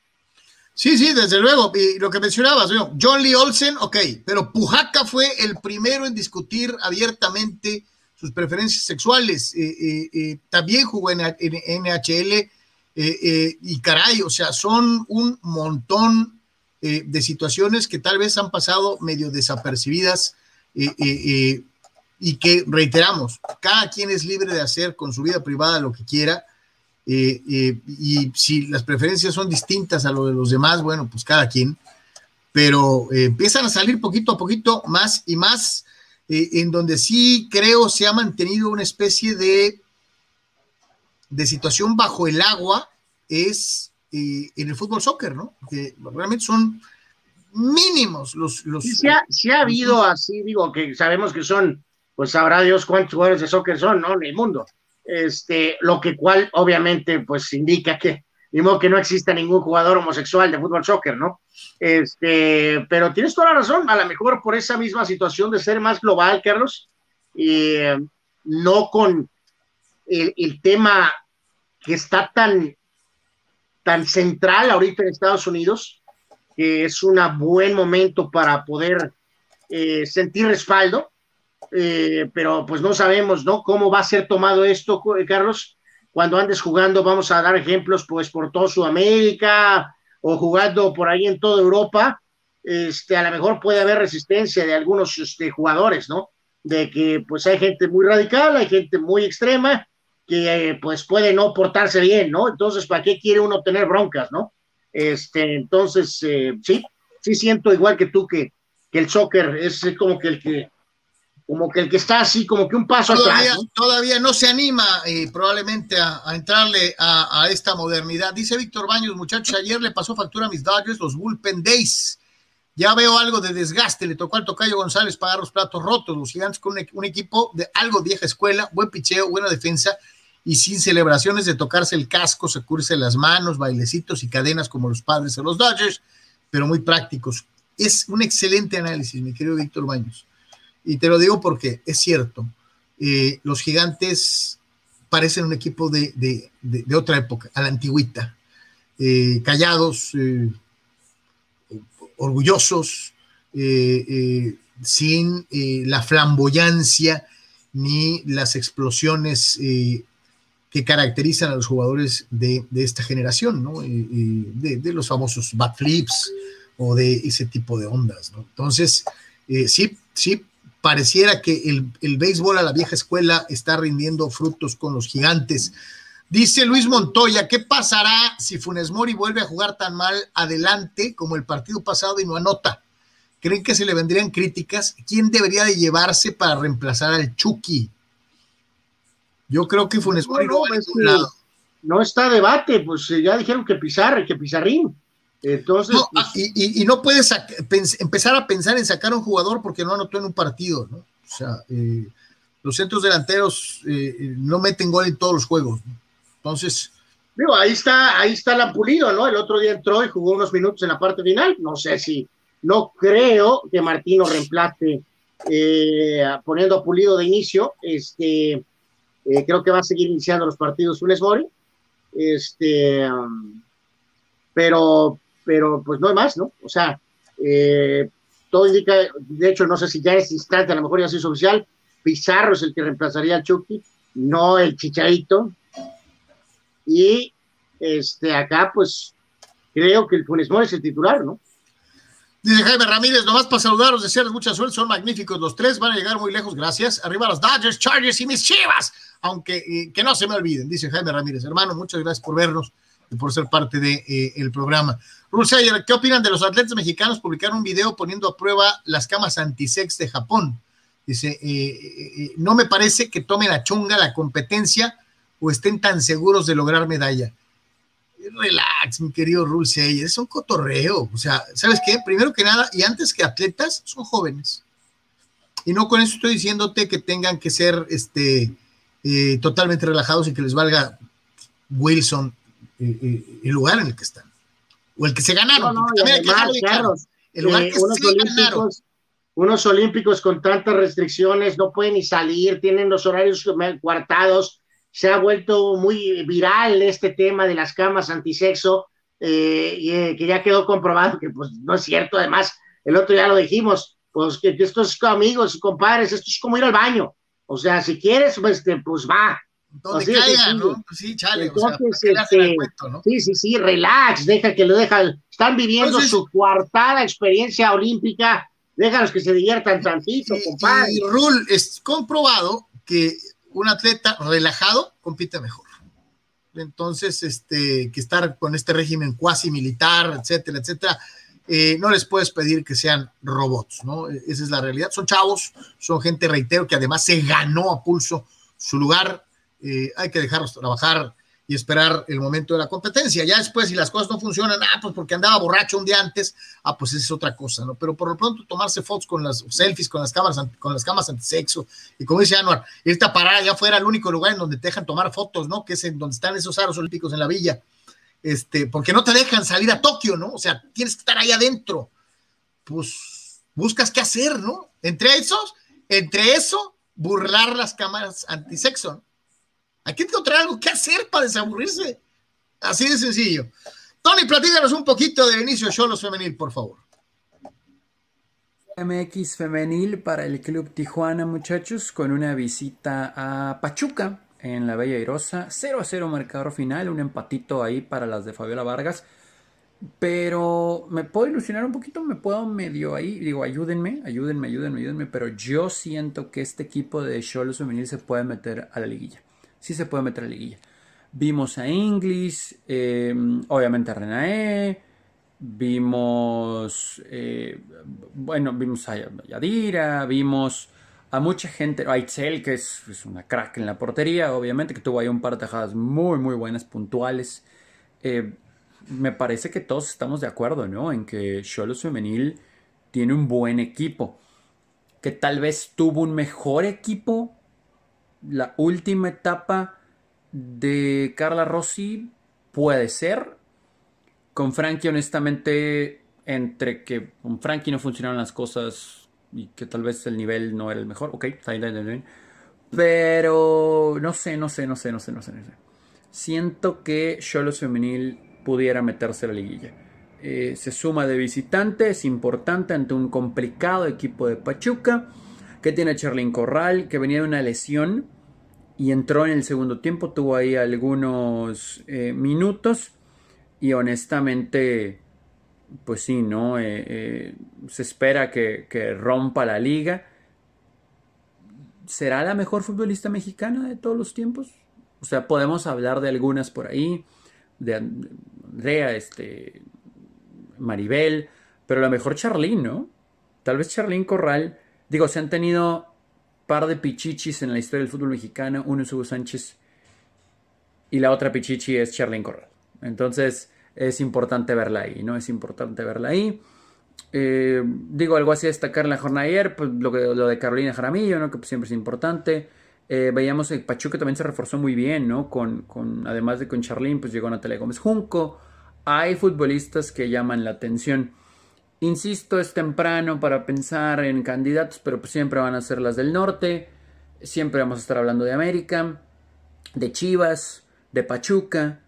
Sí, sí, desde luego. Y lo que mencionabas, John Lee Olsen, ok, pero Pujaca fue el primero en discutir abiertamente sus preferencias sexuales. Eh, también jugó en, NHL y caray, o sea, son un montón de situaciones que tal vez han pasado medio desapercibidas y que reiteramos, cada quien es libre de hacer con su vida privada lo que quiera eh, eh, y si las preferencias son distintas a lo de los demás, bueno, pues cada quien, pero eh, empiezan a salir poquito a poquito más y más, en donde sí creo se ha mantenido una especie de, de situación bajo el agua, es en el fútbol soccer, ¿no? Que realmente son mínimos los... los sí, sí ha, habido así, digo, que sabemos que son, pues sabrá Dios cuántos jugadores de soccer son, ¿no? En el mundo este, lo que cual obviamente pues indica que ni modo que no exista ningún jugador homosexual de fútbol soccer, ¿no? Este, pero tienes toda la razón, a lo mejor por esa misma situación de ser más global, Carlos, y no con el, tema que está tan, tan central ahorita en Estados Unidos, que es un buen momento para poder eh, sentir respaldo, eh, pero pues no sabemos, ¿no? Cómo va a ser tomado esto, Carlos. Cuando andes jugando, vamos a dar ejemplos, pues por toda Sudamérica o jugando por ahí en toda Europa, este, a lo mejor puede haber resistencia de algunos este, jugadores, ¿no? De que pues hay gente muy radical, hay gente muy extrema, que pues puede no portarse bien, ¿no? Entonces, ¿para qué quiere uno tener broncas, ¿no? Este, entonces, eh, sí, sí siento igual que tú que, que el soccer es como que el que como que el que está así, como que un paso todavía, atrás. Todavía no se anima eh, probablemente a, entrarle a, esta modernidad. Dice Víctor Baños, muchachos, ayer le pasó factura a mis Dodgers los Bullpen Days. Ya veo algo de desgaste, le tocó al Tocayo González pagar los platos rotos, los gigantes con un, equipo de algo vieja escuela, buen picheo, buena defensa y sin celebraciones de tocarse el casco, securse las manos, bailecitos y cadenas como los padres de los Dodgers, pero muy prácticos. Es un excelente análisis, mi querido Víctor Baños. Y te lo digo porque es cierto, eh, los gigantes parecen un equipo de, otra época, a la antigüita, eh, callados, eh, orgullosos, sin la flamboyancia ni las explosiones que caracterizan a los jugadores de, esta generación, ¿no? de, los famosos backflips o de ese tipo de ondas, ¿no? Entonces, sí, sí, pareciera que el, béisbol a la vieja escuela está rindiendo frutos con los gigantes. Dice Luis Montoya, ¿qué pasará si Funes Mori vuelve a jugar tan mal adelante como el partido pasado y no anota? ¿Creen que se le vendrían críticas? ¿Quién debería de llevarse para reemplazar al Chucky? Yo creo que Funes Mori no, no, no está debate, pues ya dijeron que Pizarro, que Pizarrín. Entonces, no, pues, y, no puedes empezar a pensar en sacar a un jugador porque no anotó en un partido, ¿no? O sea, eh, los centros delanteros eh, no meten gol en todos los juegos. Entonces. Digo, ahí está, ahí está la pulido, ¿no? El otro día entró y jugó unos minutos en la parte final. No sé si, no creo que Martino reemplace eh, poniendo a pulido de inicio. Este, creo que va a seguir iniciando los partidos Funes Mori. Este, pero pero pues no hay más, ¿no? O sea, eh, todo indica, de hecho, no sé si ya es instante, a lo mejor ya es oficial, Pizarro es el que reemplazaría a Chucky, no el Chicharito. Y este, acá, pues, creo que el Funes Mori es el titular, ¿no? Dice Jaime Ramírez, nomás para saludaros, desearles mucha suerte, son magníficos los tres, van a llegar muy lejos, gracias. Arriba los Dodgers, Chargers y mis Chivas, aunque eh, que no se me olviden, dice Jaime Ramírez. Hermano, muchas gracias por vernos y por ser parte del de, eh, programa. Ruseyer, ¿qué opinan de los atletas mexicanos? Publicaron un video poniendo a prueba las camas antisex de Japón. Dice, eh, no me parece que tomen a chunga la competencia o estén tan seguros de lograr medalla relax, mi querido Rulse, es un cotorreo. O sea, ¿sabes qué? Primero que nada, y antes que atletas, son jóvenes. Y no con eso estoy diciéndote que tengan que ser este, eh, totalmente relajados y que les valga Wilson eh, eh, el lugar en el que están. O el que se ganaron. No, no, el lugar que unos, se olímpicos, ganaron. unos olímpicos con tantas restricciones no pueden ni salir, tienen los horarios cuartados se ha vuelto muy viral este tema de las camas antisexo, eh, y, eh, que ya quedó comprobado que pues no es cierto, además, el otro ya lo dijimos, pues que, esto es amigos, compadres, esto es como ir al baño, o sea, si quieres, pues, pues va. Donde caiga, ¿no? Pues sí, chale, Entonces, o sea, este, ¿no? Sí, sí, sí, relax, deja que lo dejan, están viviendo su cuartada experiencia olímpica, déjalos que se diviertan tantito, compadre. Y Rul, es comprobado que un atleta relajado compite mejor. Entonces, este, que estar con este régimen cuasi militar, etcétera, etcétera, eh, no les puedes pedir que sean robots, ¿no? Esa es la realidad. Son chavos, son gente, reitero, que además se ganó a pulso su lugar. Eh, hay que dejarlos trabajar y esperar el momento de la competencia. Ya después, si las cosas no funcionan, ah, pues porque andaba borracho un día antes, ah, pues esa es otra cosa, ¿no? Pero por lo pronto tomarse fotos con las selfies, con las cámaras, con las cámaras antisexo, y como dice Anuar, irte a parar allá afuera, el único lugar en donde te dejan tomar fotos, ¿no? Que es en donde están esos aros olímpicos en la villa. Este, porque no te dejan salir a Tokio, ¿no? O sea, tienes que estar ahí adentro. Pues buscas qué hacer, ¿no? Entre esos, entre eso, burlar las cámaras antisexo. Hay que encontrar algo que hacer para desaburrirse. Así de sencillo. Tony, platícanos un poquito de Cholos Femenil, por favor. MX Femenil para el Club Tijuana, muchachos, con una visita a Pachuca en la Bella Irosa. 0 a 0 marcador final, un empatito ahí para las de Fabiola Vargas. Pero me puedo ilusionar un poquito, me puedo medio ahí, digo, ayúdenme, ayúdenme, ayúdenme, ayúdenme, pero yo siento que este equipo de Cholos Femenil se puede meter a la liguilla sí se puede meter a la liguilla. Vimos a Inglis, em, obviamente a Renae, vimos, eh, bueno, vimos a Yadira, vimos a mucha gente, a Itzel, que es, una crack en la portería, obviamente, que tuvo ahí un par de tajadas muy, muy buenas, puntuales. Eh, me parece que todos estamos de acuerdo, ¿no? En que Cholos Femenil tiene un buen equipo. Que tal vez tuvo un mejor equipo la última etapa de Carla Rossi puede ser. Con Frankie, honestamente, entre que con Frankie no funcionaron las cosas y que tal vez el nivel no era el mejor, ok, pero no sé, no sé, no sé, no sé, no sé. No sé. Siento que Cholos Femenil pudiera meterse a la liguilla. Eh, se suma de visitante, es importante ante un complicado equipo de Pachuca que tiene Charlyn Corral, que venía de una lesión y entró en el segundo tiempo, tuvo ahí algunos eh, minutos y honestamente, pues sí, ¿no? Eh, eh, se espera que, rompa la liga. ¿Será la mejor futbolista mexicana de todos los tiempos? O sea, podemos hablar de algunas por ahí, de Andrea, este, Maribel, pero la mejor Charlene, ¿no? Tal vez Charlene Corral Digo, se han tenido par de pichichis en la historia del fútbol mexicano. Uno es Hugo Sánchez y la otra pichichi es Charlene Corral. Entonces es importante verla ahí, ¿no? Es importante verla ahí. Eh, digo, algo así a destacar en la jornada de ayer, pues lo, que, lo de Carolina Jaramillo, ¿no? Que pues, siempre es importante. Eh, veíamos que Pachuca también se reforzó muy bien, ¿no? Con, con, además de con Charlene, pues llegó Natalia Gómez Junco. Hay futbolistas que llaman la atención. Insisto, es temprano para pensar en candidatos, pero pues siempre van a ser las del norte. Siempre vamos a estar hablando de América, de Chivas, de Pachuca.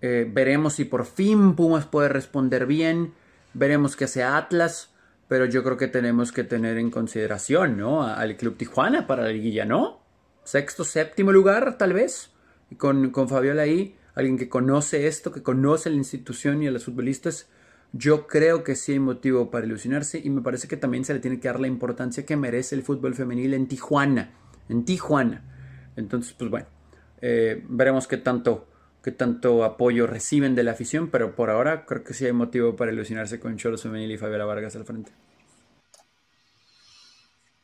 Eh, veremos si por fin Pumas puede responder bien. Veremos qué hace Atlas. pero yo creo que tenemos que tener en consideración, ¿no? Al Club Tijuana para la liguilla, ¿no? Sexto, séptimo lugar, tal vez. Con, con Fabiola ahí, alguien que conoce esto, que conoce la institución y a los futbolistas, yo creo que sí hay motivo para ilusionarse y me parece que también se le tiene que dar la importancia que merece el fútbol femenil en Tijuana. En Tijuana. Entonces, pues bueno, eh, veremos qué tanto tanto apoyo reciben de la afición, pero por ahora creo que sí hay motivo para ilusionarse con Cholos Femenil y Fabiola Vargas al frente.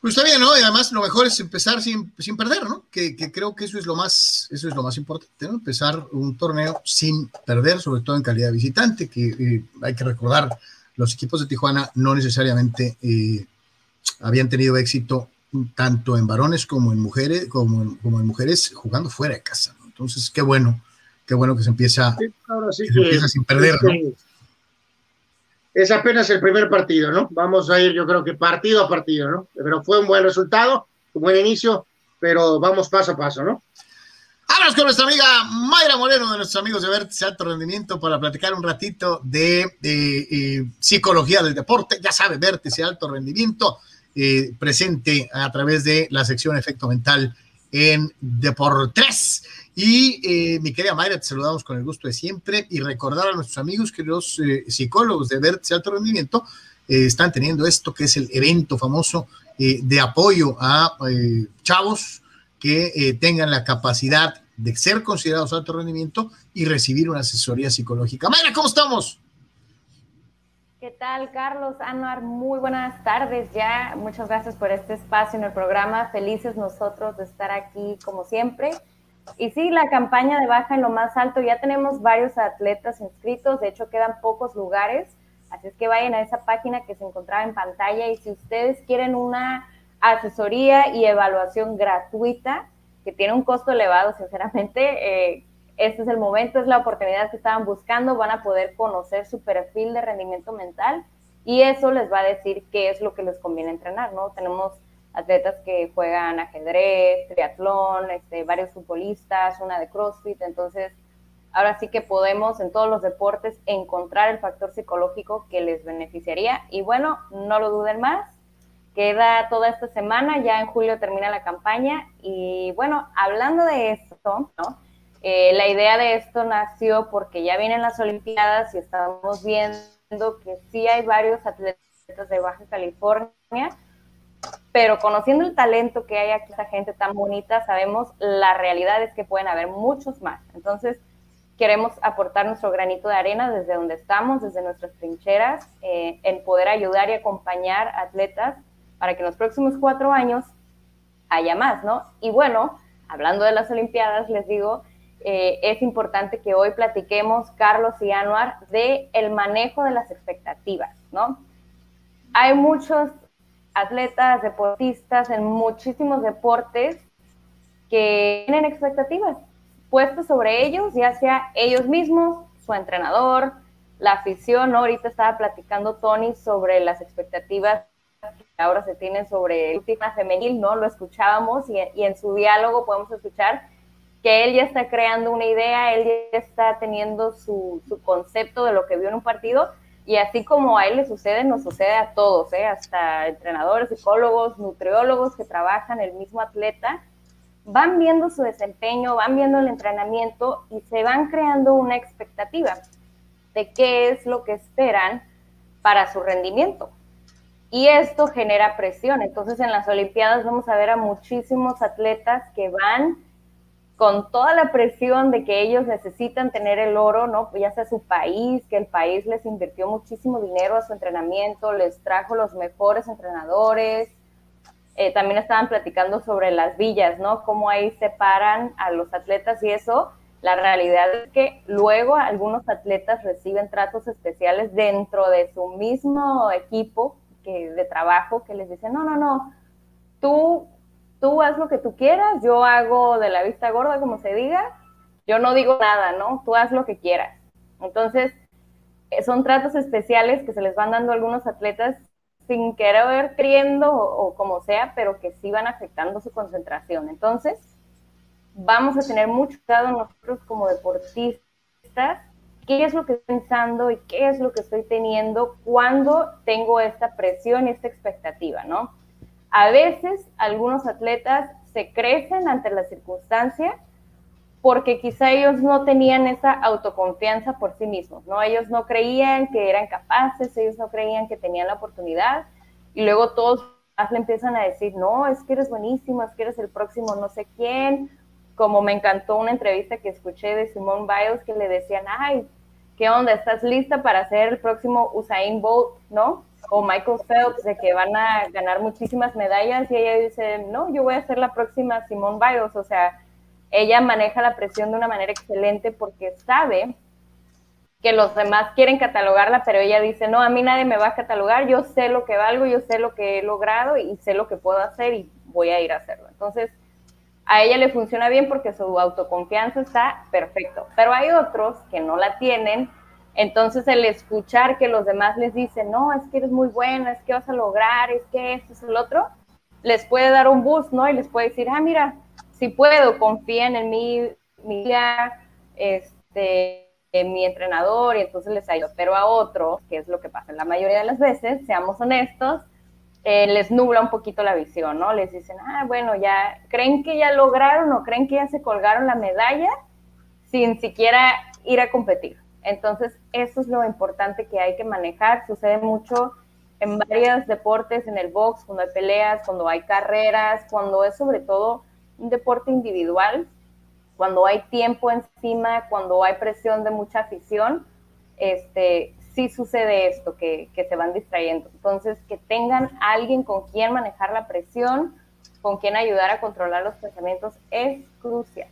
Pues está bien, ¿no? Y además lo mejor es empezar sin, perder, ¿no? Que, creo que eso es lo más, eso es lo más importante, ¿no? Empezar un torneo sin perder, sobre todo en calidad de visitante, que eh, hay que recordar, los equipos de Tijuana no necesariamente eh, habían tenido éxito tanto en varones como en mujeres, como en, como en mujeres jugando fuera de casa, ¿no? Entonces, qué bueno qué bueno que se empieza, sin perder, Es apenas el primer partido, ¿no? Vamos a ir, yo creo que partido a partido, ¿no? Pero fue un buen resultado, un buen inicio, pero vamos paso a paso, ¿no? Vámonos con nuestra amiga Mayra Moreno, de nuestros amigos de Vértice Alto Rendimiento, para platicar un ratito de, eh, psicología del deporte. Ya sabe, Vértice Alto Rendimiento, eh, presente a través de la sección Efecto Mental en Deportes. Y eh, mi querida Mayra, te saludamos con el gusto de siempre y recordar a nuestros amigos que los eh, psicólogos de Vértice Alto Rendimiento eh, están teniendo esto que es el evento famoso de apoyo a chavos que tengan la capacidad de ser considerados alto rendimiento y recibir una asesoría psicológica. Mayra, ¿cómo estamos? ¿Qué tal, Carlos? Anuar, muy buenas tardes ya. Muchas gracias por este espacio en el programa. Felices nosotros de estar aquí como siempre. Y sí, la campaña de baja en lo más alto, ya tenemos varios atletas inscritos, de hecho quedan pocos lugares, así es que vayan a esa página que se encontraba en pantalla y si ustedes quieren una asesoría y evaluación gratuita, que tiene un costo elevado, sinceramente, eh, este es el momento, es la oportunidad que estaban buscando, van a poder conocer su perfil de rendimiento mental y eso les va a decir qué es lo que les conviene entrenar, ¿no? Tenemos atletas que juegan ajedrez, triatlón, este, varios futbolistas, una de CrossFit, entonces ahora sí que podemos en todos los deportes encontrar el factor psicológico que les beneficiaría. Y bueno, no lo duden más, queda toda esta semana, ya en julio termina la campaña. Y bueno, hablando de esto, ¿no? Eh, la idea de esto nació porque ya vienen las Olimpiadas y estamos viendo que sí hay varios atletas de Baja California pero conociendo el talento que hay aquí, esa gente tan bonita, sabemos la realidad es que pueden haber muchos más. Entonces, queremos aportar nuestro granito de arena desde donde estamos, desde nuestras trincheras, eh, en poder ayudar y acompañar atletas para que en los próximos cuatro años haya más, ¿no? Y bueno, hablando de las Olimpiadas, les digo, eh, es importante que hoy platiquemos, Carlos y Anuar, de el manejo de las expectativas, ¿no? Hay muchos atletas, deportistas en muchísimos deportes que tienen expectativas puestas sobre ellos, ya sea ellos mismos, su entrenador, la afición. Ahorita estaba platicando Tony sobre las expectativas que ahora se tienen sobre el tema femenil, ¿no? Lo escuchábamos y, y en su diálogo podemos escuchar que él ya está creando una idea, él ya está teniendo su, su concepto de lo que vio en un partido, y así como a él le sucede, nos sucede a todos, ¿eh? hasta entrenadores, psicólogos, nutriólogos que trabajan el mismo atleta, van viendo su desempeño, van viendo el entrenamiento y se van creando una expectativa de qué es lo que esperan para su rendimiento. Y esto genera presión. Entonces en las Olimpiadas vamos a ver a muchísimos atletas que van con toda la presión de que ellos necesitan tener el oro, ¿no? Ya sea su país, que el país les invirtió muchísimo dinero a su entrenamiento, les trajo los mejores entrenadores. Eh, también estaban platicando sobre las villas, ¿no? Cómo ahí separan a los atletas y eso. La realidad es que luego algunos atletas reciben tratos especiales dentro de su mismo equipo que, de trabajo que les dicen, no, no, no, tú tú haz lo que tú quieras, yo hago de la vista gorda, como se diga, yo no digo nada, ¿no? Tú haz lo que quieras. Entonces, eh, son tratos especiales que se les van dando a algunos atletas sin querer queriendo o, o, como sea, pero que sí van afectando su concentración. Entonces, vamos a tener mucho cuidado nosotros como deportistas qué es lo que estoy pensando y qué es lo que estoy teniendo cuando tengo esta presión y esta expectativa, ¿no? A veces algunos atletas se crecen ante la circunstancia porque quizá ellos no tenían esa autoconfianza por sí mismos, ¿no? Ellos no creían que eran capaces, ellos no creían que tenían la oportunidad y luego todos le empiezan a decir, no, es que eres buenísimo, es que eres el próximo no sé quién, como me encantó una entrevista que escuché de Simone Biles que le decían, ay, ¿qué onda? ¿Estás lista para ser el próximo Usain Bolt, no? O Michael Phelps, de que van a ganar muchísimas medallas y ella dice, no, yo voy a ser la próxima Simone Biles, o sea, ella maneja la presión de una manera excelente porque sabe que los demás quieren catalogarla, pero ella dice, no, a mí nadie me va a catalogar, yo sé lo que valgo, yo sé lo que he logrado y sé lo que puedo hacer y voy a ir a hacerlo. Entonces, a ella le funciona bien porque su autoconfianza está perfecto, pero hay otros que no la tienen, entonces el escuchar que los demás les dicen, no, es que eres muy buena, es que vas a lograr, es que esto es el otro, les puede dar un boost, ¿no? Y les puede decir, ah, mira, si puedo, confíen en mí, mi este, en mi entrenador, y entonces les ayudo, pero a otros, que es lo que pasa en la mayoría de las veces, seamos honestos, eh, les nubla un poquito la visión, ¿no? Les dicen, ah, bueno, ya, ¿creen que ya lograron o creen que ya se colgaron la medalla sin siquiera ir a competir? Entonces, eso es lo importante que hay que manejar. Sucede mucho en varios deportes, en el box, cuando hay peleas, cuando hay carreras, cuando es sobre todo un deporte individual, cuando hay tiempo encima, cuando hay presión de mucha afición, este, sí sucede esto, que, se van distrayendo. Entonces, que tengan alguien con quien manejar la presión, con quien ayudar a controlar los pensamientos, es crucial.